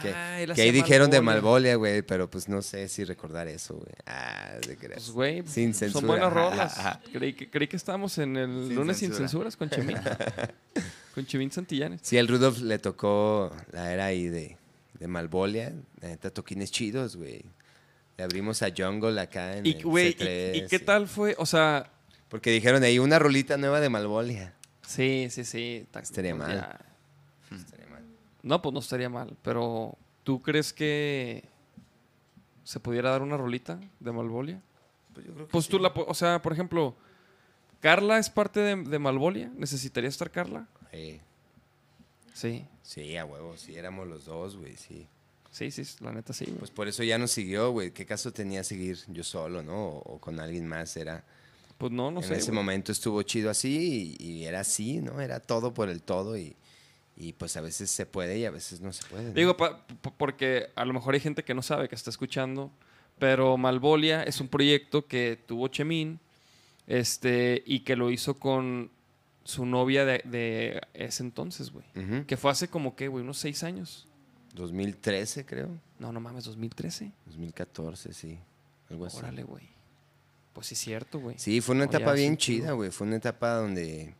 Que, Ah, que ahí dijeron de Malvolia. Güey, pero pues no sé si recordar eso, güey. Ah, de. Pues, güey, Sin son censura. buenas rolas. Creí que, creí que estábamos en el Sin lunes sin censura. censuras con Chimín. con Chimín Santillanes. Sí, al Rudolf le tocó la era ahí de, de Malvolia. La neta, toquines chidos, güey. Le abrimos a Jungle acá en Y, el C3, y, y qué tal fue? O sea, Porque dijeron ahí una rolita nueva de Malvolia. sí, sí, sí. ta- Estaría pues, mal. No, pues no estaría mal. Pero, ¿tú crees que se pudiera dar una rolita de Malvolia? Pues yo creo que Pues sí. tú la... O sea, por ejemplo, ¿Carla es parte de, de Malvolia? ¿Necesitaría estar Carla? Sí. Sí. Sí, a huevo, sí, éramos los dos, güey, sí. Sí, sí, la neta sí. güey. Pues por eso ya no siguió, güey. ¿Qué caso tenía seguir yo solo, no? O, o con alguien más. Era. Pues no, no en sé. ese güey. momento estuvo chido así y, y era así, ¿no? Era todo por el todo y, y pues a veces se puede y a veces no se puede. ¿no? Digo, pa- porque a lo mejor hay gente que no sabe, que está escuchando, pero Malvolia es un proyecto que tuvo Chemín este, y que lo hizo con su novia de, de ese entonces, güey. Que fue hace como que, güey, unos seis años. 2013, creo. No, no mames, 2013. 2014, sí. Algo así. Órale, güey. Pues sí, es cierto, güey. Sí, fue una etapa bien chida, güey. Fue una etapa donde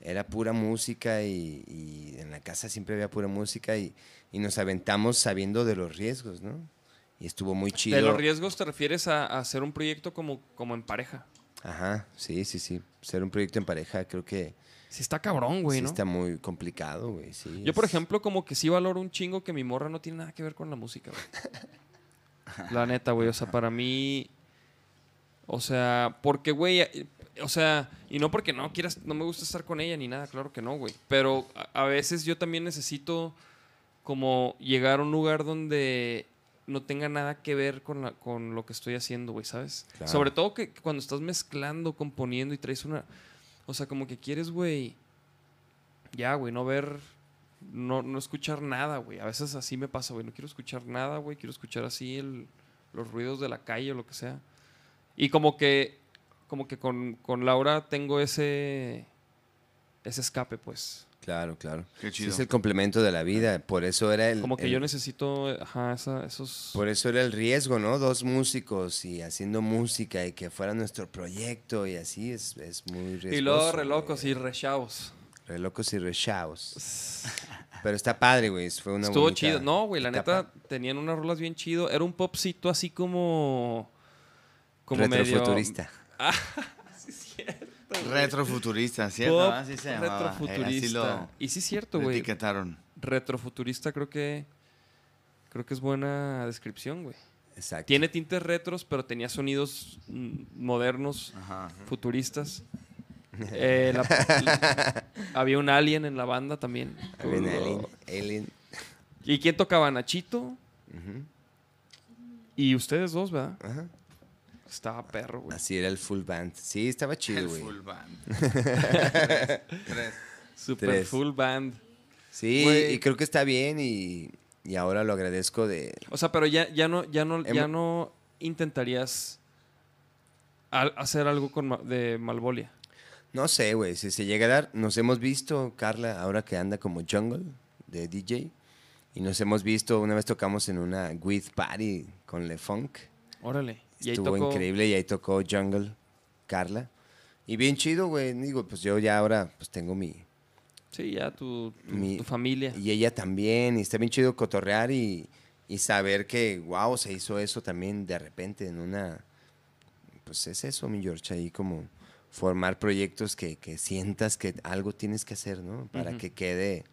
era pura música y, y en la casa siempre había pura música y, y nos aventamos sabiendo de los riesgos, ¿no? Y estuvo muy chido. De los riesgos te refieres a, a hacer un proyecto como, como en pareja. Ajá, sí, sí, sí. Ser un proyecto en pareja creo que Sí está cabrón, güey, sí ¿no? está muy complicado, güey. Sí, Yo, por ejemplo, como que sí valoro un chingo que mi morra no tiene nada que ver con la música, güey. La neta, güey. O sea, para mí. O sea, porque, güey. O sea, y no porque no quieras, no me gusta estar con ella ni nada, claro que no, güey. Pero a, a veces yo también necesito como llegar a un lugar donde no tenga nada que ver con, la- con lo que estoy haciendo, güey, ¿sabes? Claro. Sobre todo que cuando estás mezclando, componiendo y traes una... O sea, como que quieres, güey, ya, güey, no ver, no, no escuchar nada, güey. A veces así me pasa, güey. No quiero escuchar nada, güey. Quiero escuchar así el- los ruidos de la calle o lo que sea. Y como que, como que con, con Laura tengo ese, ese escape, pues. Claro, claro. Qué Sí, chido. es el complemento de la vida. Por eso era el. Como que el- yo necesito, ajá, esa- esos... Por eso era el riesgo, ¿no? Dos músicos y haciendo música y que fuera nuestro proyecto y así es, es muy riesgoso. y luego re locos güey. y re chavos. Re locos y re chavos. Pero está padre, güey. Fue una Estuvo bonita chido. No, güey, la etapa. neta, tenían unas rolas bien chido. Era un popcito así como... Como medio... Retrofuturista. Retrofuturista, ¿cierto? Pop Así se llamaba. Eh, retrofuturista. así lo, Y sí es cierto, güey. etiquetaron. Retrofuturista creo que... Creo que es buena descripción, güey. Exacto. Tiene tintes retros, pero tenía sonidos modernos, Ajá. futuristas. Eh, la- la- había un alien en la banda también. Alien, Alien, Alien. ¿Y quién tocaba? Nachito y ustedes dos, ¿verdad? Ajá. Estaba perro, güey. Así era el full band. Sí, estaba chido, El güey. full band. Super Tres. full band. Sí, Güey. y creo que está bien y, y ahora lo agradezco de... O sea, pero ya, ya no, ya no, ya Hemo- no intentarías al- hacer algo con ma- de Malvolia. No sé, güey, si se llega a dar, nos hemos visto, Carla, ahora que anda como jungle de DJ, y nos hemos visto, una vez tocamos en una with party con Le Funk, Órale. Y ahí estuvo tocó- increíble y ahí tocó jungle Carla, y bien chido, güey, digo, pues yo ya ahora pues tengo mi, Sí, ya tu, tu, Mi- tu familia. Y ella también, y está bien chido cotorrear y, y saber que, wow, se hizo eso también de repente en una... Pues es eso, mi George, ahí como formar proyectos que, que sientas que algo tienes que hacer, ¿no? Para que quede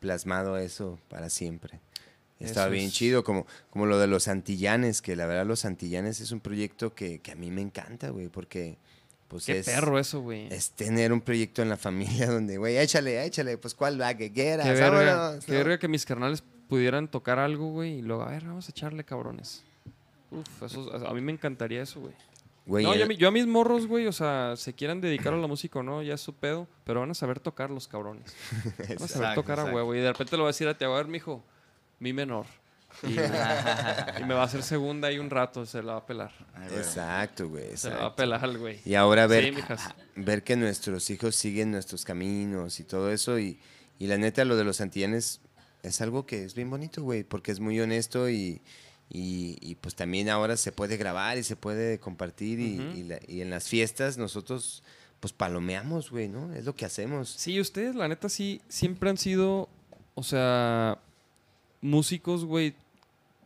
plasmado eso para siempre. Eso Estaba bien es- chido, como, como lo de los Antillanes, que la verdad los Antillanes es un proyecto que, que a mí me encanta, güey, porque pues Qué es, perro eso, güey. es tener un proyecto en la familia donde, güey, échale, échale, pues cuál va, que quieras, Qué verga, vámonos, qué ¿no? verga que mis carnales pudieran tocar algo, güey, y luego, a ver, vamos a echarle cabrones. Uf, eso, a mí me encantaría eso, güey. Güey, No, el- yo, a mi- yo a mis morros, güey, o sea, se quieran dedicar a la música o no, ya es su pedo, pero van a saber tocar los cabrones. Van a saber Exacto, tocar a huevo. Y de repente lo va a decir a ti, a ver, mijo, mi menor. Y, y me va a hacer segunda ahí un rato, se la va a pelar. Güey. Exacto, güey. Se la va a pelar al güey. Y ahora ver, Sí, ver que nuestros hijos siguen nuestros caminos y todo eso. Y, y la neta, lo de los antillanes es algo que es bien bonito, güey, porque es muy honesto y, y, y, pues también ahora se puede grabar y se puede compartir. y, y la- y en las fiestas nosotros pues palomeamos, güey, ¿no? Es lo que hacemos. Sí, ustedes, la neta, sí, siempre han sido, o sea, músicos, güey,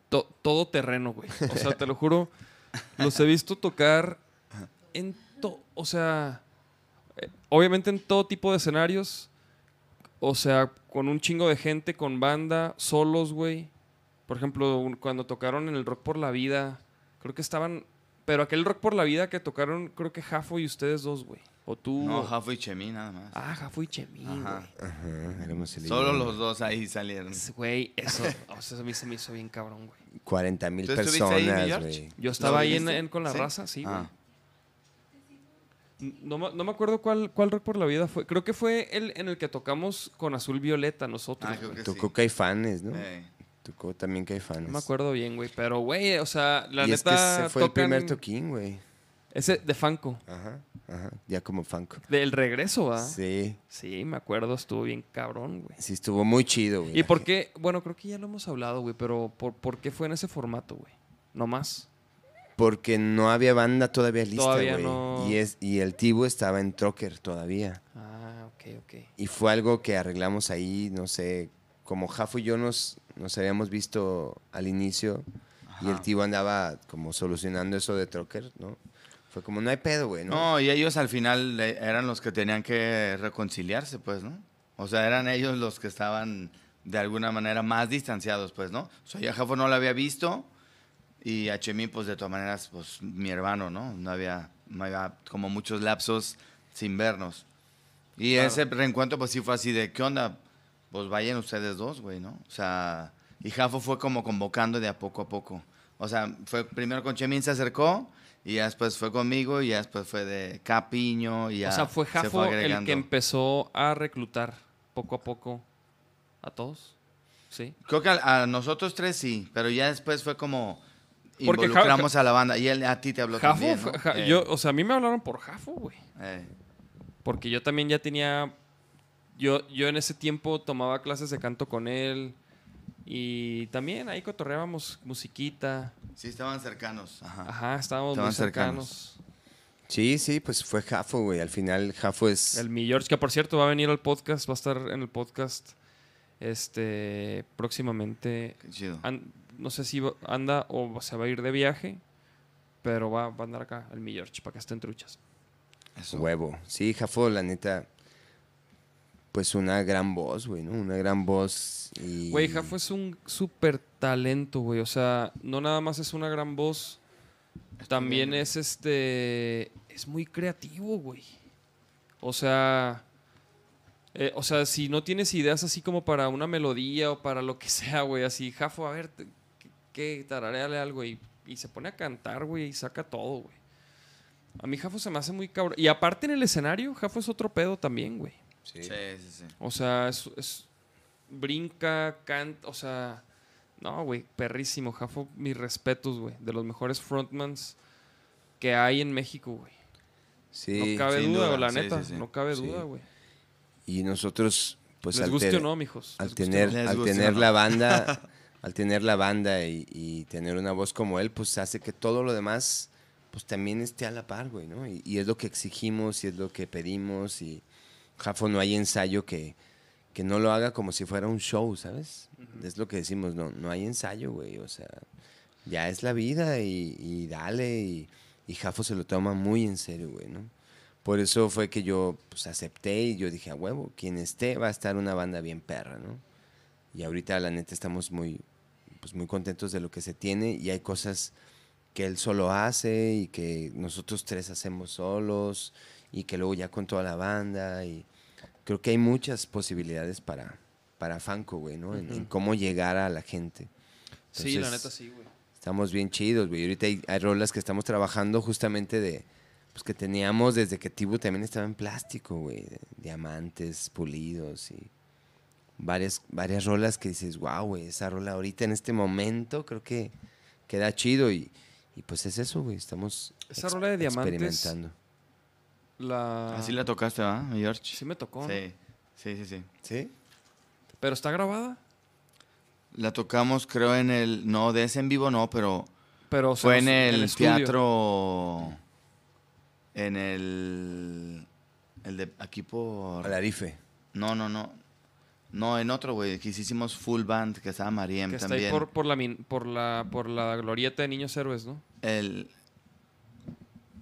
to- todo terreno, güey. O sea, te lo juro, los he visto tocar en todo, o sea, eh, obviamente en todo tipo de escenarios, o sea, con un chingo de gente, con banda, solos, güey. Por ejemplo, un- cuando tocaron en el Rock por la Vida, creo que estaban, pero aquel Rock por la Vida que tocaron, creo que Jafo y ustedes dos, güey. O tú. No, Jafo y Chemí nada más. Ah, Jafo y Chemín, Ajá. güey. Ajá, éramos el Solo los dos ahí salieron. Es- Güey, eso, o sea, a mí se me hizo bien cabrón, güey. 40 mil ¿Tú estuviste ahí, mi personas, George? güey. Yo estaba ahí en, viste? en con la ¿Sí? raza, sí, güey. Ah. No, me- no me acuerdo cuál, cuál Rock por la Vida fue. Creo que fue el en el que tocamos con Azul Violeta nosotros, Ah, creo güey. que Tocó sí. Caifanes, ¿no? Eh, Tocó también Caifanes. No me acuerdo bien, güey. Pero, güey, o sea, la y es que neta. ese fue el tocan- primer toquín, güey. Ese de Fanco. Ajá, ajá. Ya como Funko. Del regreso, ¿va? Sí, Sí, me acuerdo. Estuvo bien cabrón, güey. sí estuvo muy chido, güey. ¿Y por qué? Bueno, creo que ya lo hemos hablado, güey. Pero ¿por, ¿por qué fue en ese formato, güey? No más. Porque no había banda todavía lista, Todavía güey. no. Y, es, y el Tibo estaba en Trocker todavía. Ah, ok, ok. Y fue algo que arreglamos ahí, no sé, como Jafo y yo nos, nos habíamos visto al inicio y el. Tibo andaba como solucionando eso de Trocker, ¿no? Fue como, no hay pedo, güey, ¿no? No, y ellos al final eran los que tenían que reconciliarse, pues, ¿no? O sea, eran ellos los que estaban de alguna manera más distanciados, pues, ¿no? O sea, yo a Jafo no lo había visto y a Chemí, pues, de todas maneras, pues, mi hermano, ¿no? No había, no había como muchos lapsos sin vernos. Y Claro. ese reencuentro, pues, sí fue así de, ¿qué onda? Pues vayan ustedes dos, güey, ¿no? O sea, y Jafo fue como convocando de a poco a poco. O sea, fue primero con Chemín, se acercó, y ya después fue conmigo, y ya después fue de Capiño, y ya o sea, fue se Jafo el que empezó a reclutar poco a poco a todos. Sí. Creo que a, a nosotros tres sí, pero ya después fue como Porque Ja- involucramos a la banda, y él a ti te habló Jafo, también, fue- ¿no? Ja- Eh, yo, o sea, a mí me hablaron por Jafo, güey. eh, Porque yo también ya tenía. Yo, yo en ese tiempo tomaba clases de canto con él. Y también ahí cotorreábamos musiquita. sí, estaban cercanos. Ajá. Ajá, estábamos Estaban muy cercanos. cercanos. Sí, sí, pues fue Jafo, güey. Al final Jafo es... El Mi George, que por cierto va a venir al podcast, va a estar en el podcast este próximamente. Qué chido. An- no sé si anda o se va a ir de viaje, pero va, va a andar acá, el Mi George, para que estén truchas. Eso. Huevo. Sí, Jafo, la neta, pues una gran voz, güey, ¿no? Una gran voz y... Güey, Jafo es un súper talento, güey. O sea, no nada más es una gran voz, también es este. Es muy creativo, güey. O sea. eh, o sea, si no tienes ideas así como para una melodía o para lo que sea, güey, así, Jafo, a ver, te- ¿qué, qué? tarareale algo y, y se pone a cantar, güey, y saca todo, güey. A mí Jafo se me hace muy cabrón. Y aparte en el escenario, Jafo es otro pedo también, güey. Sí. Sí, sí, sí. O sea, es, es- brinca, canta, o sea, no, güey, perrísimo. Jafo, mis respetos, güey, de los mejores frontmans que hay en México, güey. Sí, no cabe sin duda, duda, la sí, neta, sí, sí. no cabe duda, güey. Y nosotros, pues Les al, guste te- o no, mijos. al tener, no. Al tener la banda, al tener la banda y, y tener una voz como él, pues hace que todo lo demás, pues también esté a la par, güey, ¿no? Y, y es lo que exigimos y es lo que pedimos y Jafo no hay ensayo que, que no lo haga como si fuera un show, ¿sabes? Es lo que decimos, no, no hay ensayo, güey. O sea, ya es la vida y, y dale. Y, y Jafo se lo toma muy en serio, güey, ¿no? Por eso fue que yo pues, acepté y yo dije, a huevo, quien esté va a estar una banda bien perra, ¿no? Y ahorita, la neta, estamos muy, pues, muy contentos de lo que se tiene y hay cosas que él solo hace y que nosotros tres hacemos solos y que luego ya con toda la banda y creo que hay muchas posibilidades para, para Fanco, güey, ¿no? En, en cómo llegar a la gente. sí, la neta sí, güey. Estamos bien chidos, güey. Ahorita hay, hay rolas que estamos trabajando justamente de, pues que teníamos desde que Tibu también estaba en plástico, güey. diamantes pulidos y varias, varias rolas que dices, wow, güey, esa rola ahorita en este momento creo que queda chido y, y pues es eso, güey. Estamos Esa rola de diamantes- experimentando. La... Así la tocaste, ¿va, mi George? Sí me tocó, ¿no? Sí, sí, sí, sí. ¿Sí? Pero está grabada. La tocamos, creo, en el. No, de ese en vivo no, pero Pero fue en el, teatro. En el. El de aquí por. Alarife. No, no, no. No, en otro, güey. Que hicimos full band, que estaba Mariem Que está también. ahí por, por, la, min- por, la, por la glorieta de Niños Héroes, ¿no? El,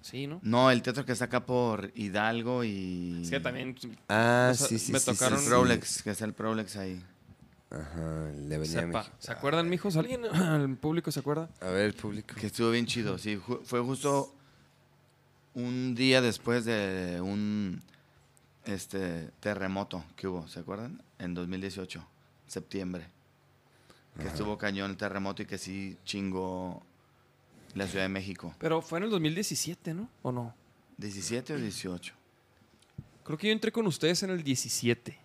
Sí, ¿no? no, el teatro que está acá por Hidalgo y. Es que también Ah, O sea, sí, sí, me sí, sí, tocaron- El sí. Prolex, que está el Prolex ahí. Ajá, el de Avenida Sepa. México. ¿Se acuerdan, mijos? ¿Alguien? ¿El público se acuerda? A ver, el público. Que estuvo bien chido, sí. ju- Fue justo un día después de un este terremoto que hubo, ¿se acuerdan? En 2018, septiembre. Que estuvo cañón el terremoto y que sí chingó la Ciudad de México. Pero fue en el 2017, ¿no? ¿O no? ¿17 o 18? Creo que yo entré con ustedes en el 17.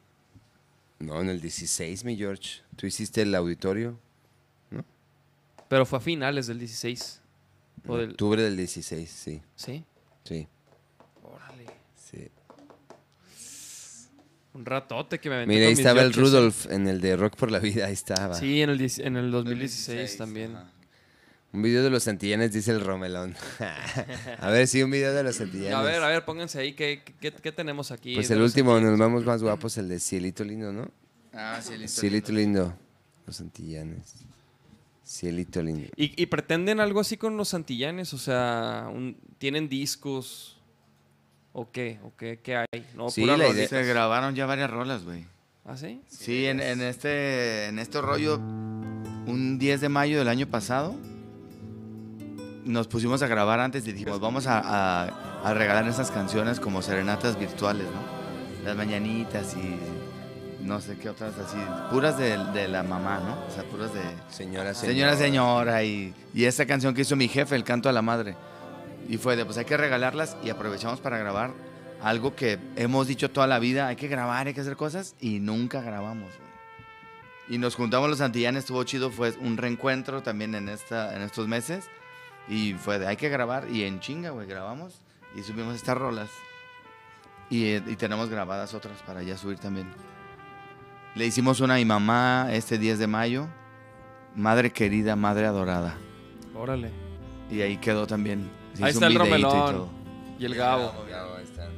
No, en el 16, mi George. Tú hiciste el auditorio. Pero fue a finales del 16. O del... octubre del 16, sí. Sí. Sí, Órale. sí. Un ratote que me aventé Mira, ahí estaba el ¿eh? Rudolf en el de Rock por la Vida, ahí estaba. Sí, en el, 10 en el 2016 también. ajá. Un video de los Santillanes, dice el Romelón. a ver, sí, un video de los Santillanes. A ver, a ver, pónganse ahí. ¿Qué, qué, qué tenemos aquí? Pues el último, nos vamos más guapos, el de Cielito Lindo, ¿no? Ah, listo. Cielito Lindo. Los Santillanes. Cielito Lindo. ¿Y, y pretenden algo así con los Santillanes? O sea, un- ¿tienen discos? ¿O qué? ¿O qué, qué hay? No, Sí, puras la idea- Se grabaron ya varias rolas, güey. ¿Ah, sí? Sí, en, en este, en este rollo, un 10 de mayo del año pasado, nos pusimos a grabar antes y dijimos, vamos a, a- a regalar esas canciones como serenatas virtuales, ¿no? Las mañanitas y no sé qué otras así, puras de, de la mamá, ¿no? O sea, puras de Señora, señora, señora y, y esta canción que hizo mi jefe, El Canto a la Madre. Y fue de, pues hay que regalarlas y aprovechamos para grabar algo que hemos dicho toda la vida, hay que grabar, hay que hacer cosas y nunca grabamos, güey. Y nos juntamos los Santillanes, estuvo chido, fue un reencuentro también en, esta, en estos meses. Y fue de, hay que grabar y en chinga, güey, grabamos y subimos estas rolas. Y, eh, y tenemos grabadas otras para ya subir también. Le hicimos una a mi mamá este 10 de mayo. Madre querida, madre adorada. Órale. Y ahí quedó también. Se Ahí está el y Romelón. Y el Gabo. ahí está.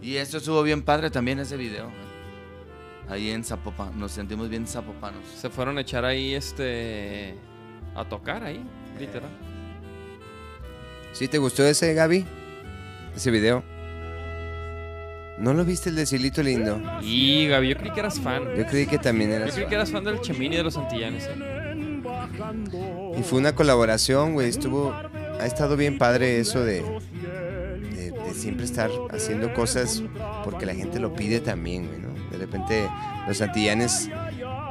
Y esto estuvo bien padre también ese video. Ahí en Zapopan. Nos sentimos bien zapopanos. Se fueron a echar ahí, este... A tocar ahí, literal. ¿Sí te gustó ese, Gaby? Ese video. ¿No lo viste el de Cielito Lindo? Y, Gaby, yo creí que eras fan. Yo creí que también Yo eras creí que fan. eras fan del Chemini y de los Santillanes. ¿eh? Y fue una colaboración, güey. Estuvo. Ha estado bien padre eso de, de. de siempre estar haciendo cosas porque la gente lo pide también, güey, ¿no? De repente, los Santillanes.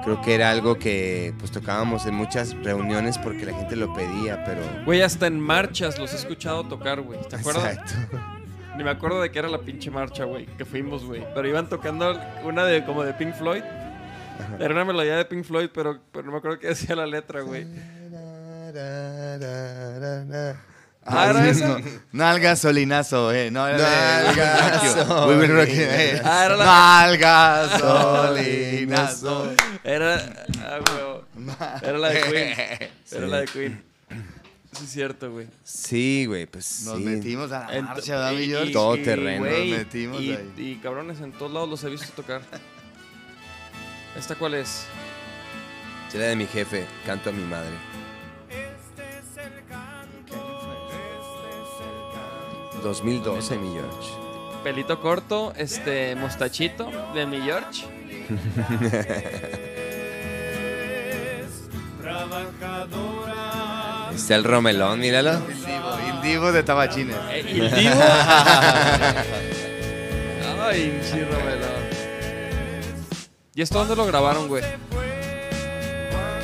Creo que era algo que pues tocábamos en muchas reuniones porque la gente lo pedía, pero. Güey, hasta en marchas los he escuchado tocar, güey. ¿Te acuerdas? Exacto. Ni me acuerdo de qué era la pinche marcha, güey, que fuimos, güey. Pero iban tocando una de como de Pink Floyd. Era una melodía de Pink Floyd, pero, pero no me acuerdo qué decía la letra, güey. Ah, ¿era? Nalga solinazo, eh. No, era de- Nalga We will rock eh. Ah, era la- Nalga solinazo. Era. Ah, güey. Era la de Queen. Era la de Queen. Sí, es cierto, güey. Sí, güey, pues Nos sí. metimos a la En- marcha, ¿verdad, mi y- George? Todo y, terreno. güey, Nos metimos y, ahí. y cabrones, en todos lados los he visto tocar. ¿Esta cuál es? Será de mi jefe, canto a mi madre. 2012, mi George. Pelito corto, este, mostachito de mi George. Está el Romelón, míralo. El Divo, el Divo de Tabachines. Eh, ¿Y el Divo? Ay, chirro, ¿Y esto dónde lo grabaron, güey?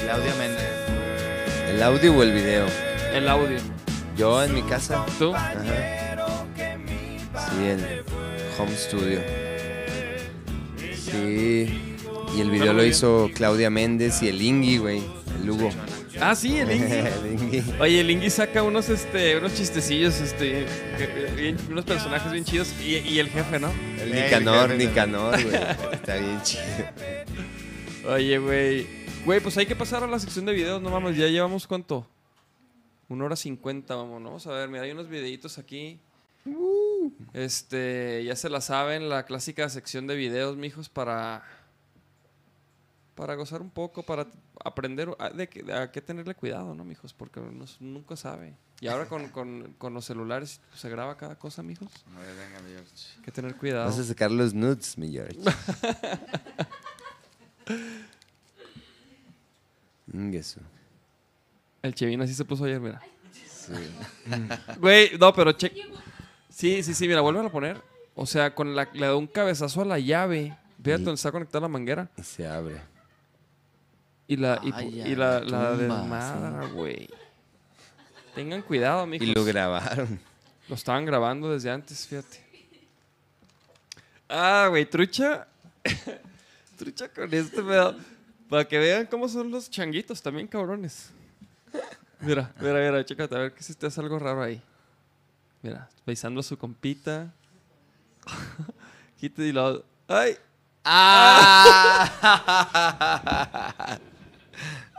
Claudia Méndez. ¿El audio o el video? El audio. Yo en mi casa. ¿Tú? Ajá. Sí, el home studio. Sí. Y el video lo hizo Claudia Méndez y el Ingui, güey. El Hugo. Ah, sí, el Ingi. el. Oye, el Ingi saca unos, este, unos chistecillos, este, bien- unos personajes bien chidos. Y, y el jefe, ¿no? El Eh, Nicanor, el jefe Nicanor, güey. Está bien chido. Oye, güey. Güey, pues hay que pasar a la sección de videos, no mames, ya llevamos cuánto? Una hora cincuenta, vamos, ¿no? Vamos a ver, mira, hay unos videitos aquí. Este, ya se la saben, la clásica sección de videos, mijos, para. Para gozar un poco, para aprender a, de, que- a qué tenerle cuidado, ¿no, mijos? Porque uno nunca sabe. Y ahora con, con- con los celulares pues, se graba cada cosa, mijos. A ver, venga, mi George. Hay que tener cuidado. Vas a sacar los nudes, mi George. Mm, eso. El Chevin así se puso ayer, mira. Güey, no, pero che. Sí, sí, sí, mira, vuelve a poner. O sea, con la, le da un cabezazo a la llave. Fíjate donde está conectada la manguera. Y se abre. Y la, y, Ay, y la, la tumba, desmadra, güey. Tengan cuidado, Y mijos. lo grabaron. Lo estaban grabando desde antes, fíjate. Ah, güey, trucha. trucha con este pedo. Para que vean cómo son los changuitos, también cabrones. Mira, mira, mira, chécate, a ver que si te hace algo raro ahí. Mira, besando a su compita. Quita y lo. ¡Ay!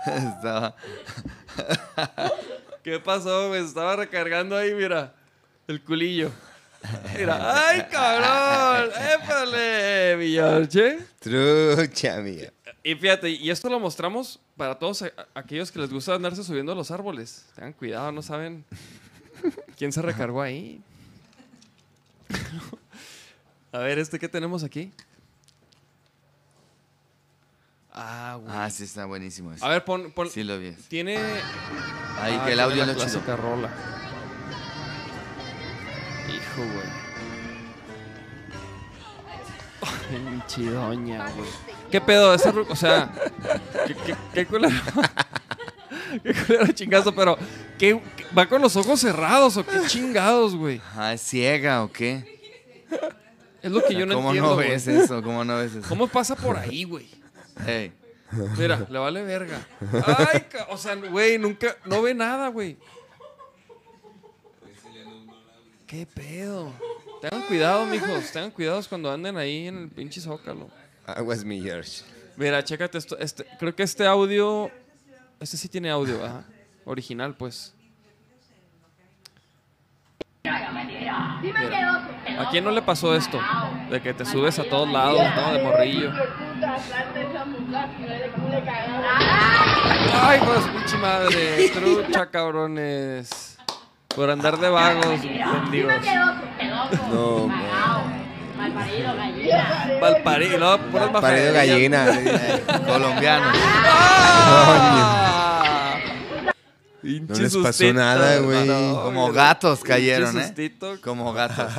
Estaba- ¿Qué pasó, güey? Estaba recargando ahí, mira. El culillo. Mira, ¡ay, cabrón! ¡Épale, mi George! Trucha, mía. Y fíjate, y esto lo mostramos para todos aquellos que les gusta andarse subiendo a los árboles. Tengan cuidado, no saben quién se recargó ahí. A ver, este que tenemos aquí. Ah, güey. Ah, sí, está buenísimo eso. A ver, pon, pon- Sí lo vi. tiene Ahí Ah, que el audio la no chido. rola. Hijo, güey. Ay, mi chidoña, güey. ¿Qué pedo? Esa ru- o sea, qué, qué, qué culero. qué culero chingazo, pero ¿qué, ¿va con los ojos cerrados o qué chingados, güey? Ah, ¿es ciega o qué? Es lo que yo no ¿Cómo entiendo, no güey. ves eso? ¿Cómo no ves eso? ¿Cómo pasa por ahí, güey? Ey, Mira, le vale verga. Ay, o sea, güey, nunca, no ve nada, güey. ¿Qué pedo? Tengan cuidado, mijos. Tengan cuidado cuando anden ahí en el pinche zócalo. Aguas, mi George. Mira, chécate esto. Este, creo que este audio. Este sí tiene audio, ajá. Original, pues. Mira. ¿A quién no le pasó esto? De que te subes a todos lados, ¿no? De morrillo. Ay, pues pinche madre. Trucha, cabrones. Por andar de vagos, bendigos. No, man. Malparido, gallina. Valparido, no, gallina. colombiano. ¡Ah! no les pasó sustito, nada, güey. Como gatos cayeron, ¿eh? Como gatos.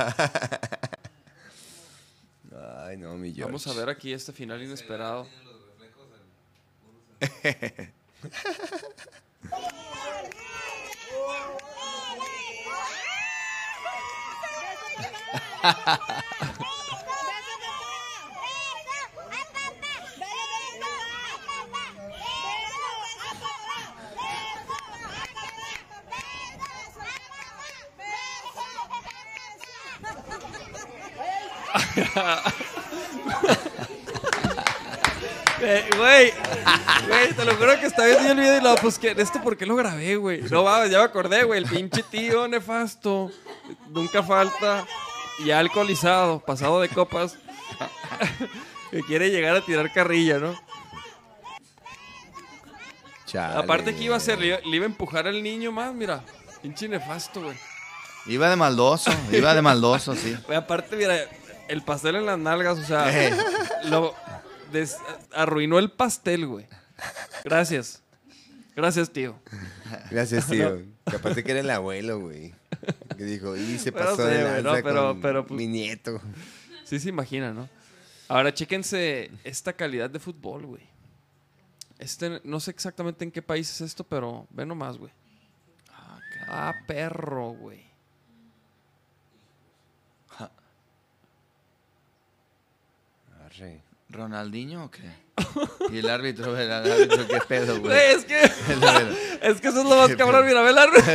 Ay, no, mi George. Vamos a ver aquí este final inesperado. Eh, güey, güey, te lo juro que esta vez yo el video y lo pues, busqué. ¿Esto por qué lo grabé, güey? No, va, ya me acordé, güey. El pinche tío nefasto. Nunca falta. Y alcoholizado, pasado de copas. que quiere llegar a tirar carrilla, ¿no? Aparte que iba a hacer, le iba a empujar al niño más, mira. Pinche nefasto, güey. Iba de maldoso, iba de maldoso, sí. Güey, aparte, mira, el pastel en las nalgas, o sea, Eh. lo des- arruinó el pastel, güey. Gracias. Gracias, tío. Gracias, tío. Que aparte que era el abuelo, güey. Que dijo, y se pasó de lanza no, pero- con pero, pues- mi nieto. Sí se imagina, ¿no? Ahora, chéquense esta calidad de fútbol, güey. Este, no sé exactamente en qué país es esto, pero ve nomás, güey. Ah, perro, güey. Arre. ¿Ronaldinho o qué? Y el árbitro, el árbitro, qué pedo, güey. Es que, es que eso es lo más cabrón, mira, ve el árbitro.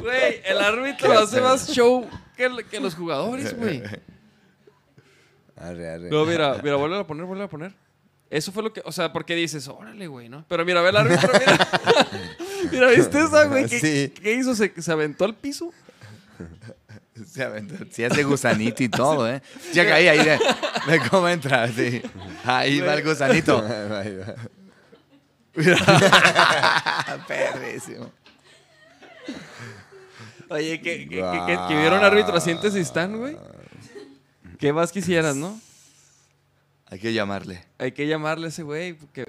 Güey, el árbitro hace más show que los jugadores, güey. Arre, arre. No, mira, mira, vuelve a poner, vuelve a poner. Eso fue lo que, o sea, porque dices, órale, güey, ¿no? Pero mira, ve el árbitro, mira. mira, ¿viste esa, güey? ¿Qué, Sí. qué hizo? ¿Se, se aventó al piso? Se aventó. Sí hace gusanito y todo, ¿eh? Llega ahí, ahí de, de cómo entra, sí. Ahí va el gusanito. Ahí va. Perrísimo. Oye, que, que, que, que- que vieron árbitro asientes y están, güey. ¿Qué más quisieras, no? Hay que llamarle. Hay que llamarle a ese güey. Porque...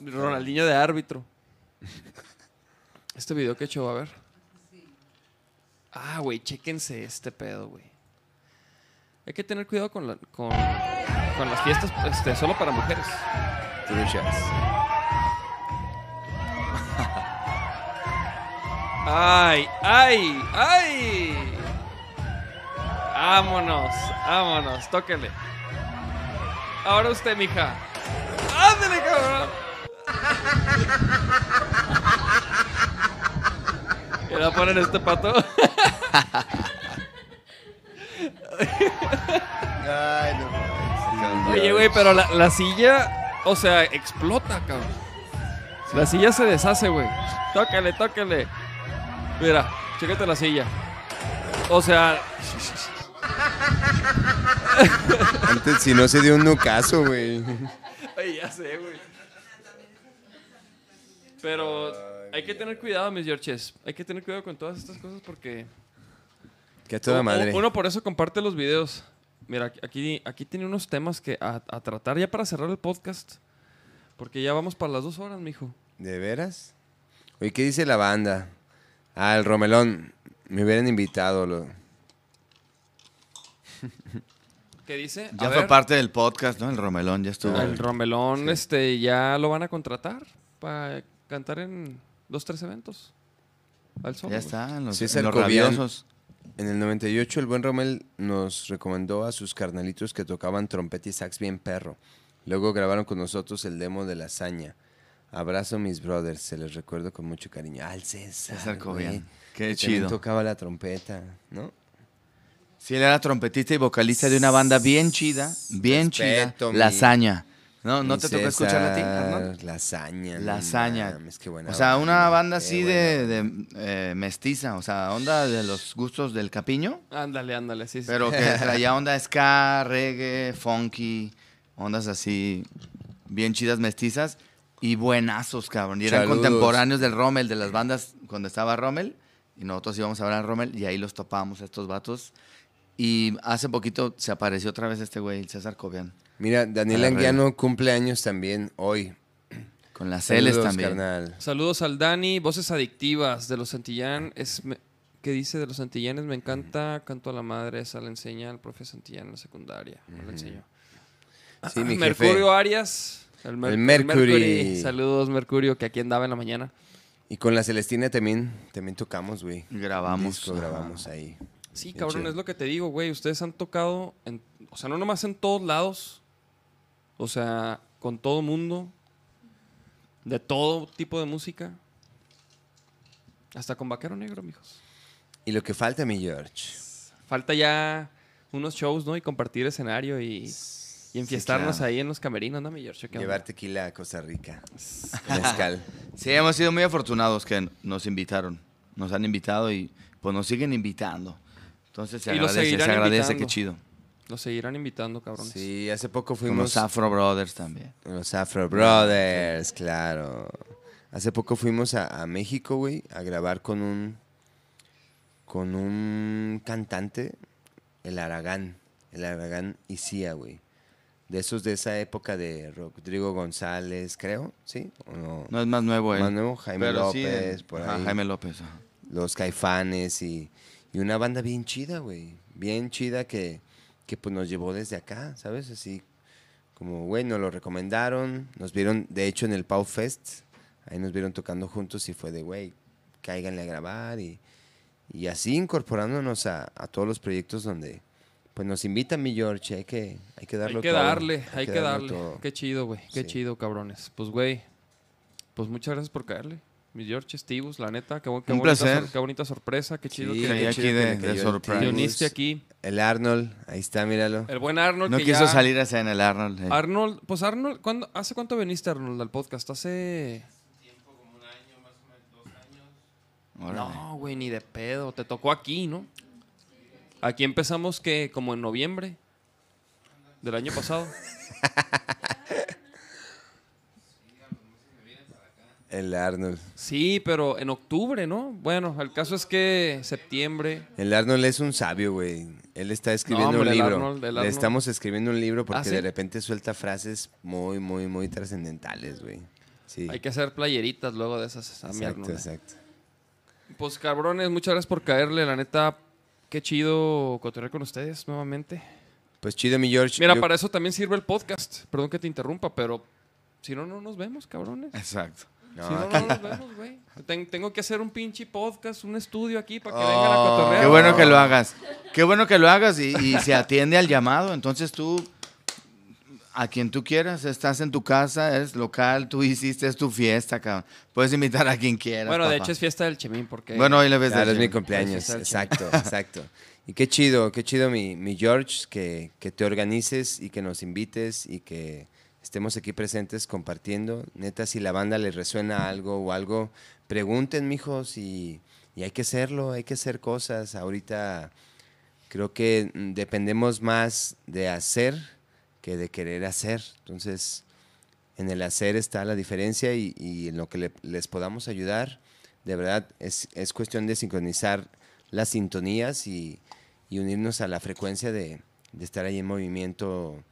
Ronaldinho de árbitro. Este video que he hecho, a ver. Ah, güey, chéquense este pedo, güey. Hay que tener cuidado con, la- con, con las fiestas este, solo para mujeres. ¡Ay, ay, ay! Vámonos, vámonos, tóquele. Ahora usted, mija. ¡Ándale, cabrón! ¿Qué le va a poner este pato? Ay, no mames. Oye, güey, pero la, la silla, o sea, explota, cabrón. La silla se deshace, güey. Tócale, tócale. Mira, chécate la silla. O sea, Antes, si no se dio un nucaso, güey. Ay, ya sé, güey. Pero hay que tener cuidado, mis Georges. Hay que tener cuidado con todas estas cosas porque. Que a toda madre. Uno por eso comparte los videos. Mira, aquí, aquí tiene unos temas que a, a tratar ya para cerrar el podcast. Porque ya vamos para las dos horas, mijo. ¿De veras? Oye, ¿qué dice la banda? Ah, el Romelón. Me hubieran invitado. Lo... ¿Qué dice? Ya A fue ver, parte del podcast, ¿no? El Romelón ya estuvo. El Romelón, este, ya lo van a contratar para cantar en dos, tres eventos. Al solo, Ya está, en los, en los Cobian. rabiosos. En el 98, el buen Romel nos recomendó a sus carnalitos que tocaban trompeta y sax bien perro. Luego grabaron con nosotros el demo de Lasaña. Abrazo mis brothers, se les recuerdo con mucho cariño. Al César. César Cobian. güey, Qué que chido. tocaba la trompeta, ¿no? Sí, él era trompetista y vocalista de una banda bien chida, bien Respeto, chida. mi- Lasaña. ¿No, ¿no te tocó escucharla a ti, Arnold? Lasaña. no Lasaña. mames, qué buena o sea, una banda así de, de, eh, mestiza, o sea, onda de los gustos del capiño, Ándale, ándale, sí, sí. pero que traía onda ska, reggae, funky, ondas así bien chidas mestizas y buenazos, cabrón. Y eran Saludos. contemporáneos del Rommel, de las bandas cuando estaba Rommel, y nosotros íbamos a ver al Rommel y ahí los topábamos a estos vatos. Y hace poquito se apareció otra vez este güey, el César Cobian, Mira, Daniel Anguiano cumple años también hoy. con las Celes Saludos, también. carnal. Saludos al Dani, voces adictivas de los Santillán. Es, me- ¿Qué dice de los Santillanes? Me encanta, canto a la madre, esa la enseña el profe Santillán en la secundaria. Me la enseñó. Sí, mi Mercurio jefe. Arias. El, Mer- El Mercury. Saludos, Mercurio, que aquí andaba en la mañana. Y con la Celestina también, también tocamos, güey. Grabamos. Disco, grabamos ahí. Sí, Bien cabrón, chido. es lo que te digo, güey. Ustedes han tocado, en, o sea, no nomás en todos lados, o sea, con todo mundo, de todo tipo de música, hasta con Vaquero Negro, mijos. Y lo que falta, mi George. Falta ya unos shows, ¿no? Y compartir escenario y, y enfiestarnos claro. ahí en los camerinos, ¿no, mi George? ¿Qué onda? Llevar tequila a Costa Rica. Mezcal. Sí, hemos sido muy afortunados que nos invitaron. Nos han invitado y pues nos siguen invitando. Entonces se Y agradece, se agradece, invitando. qué chido. Los seguirán invitando, cabrones. Sí, hace poco Con fuimos... los Afro Brothers también. Los Afro Brothers, claro. Hace poco fuimos a, a México, güey, a grabar con un con un cantante, el Aragán, el Aragán Isia, güey. De esos de esa época de Rodrigo González, creo, ¿sí? ¿O no? No es más nuevo él. Más nuevo, Jaime Pero López, eh, por ajá, ahí. Jaime López. ajá. Los Caifanes y, y una banda bien chida, güey. Bien chida que, que pues nos llevó desde acá, ¿sabes? Así como, güey, nos lo recomendaron. Nos vieron, de hecho, en el Pau Fest. Ahí nos vieron tocando juntos y fue de, güey, cáiganle a grabar. Y, y así incorporándonos a, a todos los proyectos donde pues nos invitan, mi George. Hay que, hay que darlo Hay que todo, darle, hay que darle. todo. Qué chido, güey. Qué Sí. chido, cabrones. Pues, güey, pues muchas gracias por caerle. Mi George Stevus, la neta, qué, Un bonita, placer. qué bonita sorpresa, qué chido Sí, que qué aquí chido que de- le de cayó el te uniste aquí. El Arnold, ahí está, míralo. El buen Arnold. No que quiso ya- salir a en el Arnold. eh. Arnold, pues Arnold, ¿cuándo, ¿hace cuánto viniste, Arnold, al podcast? Hace... Órale. No, güey, ni de pedo. Te tocó aquí, ¿no? Aquí empezamos que como en noviembre del año pasado. El Arnold. Sí, pero en octubre, ¿no? Bueno, el caso es que septiembre. El Arnold es un sabio, güey. Él está escribiendo hombre, un el libro. Arnold, el Le estamos escribiendo un libro porque ¿Ah, sí? de repente suelta frases muy, muy, muy trascendentales, güey. Sí. Hay que hacer playeritas luego de esas. a Exacto, Arnold. exacto. Pues cabrones, muchas gracias por caerle. La neta, qué chido cotorrear con ustedes nuevamente. Pues chido, mi George. Mira, Yo- para eso también sirve el podcast. Perdón que te interrumpa, pero si no, no nos vemos, cabrones. Exacto. No, si no, nos vemos, güey. Ten- tengo que hacer un pinche podcast, un estudio aquí para que Oh, vengan a cotorrear. Qué bueno que lo hagas. Qué bueno que lo hagas y, y se atiende al llamado. Entonces tú, a quien tú quieras, estás en tu casa, es local, tú hiciste, es tu fiesta, cabrón. Puedes invitar a quien quieras. Bueno, de hecho es fiesta del Chemín porque... Bueno, hoy le ves Claro, de es mi cumpleaños. Es Exacto, exacto. Y qué chido, qué chido, mi, mi George, que, que te organices y que nos invites y que estemos aquí presentes compartiendo. Neta, si la banda le resuena algo o algo, pregunten, mijos, y, y hay que hacerlo, hay que hacer cosas. Ahorita creo que mm, dependemos más de hacer que de querer hacer. Entonces, en el hacer está la diferencia y, y en lo que le- les podamos ayudar, de verdad, es, es cuestión de sincronizar las sintonías y, y unirnos a la frecuencia de, de estar ahí en movimiento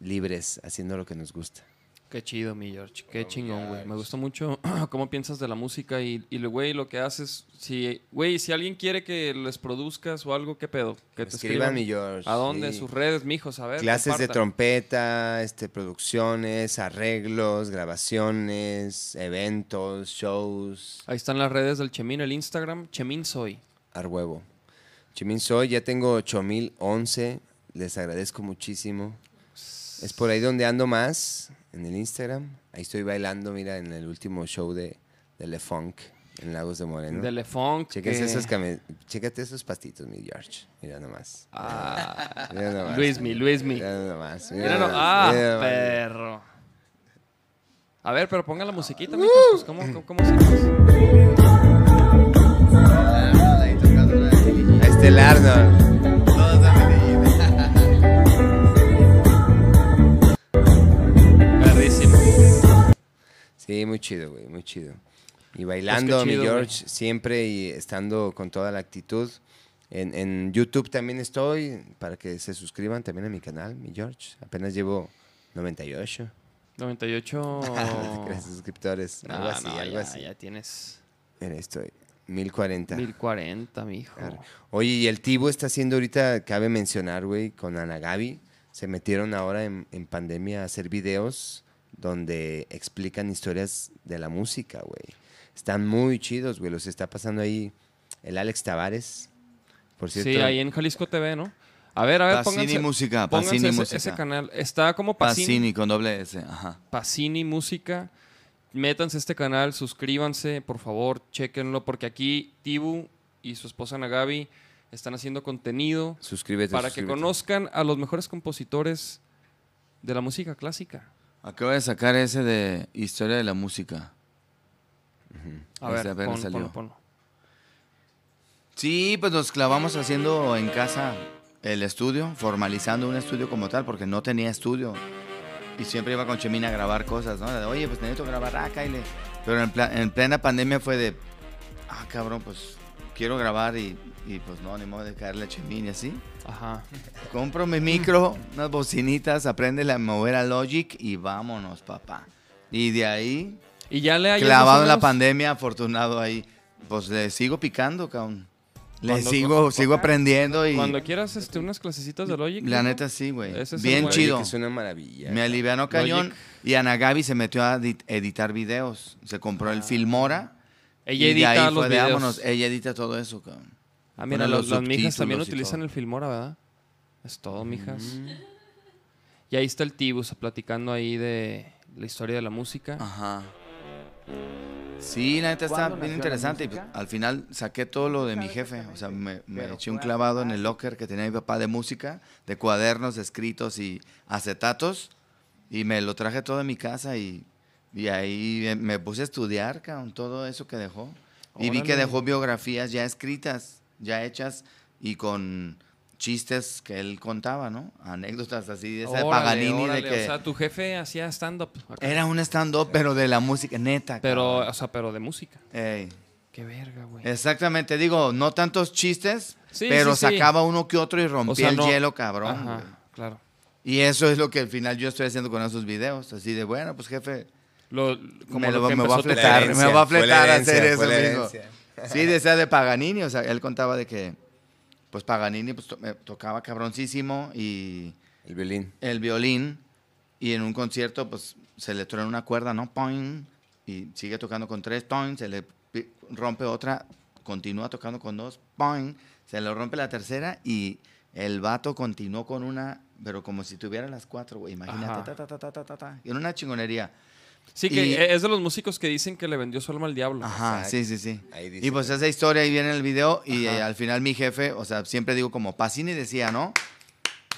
libres, haciendo lo que nos gusta. Qué chido, mi George. Qué chingón, güey. Me gusta mucho cómo piensas de la música y, y lo- güey, lo que haces. Si, güey, si alguien quiere que les produzcas o algo, ¿qué pedo? Que te Escriban, mi George. ¿A dónde? sí. Sus redes, mijos, a ver. Clases de trompeta, este, producciones, arreglos, grabaciones, eventos, shows. Ahí están las redes del Chemín, el Instagram, Chemín Soy. Arhuevo. Chimín soy, ya tengo 8011. Les agradezco muchísimo. Es por ahí donde ando más, en el Instagram. Ahí estoy bailando, mira, en el último show de, de Le Funk en Lagos de Moreno. De Le Funk. Chéquense que- esos came- Chécate esos pastitos, mi George. Mira nomás. Ah, Mira nomás. Luismi, Luismi. Mira nomás. Mira Mira, no- nomás, ah, mira nomás. perro. A ver, pero ponga la musiquita, mijos. Pues, ¿cómo, cómo, cómo se Ahí está el Arnold. Sí, muy chido, güey, muy chido. Y bailando, chido, mi güey. George, siempre y estando con toda la actitud. En, en YouTube también estoy, para que se suscriban también a mi canal, mi George. Apenas llevo 98. 98. Gracias, suscriptores. No, algo así, no, algo ya, así. ya tienes Mira, estoy. 1040. 1040, mijo. Oye, y el Tibo está haciendo ahorita, cabe mencionar, güey, con Ana Gaby. Se metieron ahora en, en pandemia a hacer videos donde explican historias de la música, güey. Están muy chidos, güey. Los está pasando ahí el Alex Tavares. Por cierto. Sí, ahí en Jalisco TV, ¿no? A ver, a ver, Pacini pónganse, Música, pónganse Pacini ese, Música. ese canal. Está como Pacini, Pacini con doble S. Ajá. Pacini Música. Métanse a este canal, suscríbanse, por favor, chequenlo, porque aquí Tibu y su esposa Nagabi están haciendo contenido Suscríbete. para que conozcan a los mejores compositores de la música clásica. Acabo de sacar ese de Historia de la Música. A ver, apenas pon- salió. ponlo, ponlo. Sí, pues nos clavamos haciendo en casa el estudio, formalizando un estudio como tal, porque no tenía estudio. Y siempre iba con Chemina a grabar cosas, ¿no? De, Oye, pues necesito grabar, ah, Kyle. Pero en, pla- en plena pandemia fue de, ah, cabrón, pues quiero grabar y, y, pues no, ni modo de caerle a Chemina y así. Ajá. Compro mi micro, unas bocinitas, aprende a mover a Logic y vámonos, papá. Y de ahí, Y ya le clavado en la pandemia, afortunado ahí, pues le sigo picando, cabrón. Le Cuando- sigo, sigo aprendiendo y Cuando quieras este, unas clasecitas de Logic. la ¿no? neta sí, güey. Bien chido. Es una maravilla. Me alivianó cañón Logic. y Ana Gaby se metió a edit- editar videos. Se compró el Filmora. Ah. Ella y de edita ahí los fue de, videos. vámonos, ella edita todo eso, cabrón. Ah, mira, los, los las mijas también utilizan todo. el Filmora, ¿verdad? Es todo, Mm. mijas. Y ahí está el Tibus platicando ahí de la historia de la música. Ajá. Sí, la neta está bien interesante. Y pues, al final saqué todo lo de mi jefe. O sea, me, me eché un clavado en el locker que tenía mi papá de música, de cuadernos escritos y acetatos. Y me lo traje todo de mi casa y, y ahí me puse a estudiar, cabrón, todo eso que dejó. Y vi que Órale. dejó biografías ya escritas, ya hechas y con chistes que él contaba, ¿no? Anécdotas así de esa de Órale, Paganini órale, de que O sea, tu jefe hacía stand-up. acá. era un stand-up, pero de la música, neta. Pero, cabrón. o sea, pero de música. Ey. Qué verga, güey. Exactamente, digo, no tantos chistes, Sí, pero sí, sí. sacaba uno que otro y rompía O sea, el no- hielo, cabrón. Ajá, güey. claro. Y eso es lo que al final yo estoy haciendo con esos videos, así de, bueno, pues jefe, Lo, como me, lo lo, que me voy a fletar, herencia, me voy a fletar a hacer eso Sí, decía de Paganini, o sea, él contaba de que, pues Paganini pues, to- me tocaba cabroncísimo y El violín. el violín y en un concierto pues se le truena una cuerda, ¿no? Poing, y sigue tocando con tres, poing, se le rompe otra, continúa tocando con dos, poing, se le rompe la tercera y el vato continuó con una, pero como si tuviera las cuatro, güey, imagínate, Ajá. ta, ta, ta, ta, ta, ta, ta, y en una chingonería. Sí, que Y- es de los músicos que dicen que le vendió su alma al diablo. Ajá, Exacto. sí, sí, sí. Ahí dice Y pues que- esa historia ahí viene en el video y eh, al final mi jefe, o sea, siempre digo como Pacini decía, ¿no?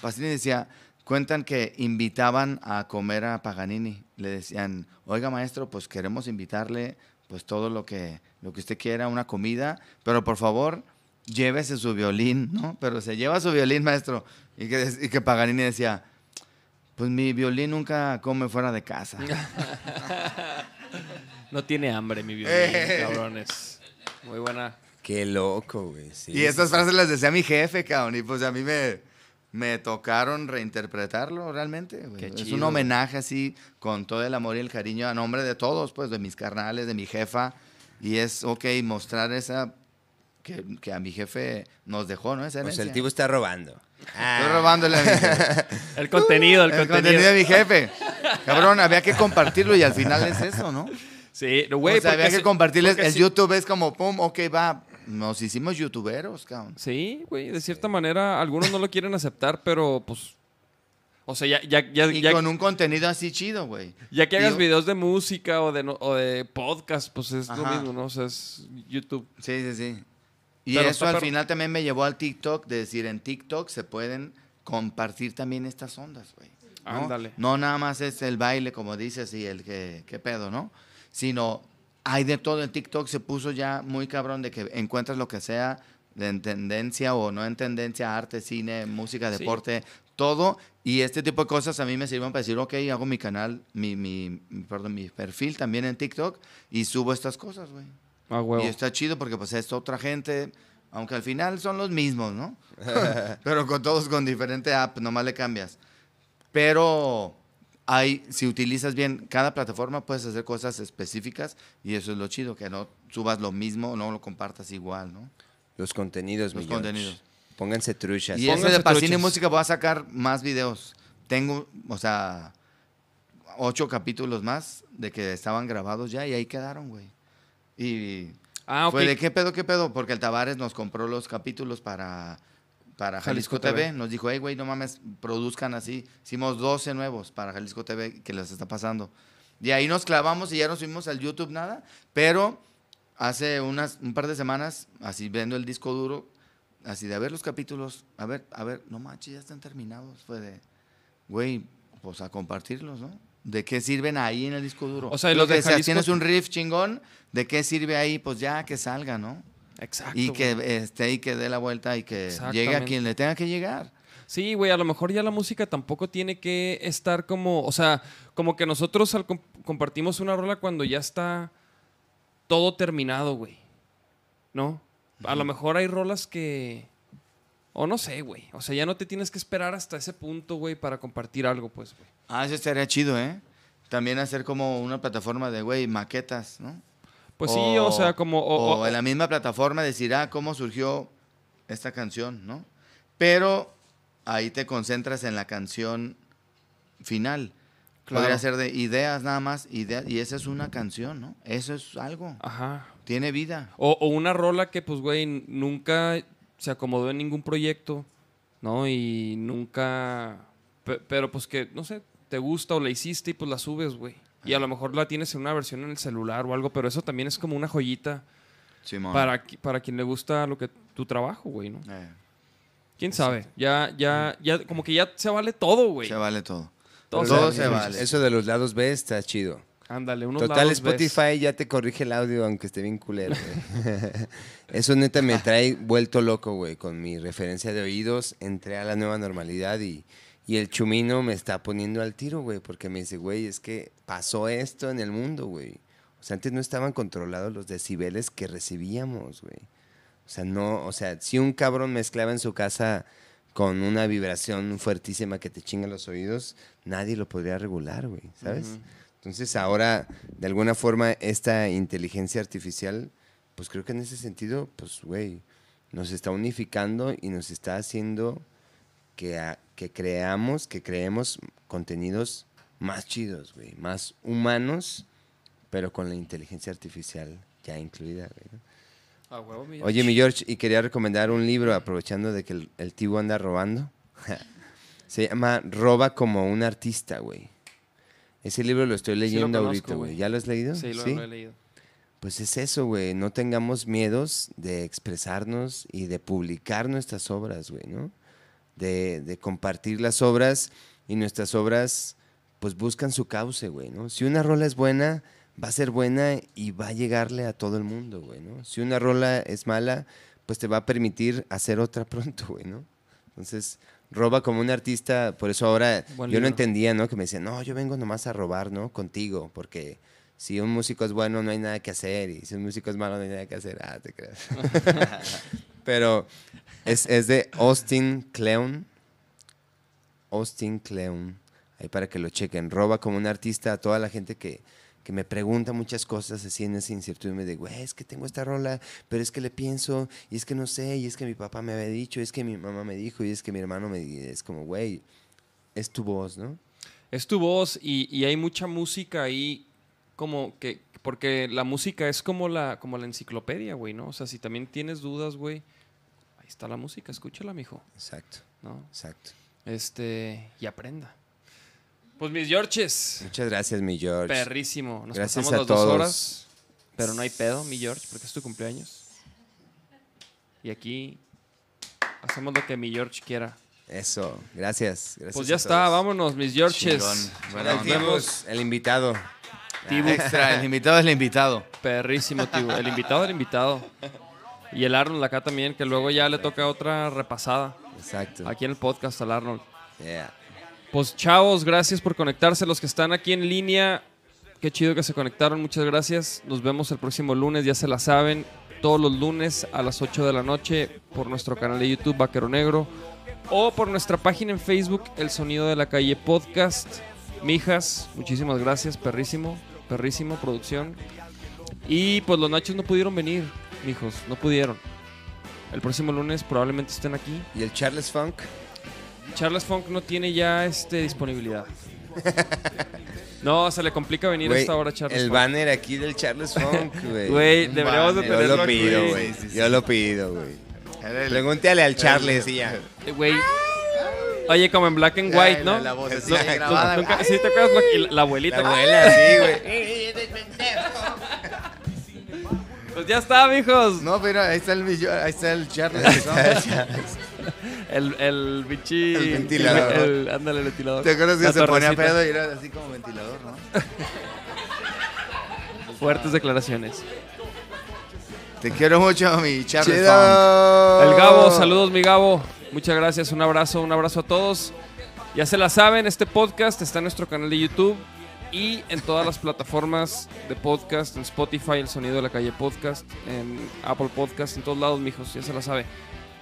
Pacini decía, cuentan que invitaban a comer a Paganini. Le decían, oiga maestro, pues queremos invitarle pues todo lo que, lo que usted quiera, una comida, pero por favor llévese su violín, ¿no? Pero se lleva su violín, maestro. Y que, y que Paganini decía, pues mi violín nunca come fuera de casa. No tiene hambre, mi violín, Eh. cabrones. Muy buena. Qué loco, güey. sí. Y estas frases las decía mi jefe, cabrón. Y pues a mí me, me tocaron reinterpretarlo realmente. güey. Qué es un homenaje así, con todo el amor y el cariño a nombre de todos, pues de mis carnales, de mi jefa. Y es, ok, mostrar esa que, que a mi jefe nos dejó, ¿no? Esa O sea, herencia. el tipo está robando. Ah, Estoy robándole a mi jefe. El contenido, el, el contenido. contenido de mi jefe. Cabrón, había que compartirlo y al final es eso, ¿no? Sí, güey, o sea, había que compartirles. El sí- YouTube es como, pum, ok, va. Nos hicimos youtuberos, cabrón. Sí, güey, de cierta manera algunos no lo quieren aceptar, pero pues... O sea, ya, ya, ya, Y ya, con un contenido así chido, güey. ya que hagas videos de música o de, o de podcast, pues es lo Ajá. mismo, ¿no? O sea, es YouTube. Sí, sí, sí. Y Pero eso al final también me llevó al TikTok, de decir, en TikTok se pueden compartir también estas ondas, güey. ¿no? Ándale. No nada más es el baile, como dices, y el que, qué pedo, ¿no? Sino hay de todo. En TikTok se puso ya muy cabrón de que encuentras lo que sea de en tendencia o no en tendencia, arte, cine, música, Sí. deporte, todo. Y este tipo de cosas a mí me sirven para decir, ok, hago mi canal, mi, mi, mi- perdón, mi perfil también en TikTok y subo estas cosas, güey. Ah, huevo. Y está chido porque pues es otra gente, aunque al final son los mismos, ¿no? Pero con todos con diferente app, nomás le cambias. Pero hay, si utilizas bien cada plataforma, puedes hacer cosas específicas y eso es lo chido, que no subas lo mismo, no lo compartas igual, ¿no? Los contenidos, Los mi George. contenidos. Pónganse truchas. Y Pónganse de Pacini truchas. Música voy a sacar más videos. Tengo, o sea, ocho capítulos más de que estaban grabados ya y ahí quedaron, güey. Y Ah, fue de qué pedo, qué pedo, porque el Tavares nos compró los capítulos para, para Jalisco, Jalisco TV. TV. Nos dijo, hey, güey, no mames, produzcan así. Hicimos 12 nuevos para Jalisco TV que les está pasando. Y ahí nos clavamos y ya nos subimos al YouTube, nada. Pero hace unas, un par de semanas, así viendo el disco duro, así de a ver los capítulos, a ver, a ver, no manches, ya están terminados. Fue de, güey, pues a compartirlos, ¿no? ¿De qué sirven ahí en el disco duro? O sea, los de decías, Jalisco- tienes un riff chingón, ¿de qué sirve ahí? Pues ya que salga, ¿no? Exacto. y que güey. esté y que dé la vuelta y que llegue a quien le tenga que llegar. Sí, güey, a lo mejor ya la música tampoco tiene que estar como, o sea, como que nosotros al comp- compartimos una rola cuando ya está todo terminado, güey. ¿No? A lo mejor hay rolas que o no sé, güey. O sea, ya no te tienes que esperar hasta ese punto, güey, para compartir algo, pues, güey. Ah, eso estaría chido, ¿eh? También hacer como una plataforma de, güey, maquetas, ¿no? Pues sí, o sea, como o- o o- en la misma plataforma decir, ah, cómo surgió esta canción, ¿no? Pero ahí te concentras en la canción final. Claro. Podría ser de ideas nada más, ideas, y esa es una canción, ¿no? Eso es algo. ajá. Tiene vida. O, o una rola que, pues, güey, nunca se acomodó en ningún proyecto, ¿no? Y nunca. pe- Pero, pues, que, no sé, te gusta o la hiciste y pues la subes, güey. Y a lo mejor la tienes en una versión en el celular o algo, pero eso también es como una joyita Simón. para, para quien le gusta lo que tu trabajo, güey, ¿no? Eh, ¿Quién sabe? Ya, ya, ya, como que ya se vale todo, güey. se vale todo. Todo, Todo se vale. Eso de los lados B está chido. Ándale, unos Total, lados ves. Spotify ya te corrige el audio, aunque esté bien culero, güey. Eso neta me trae vuelto loco, güey. Con mi referencia de oídos, entré a la nueva normalidad y, y el chumino me está poniendo al tiro, güey. Porque me dice, güey, es que pasó esto en el mundo, güey. O sea, antes no estaban controlados los decibeles que recibíamos, güey. O sea, no, o sea, si un cabrón mezclaba en su casa con una vibración fuertísima que te chinga los oídos, nadie lo podría regular, güey, ¿sabes? Entonces ahora, de alguna forma, esta inteligencia artificial, pues creo que en ese sentido, pues, güey, nos está unificando y nos está haciendo que, a- que creamos, que creemos contenidos más chidos, güey, más humanos, pero con la inteligencia artificial ya incluida, güey. ¿no? A huevo, mi Oye, mi George, y quería recomendar un libro, aprovechando de que el, el tío anda robando. Se llama Roba como un artista, güey. Ese libro lo estoy leyendo conozco, ahorita, güey. ¿Ya lo has leído? Sí, lo, lo he leído. Pues es eso, güey. No tengamos miedos de expresarnos y de publicar nuestras obras, güey, ¿no? De, de compartir las obras y nuestras obras, pues buscan su cauce, güey, ¿no? Si una rola es buena, va a ser buena y va a llegarle a todo el mundo, güey, ¿no? Si una rola es mala, pues te va a permitir hacer otra pronto, güey, ¿no? Entonces, roba como un artista, por eso ahora Buen yo no libro. entendía, ¿no? Que me decían, no, yo vengo nomás a robar, ¿no? Contigo, porque si un músico es bueno no hay nada que hacer y si un músico es malo no hay nada que hacer. Ah, te creas. Pero es, es de Austin Kleon. Austin Kleon. Ahí para que lo chequen. Roba como un artista a toda la gente que, que me pregunta muchas cosas así en esa incertidumbre de, güey, es que tengo esta rola, pero es que le pienso, y es que no sé, y es que mi papá me había dicho, y es que mi mamá me dijo, y es que mi hermano me dijo, es como, güey, es tu voz, ¿no? Es tu voz y, y hay mucha música ahí como que... Porque la música es como la, como la enciclopedia, güey, ¿no? O sea, si también tienes dudas, güey, ahí está la música, escúchala, mijo, Exacto, ¿no? exacto. Este, y aprenda. Pues mis Georges, Muchas gracias, mi George. perrísimo. Nos Gracias pasamos a las dos todos. horas, pero no hay pedo, mi George, porque es tu cumpleaños. Y aquí hacemos lo que mi George quiera. Eso, gracias. gracias Pues ya a está, todos. vámonos, mis Georges. Bueno, el Tibus, el invitado. Tibu. Extra, el invitado es el invitado. Perrísimo, tío. El invitado del invitado. Y el Arnold acá también, que luego ya le toca otra repasada. Exacto. Aquí en el podcast al Arnold. Yeah. Pues chavos, gracias por conectarse. Los que están aquí en línea, qué chido que se conectaron. Muchas gracias. Nos vemos el próximo lunes, ya se la saben. Todos los lunes a las 8 de la noche por nuestro canal de YouTube Vaquero Negro. O por nuestra página en Facebook, El Sonido de la Calle Podcast. Mijas, muchísimas gracias. Perrísimo, perrísimo, producción. Y pues los Nachos no pudieron venir, mijos, no pudieron. El próximo lunes probablemente estén aquí. ¿Y el Charles Funk? Charles Funk no tiene ya este disponibilidad. No, se le complica venir a esta hora, Charles el Funk. banner aquí del Charles Funk, güey. Güey, deberíamos de banner. Yo tenerlo lo pido, güey. güey. Sí, sí, Yo lo pido, güey. Pregúntale al Charles y ya. Eh, Güey. Oye, como en black and white, Ay, ¿no? la- la voz así No, grabada, nunca- sí, te acuerdas la, la- la abuelita. La güey? abuela, sí, güey. Pues ya está, mijos. No, pero ahí está el, ahí está el Charles. El, el bichi. El ventilador. el- el- ándale, el ventilador. ¿Te acuerdas que La se ponía pedo y era así como ventilador, no? Fuertes declaraciones. Te quiero mucho, mi. ¡Chido! El Gabo, saludos, mi Gabo. Muchas gracias, un abrazo, un abrazo a todos. Ya se la saben, este podcast está en nuestro canal de YouTube y en todas las plataformas de podcast, en Spotify, El Sonido de la Calle Podcast, en Apple Podcast, en todos lados, mijos, ya se la sabe.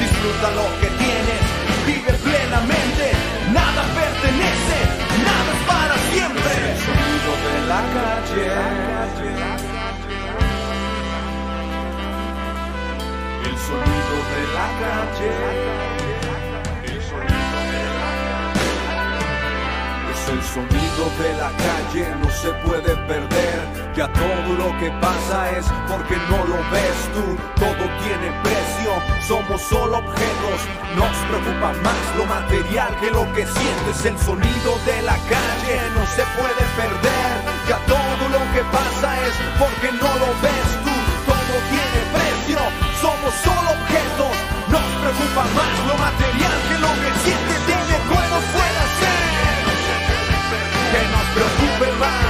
disfruta lo que tienes, vive plenamente. Nada pertenece, nada es para siempre. El sonido de la calle. El sonido de la calle. El sonido de la es el sonido de la calle, no se puede perder. Ya todo lo que pasa es porque no lo ves tú. Todo tiene precio, somos solo objetos. Nos preocupa más lo material que lo que sientes. El sonido de la calle no se puede perder. Ya todo lo que pasa es porque no lo ves tú. Todo tiene precio, somos solo objetos. Nos preocupa más lo material que lo que sientes. Dime cómo puede ser que nos preocupe más